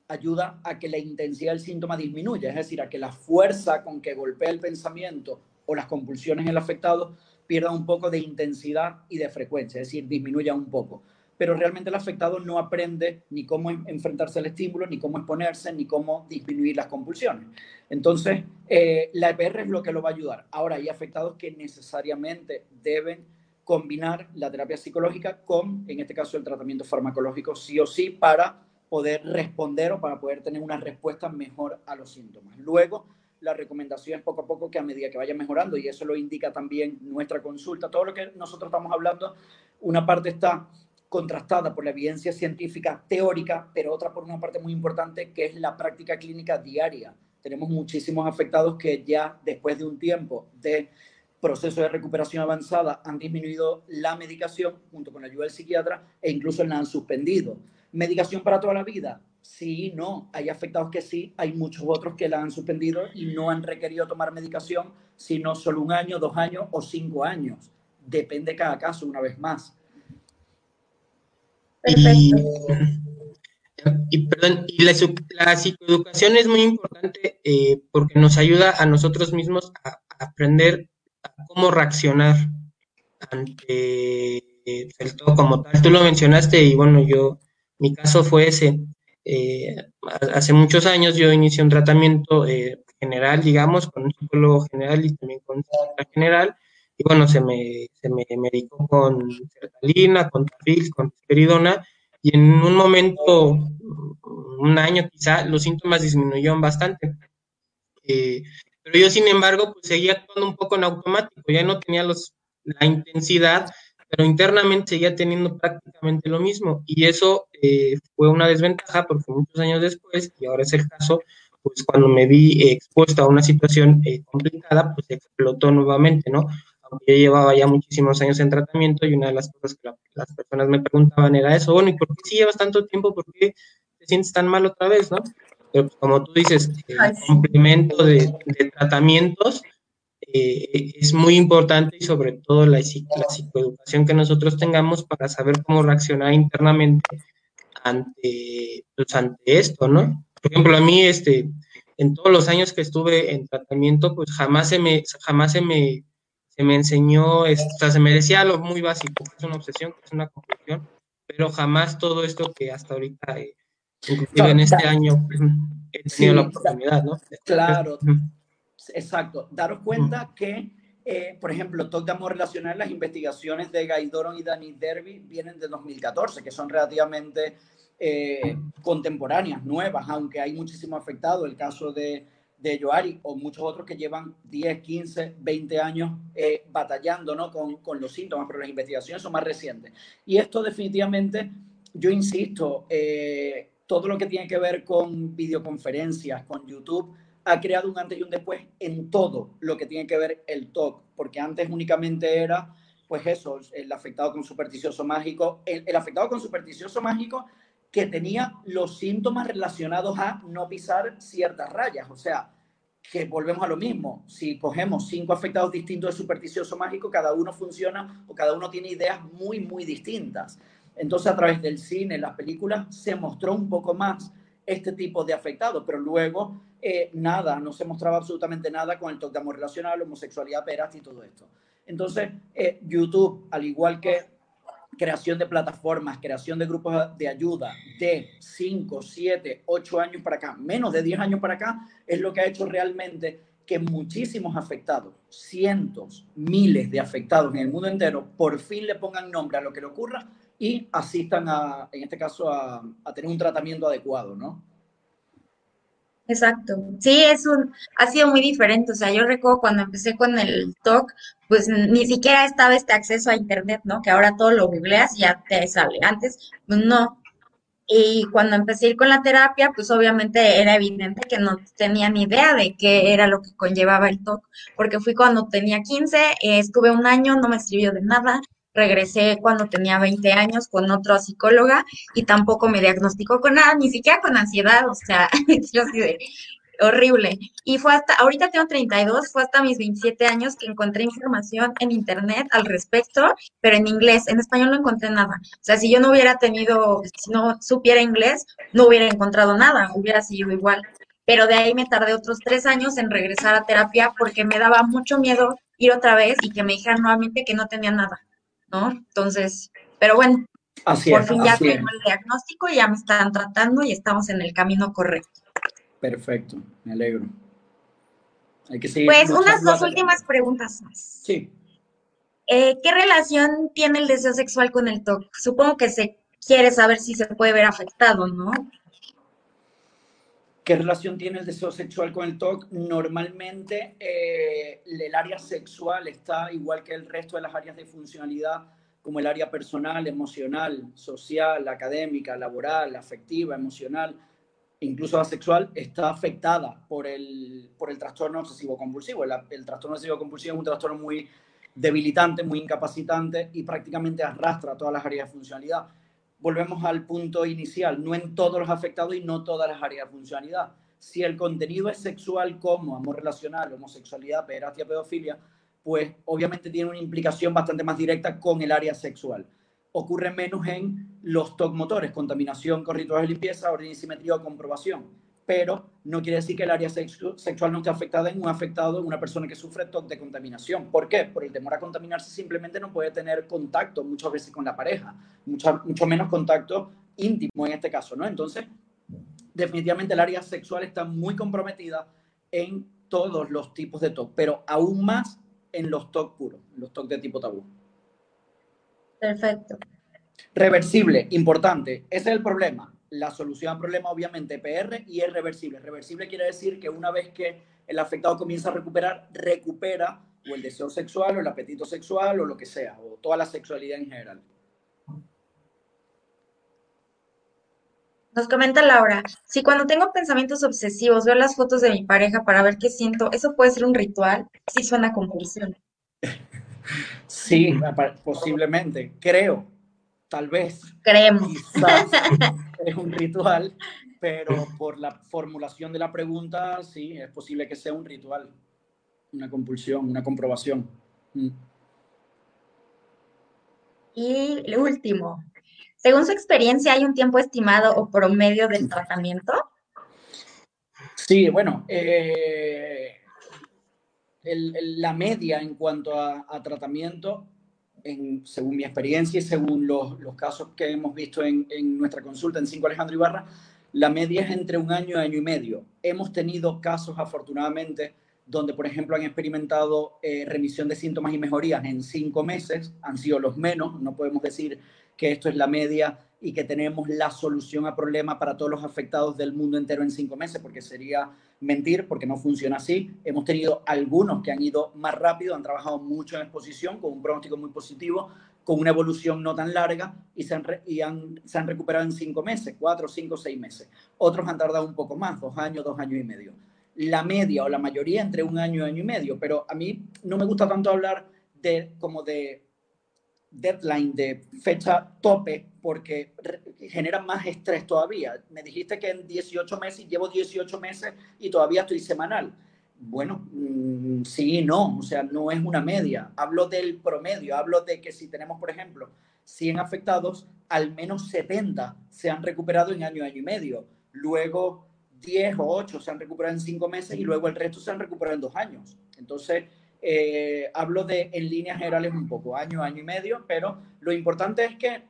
ayuda a que la intensidad del síntoma disminuya, es decir, a que la fuerza con que golpea el pensamiento o las compulsiones en el afectado pierda un poco de intensidad y de frecuencia, es decir, disminuya un poco. Pero realmente el afectado no aprende ni cómo enfrentarse al estímulo, ni cómo exponerse, ni cómo disminuir las compulsiones. Entonces, eh, la EPR es lo que lo va a ayudar. Ahora, hay afectados que necesariamente deben combinar la terapia psicológica con, en este caso, el tratamiento farmacológico sí o sí para poder responder o para poder tener una respuesta mejor a los síntomas. Luego, la recomendación es poco a poco que a medida que vaya mejorando, y eso lo indica también nuestra consulta, todo lo que nosotros estamos hablando, una parte está contrastada por la evidencia científica teórica, pero otra por una parte muy importante que es la práctica clínica diaria. Tenemos muchísimos afectados que ya después de un tiempo de proceso de recuperación avanzada han disminuido la medicación junto con la ayuda del psiquiatra e incluso la han suspendido. ¿Medicación para toda la vida? Sí, no. Hay afectados que sí, hay muchos otros que la han suspendido y no han requerido tomar medicación, sino solo un año, dos años o cinco años. Depende cada caso, una vez más. Y, y, perdón, y la, la, psicoeducación es muy importante eh, porque nos ayuda a nosotros mismos a, a aprender a cómo reaccionar ante el todo como tal. Tú lo mencionaste y bueno, yo mi caso fue ese. Eh, hace muchos años yo inicié un tratamiento eh, general, digamos, con un psicólogo general y también con psicóloga general. Y bueno, se me, se me medicó con sertalina, con tafil, con peridona. Y en un momento, un año quizá, los síntomas disminuyeron bastante. Eh, pero yo, sin embargo, pues seguía actuando un poco en automático, ya no tenía los, la intensidad pero internamente seguía teniendo prácticamente lo mismo y eso eh, fue una desventaja porque muchos años después, y ahora es el caso, pues cuando me vi eh, expuesta a una situación eh, complicada, pues explotó nuevamente, ¿no? Aunque yo llevaba ya muchísimos años en tratamiento y una de las cosas que la, las personas me preguntaban era eso, bueno, ¿y por qué si llevas tanto tiempo? ¿Por qué te sientes tan mal otra vez, no? Pero pues, como tú dices, el complemento de, de tratamientos eh, es muy importante y sobre todo la, la, psicoeducación que nosotros tengamos para saber cómo reaccionar internamente ante, pues, ante esto, ¿no? Por ejemplo, a mí, este, en todos los años que estuve en tratamiento, pues jamás se me, jamás se me, se me enseñó, o sea, se me decía lo muy básico, que es una obsesión, que es una compulsión, pero jamás todo esto que hasta ahorita, eh, inclusive en este año, pues, he tenido la oportunidad, ¿no? Claro, exacto. Daros cuenta que, eh, por ejemplo, TOC de amor relacional, las investigaciones de Gaidoron y Dani Derby vienen de 2014, que son relativamente eh, contemporáneas, nuevas, aunque hay muchísimo afectado. El caso de, de Yoari o muchos otros que llevan 10, 15, 20 años eh, batallando ¿no? con, con, los síntomas, pero las investigaciones son más recientes. Y esto definitivamente, yo insisto, eh, todo lo que tiene que ver con videoconferencias, con YouTube, ha creado un antes y un después en todo lo que tiene que ver el TOC, porque antes únicamente era, pues eso, el afectado con supersticioso mágico. El, afectado con supersticioso mágico que tenía los síntomas relacionados a no pisar ciertas rayas. O sea, que volvemos a lo mismo. Si cogemos cinco afectados distintos de supersticioso mágico, cada uno funciona o cada uno tiene ideas muy, muy distintas. Entonces, a través del cine, las películas, se mostró un poco más este tipo de afectados, pero luego eh, nada, no se mostraba absolutamente nada con el toque de amor relacional, homosexualidad, peras y todo esto. Entonces, eh, YouTube, al igual que creación de plataformas, creación de grupos de ayuda de 5, 7, 8 años para acá, menos de 10 años para acá, es lo que ha hecho realmente que muchísimos afectados, cientos, miles de afectados en el mundo entero, por fin le pongan nombre a lo que le ocurra y asistan a, en este caso, a, a tener un tratamiento adecuado, ¿no? Exacto. Sí, es un, ha sido muy diferente. O sea, yo recuerdo cuando empecé con el TOC, pues ni siquiera estaba este acceso a internet, ¿no? Que ahora todo lo googleas y ya te sale. Antes, pues no. Y cuando empecé con la terapia, pues obviamente era evidente que no tenía ni idea de qué era lo que conllevaba el TOC, porque fui cuando tenía 15, eh, estuve un año, no me sirvió de nada, regresé cuando tenía 20 años con otra psicóloga y tampoco me diagnosticó con nada, ni siquiera con ansiedad, o sea, (laughs) yo así de horrible. Y fue hasta, ahorita tengo 32, fue hasta mis 27 años que encontré información en internet al respecto, pero en inglés, en español no encontré nada. O sea, si yo no hubiera tenido, si no supiera inglés, no hubiera encontrado nada, hubiera sido igual. Pero de ahí me tardé otros tres años en regresar a terapia porque me daba mucho miedo ir otra vez y que me dijeran nuevamente que no tenía nada. ¿No? Entonces, pero bueno, por fin ya tengo el diagnóstico y ya me están tratando y estamos en el camino correcto. Perfecto, me alegro. Hay que seguir pues unas dos últimas preguntas más. Sí. Eh, ¿Qué relación tiene el deseo sexual con el TOC? Supongo que se quiere saber si se puede ver afectado, ¿no? ¿Qué relación tiene el deseo sexual con el TOC? Normalmente eh, el área sexual está igual que el resto de las áreas de funcionalidad, como el área personal, emocional, social, académica, laboral, afectiva, emocional, incluso la sexual, está afectada por el, por el trastorno obsesivo-compulsivo. El, el trastorno obsesivo-compulsivo es un trastorno muy debilitante, muy incapacitante y prácticamente arrastra todas las áreas de funcionalidad volvemos al punto inicial, no en todos los afectados y no todas las áreas de funcionalidad. Si el contenido es sexual como amor relacional, homosexualidad, pederastia, pedofilia, pues obviamente tiene una implicación bastante más directa con el área sexual. Ocurre menos en los TOC motores, contaminación con de limpieza, orden y simetría o comprobación pero no quiere decir que el área sexual no esté afectada en un afectado, en una persona que sufre TOC de contaminación. ¿Por qué? Por el temor a contaminarse simplemente no puede tener contacto muchas veces con la pareja, mucho, mucho menos contacto íntimo en este caso, ¿no? Entonces, definitivamente el área sexual está muy comprometida en todos los tipos de TOC, pero aún más en los TOC puros, los TOC de tipo tabú. Perfecto. Reversible, importante. Ese es el problema la solución al problema obviamente PR y es reversible. Reversible quiere decir que una vez que el afectado comienza a recuperar, recupera o el deseo sexual o el apetito sexual o lo que sea, o toda la sexualidad en general. Nos comenta Laura, si cuando tengo pensamientos obsesivos veo las fotos de mi pareja para ver qué siento, ¿eso puede ser un ritual? Sí suena compulsión. (laughs) sí, posiblemente, creo, tal vez. Creemos. (laughs) es un ritual, pero por la formulación de la pregunta, sí, es posible que sea un ritual. una compulsión, una comprobación. Mm. Y el último, según su experiencia, ¿hay un tiempo estimado o promedio del tratamiento? Sí, bueno, eh, la media en cuanto a, tratamiento, según mi experiencia y según los, casos que hemos visto en, en, nuestra consulta en 5 Alejandro Ibarra, la media es entre un año y año y medio. Hemos tenido casos, afortunadamente, donde, por ejemplo, han experimentado eh, remisión de síntomas y mejorías en cinco meses, han sido los menos, no podemos decir que esto es la media y que tenemos la solución a problema para todos los afectados del mundo entero en cinco meses, porque sería mentir, porque no funciona así. Hemos tenido algunos que han ido más rápido, han trabajado mucho en exposición, con un pronóstico muy positivo, con una evolución no tan larga y se han, y han, se han recuperado en cinco meses, cuatro, cinco, seis meses. Otros han tardado un poco más, dos años, dos años y medio la media o la mayoría entre un año año y medio, pero a mí no me gusta tanto hablar de como de deadline, de fecha tope, porque genera más estrés todavía. Me dijiste que en 18 meses, llevo 18 meses y todavía estoy semanal. Bueno, mm, sí no, o sea, no es una media. Hablo del promedio, hablo de que si tenemos, por ejemplo, 100 afectados, al menos 70 se han recuperado en año, año y medio. Luego, 10 o 8 se han recuperado en 5 meses y luego el resto se han recuperado en 2 años. Entonces, eh, hablo de en líneas generales un poco, año, año y medio, pero lo importante es que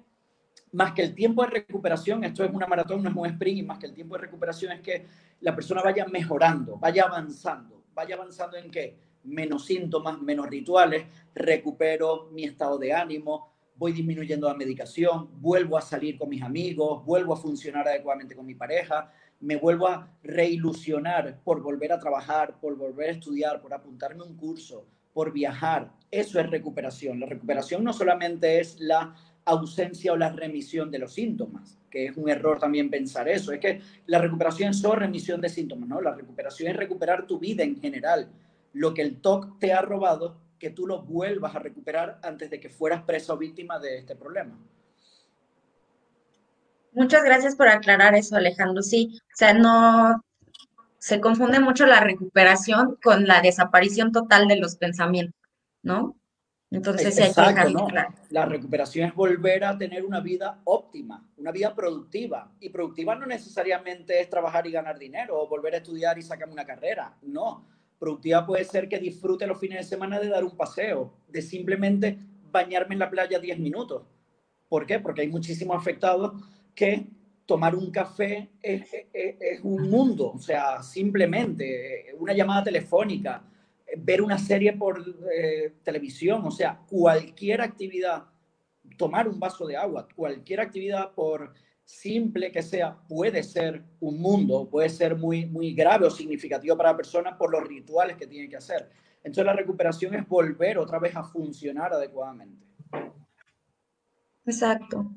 más que el tiempo de recuperación, esto es una maratón, no es un sprint, y más que el tiempo de recuperación es que la persona vaya mejorando, vaya avanzando. ¿Vaya avanzando en qué? Menos síntomas, menos rituales, recupero mi estado de ánimo, voy disminuyendo la medicación, vuelvo a salir con mis amigos, vuelvo a funcionar adecuadamente con mi pareja, me vuelvo a reilusionar por volver a trabajar, por volver a estudiar, por apuntarme un curso, por viajar. Eso es recuperación. La recuperación no solamente es la ausencia o la remisión de los síntomas, que es un error también pensar eso. Es que la recuperación es solo remisión de síntomas, ¿no? La recuperación es recuperar tu vida en general. Lo que el TOC te ha robado, que tú lo vuelvas a recuperar antes de que fueras presa o víctima de este problema. Muchas gracias por aclarar eso, Alejandro. Sí, o sea, no se confunde mucho la recuperación con la desaparición total de los pensamientos, ¿no? Entonces, hay que ¿no? La recuperación es volver a tener una vida óptima, una vida productiva. Y productiva no necesariamente es trabajar y ganar dinero o volver a estudiar y sacar una carrera. No. Productiva puede ser que disfrute los fines de semana de dar un paseo, de simplemente bañarme en la playa 10 minutos. ¿Por qué? Porque hay muchísimos afectados que tomar un café es, un mundo, o sea, simplemente una llamada telefónica, ver una serie por eh, televisión, o sea, cualquier actividad, tomar un vaso de agua, cualquier actividad por simple que sea, puede ser un mundo, puede ser muy, muy grave o significativo para la persona por los rituales que tiene que hacer. Entonces la recuperación es volver otra vez a funcionar adecuadamente. Exacto.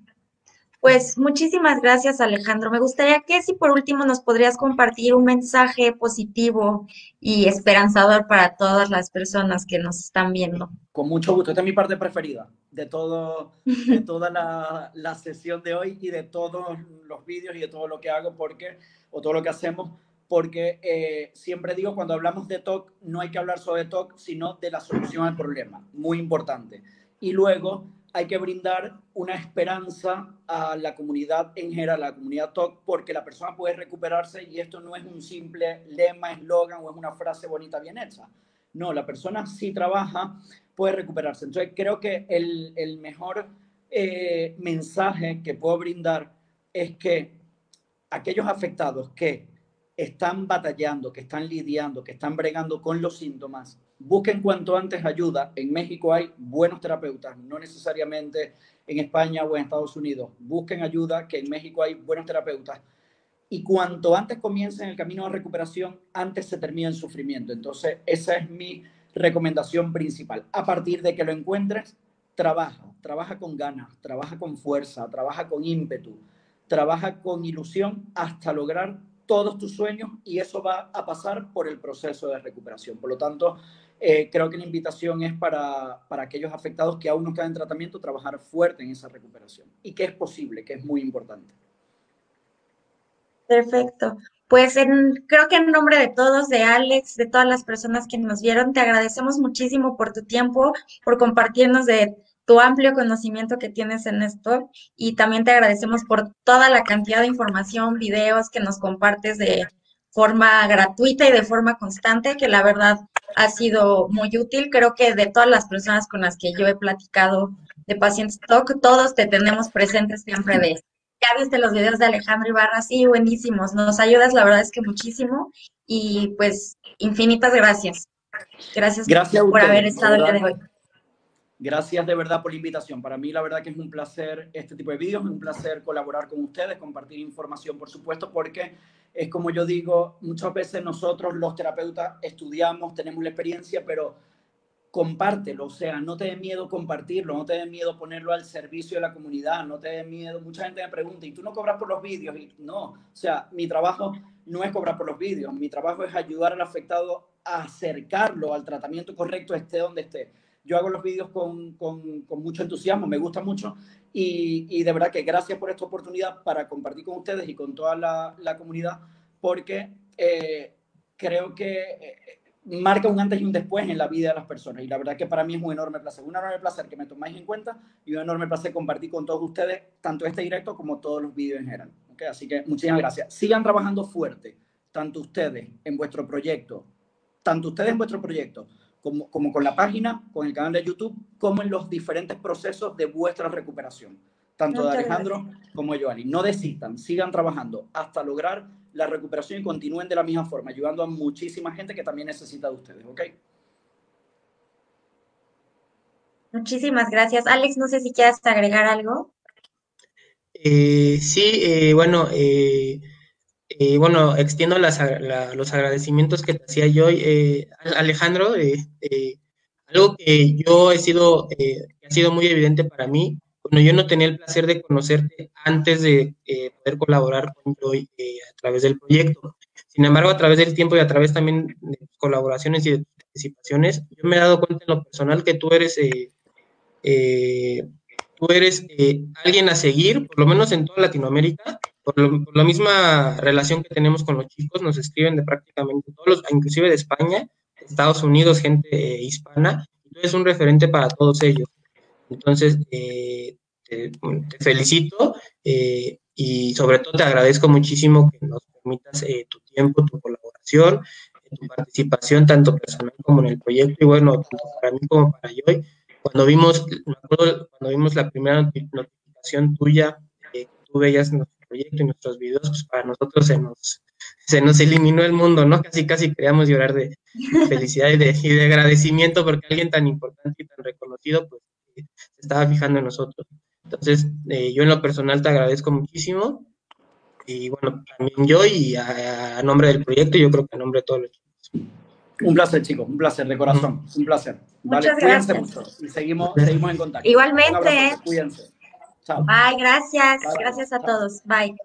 Pues muchísimas gracias, Alejandro. Me gustaría que si por último nos podrías compartir un mensaje positivo y esperanzador para todas las personas que nos están viendo. Con mucho gusto. Esta es mi parte preferida de, todo, de toda la, la sesión de hoy y de todos los vídeos y de todo lo que hago porque, o todo lo que hacemos, porque eh, siempre digo, cuando hablamos de TOC, no hay que hablar sobre TOC, sino de la solución al problema. Muy importante. Y luego hay que brindar una esperanza a la comunidad en general, a la comunidad TOC, porque la persona puede recuperarse y esto no es un simple lema, eslogan o es una frase bonita bien hecha. No, la persona si trabaja, puede recuperarse. Entonces creo que el, el mejor eh, mensaje que puedo brindar es que aquellos afectados que están batallando, que están lidiando, que están bregando con los síntomas, busquen cuanto antes ayuda. En México hay buenos terapeutas, no necesariamente en España o en Estados Unidos. Busquen ayuda, que en México hay buenos terapeutas. Y cuanto antes comiencen el camino de recuperación, antes se termina el sufrimiento. Entonces, esa es mi recomendación principal. A partir de que lo encuentres, trabaja, trabaja con ganas, trabaja con fuerza, trabaja con ímpetu, trabaja con ilusión hasta lograr todos tus sueños y eso va a pasar por el proceso de recuperación. Por lo tanto, eh, creo que la invitación es para, para, aquellos afectados que aún no están en tratamiento, trabajar fuerte en esa recuperación y que es posible, que es muy importante. Perfecto. Pues en, creo que en nombre de todos, de Alex, de todas las personas que nos vieron, te agradecemos muchísimo por tu tiempo, por compartirnos de tu amplio conocimiento que tienes en esto y también te agradecemos por toda la cantidad de información, videos que nos compartes de forma gratuita y de forma constante, que la verdad ha sido muy útil. Creo que de todas las personas con las que yo he platicado de Pacientes Talk, todos te tenemos presentes siempre de ya viste los videos de Alejandro Ibarra, sí, buenísimos, nos ayudas, la verdad es que muchísimo, y pues infinitas gracias. Gracias, gracias por haber estado el día de hoy. Gracias de verdad por la invitación. Para mí la verdad que es un placer este tipo de vídeos, es un placer colaborar con ustedes, compartir información, por supuesto, porque es como yo digo, muchas veces nosotros los terapeutas estudiamos, tenemos la experiencia, pero compártelo, o sea, no te dé miedo compartirlo, no te dé miedo ponerlo al servicio de la comunidad, no te dé miedo. Mucha gente me pregunta, ¿y tú no cobras por los vídeos? Y no, o sea, mi trabajo no es cobrar por los vídeos, mi trabajo es ayudar al afectado a acercarlo al tratamiento correcto, esté donde esté. Yo hago los vídeos con, con, con mucho entusiasmo, me gusta mucho y, y, de verdad que gracias por esta oportunidad para compartir con ustedes y con toda la, la comunidad, porque eh, creo que... Eh, marca un antes y un después en la vida de las personas. Y la verdad que para mí es un enorme placer. Un enorme placer que me tomáis en cuenta y un enorme placer compartir con todos ustedes tanto este directo como todos los vídeos en general. ¿Okay? Así que muchísimas gracias. Sigan trabajando fuerte, tanto ustedes en vuestro proyecto, tanto ustedes en vuestro proyecto, como, como con la página, con el canal de YouTube, como en los diferentes procesos de vuestra recuperación. Tanto de Alejandro como de Joali. No desistan, sigan trabajando hasta lograr la recuperación y continúen de la misma forma, ayudando a muchísima gente que también necesita de ustedes, ¿ok? Muchísimas gracias. Alex, no sé si quieres agregar algo. Eh, sí, eh, bueno, eh, bueno, extiendo los agradecimientos que te hacía yo, Alejandro, algo que yo he sido, ha sido muy evidente para mí, bueno, yo no tenía el placer de conocerte antes de eh, poder colaborar con Joy eh, a través del proyecto. Sin embargo, a través del tiempo y a través también de colaboraciones y de participaciones, yo me he dado cuenta en lo personal que tú eres, eh, tú eres alguien a seguir, por lo menos en toda Latinoamérica, por, la misma relación que tenemos con los chicos, nos escriben de prácticamente todos los, inclusive de España, Estados Unidos, gente hispana, y tú eres un referente para todos ellos. Entonces, eh, te, felicito eh, y sobre todo te agradezco muchísimo que nos permitas eh, tu tiempo, tu colaboración, tu participación, tanto personal como en el proyecto. Y bueno, tanto para mí como para Joy, cuando vimos, cuando vimos la primera notificación tuya, que tú veías nuestro proyecto y nuestros videos, pues para nosotros se nos, se nos eliminó el mundo, ¿no? Casi, casi queríamos llorar de felicidad y de, y de agradecimiento porque alguien tan importante y tan reconocido, pues se estaba fijando en nosotros. Entonces, eh, yo en lo personal te agradezco muchísimo. Y bueno, también yo y a, nombre del proyecto, yo creo que a nombre de todos los chicos. Un placer, chicos, un placer, de corazón, un placer. Vale, Muchas cuídense mucho y seguimos, seguimos en contacto. Igualmente. cuídense. Chao. Bye, gracias. Gracias a todos. Bye.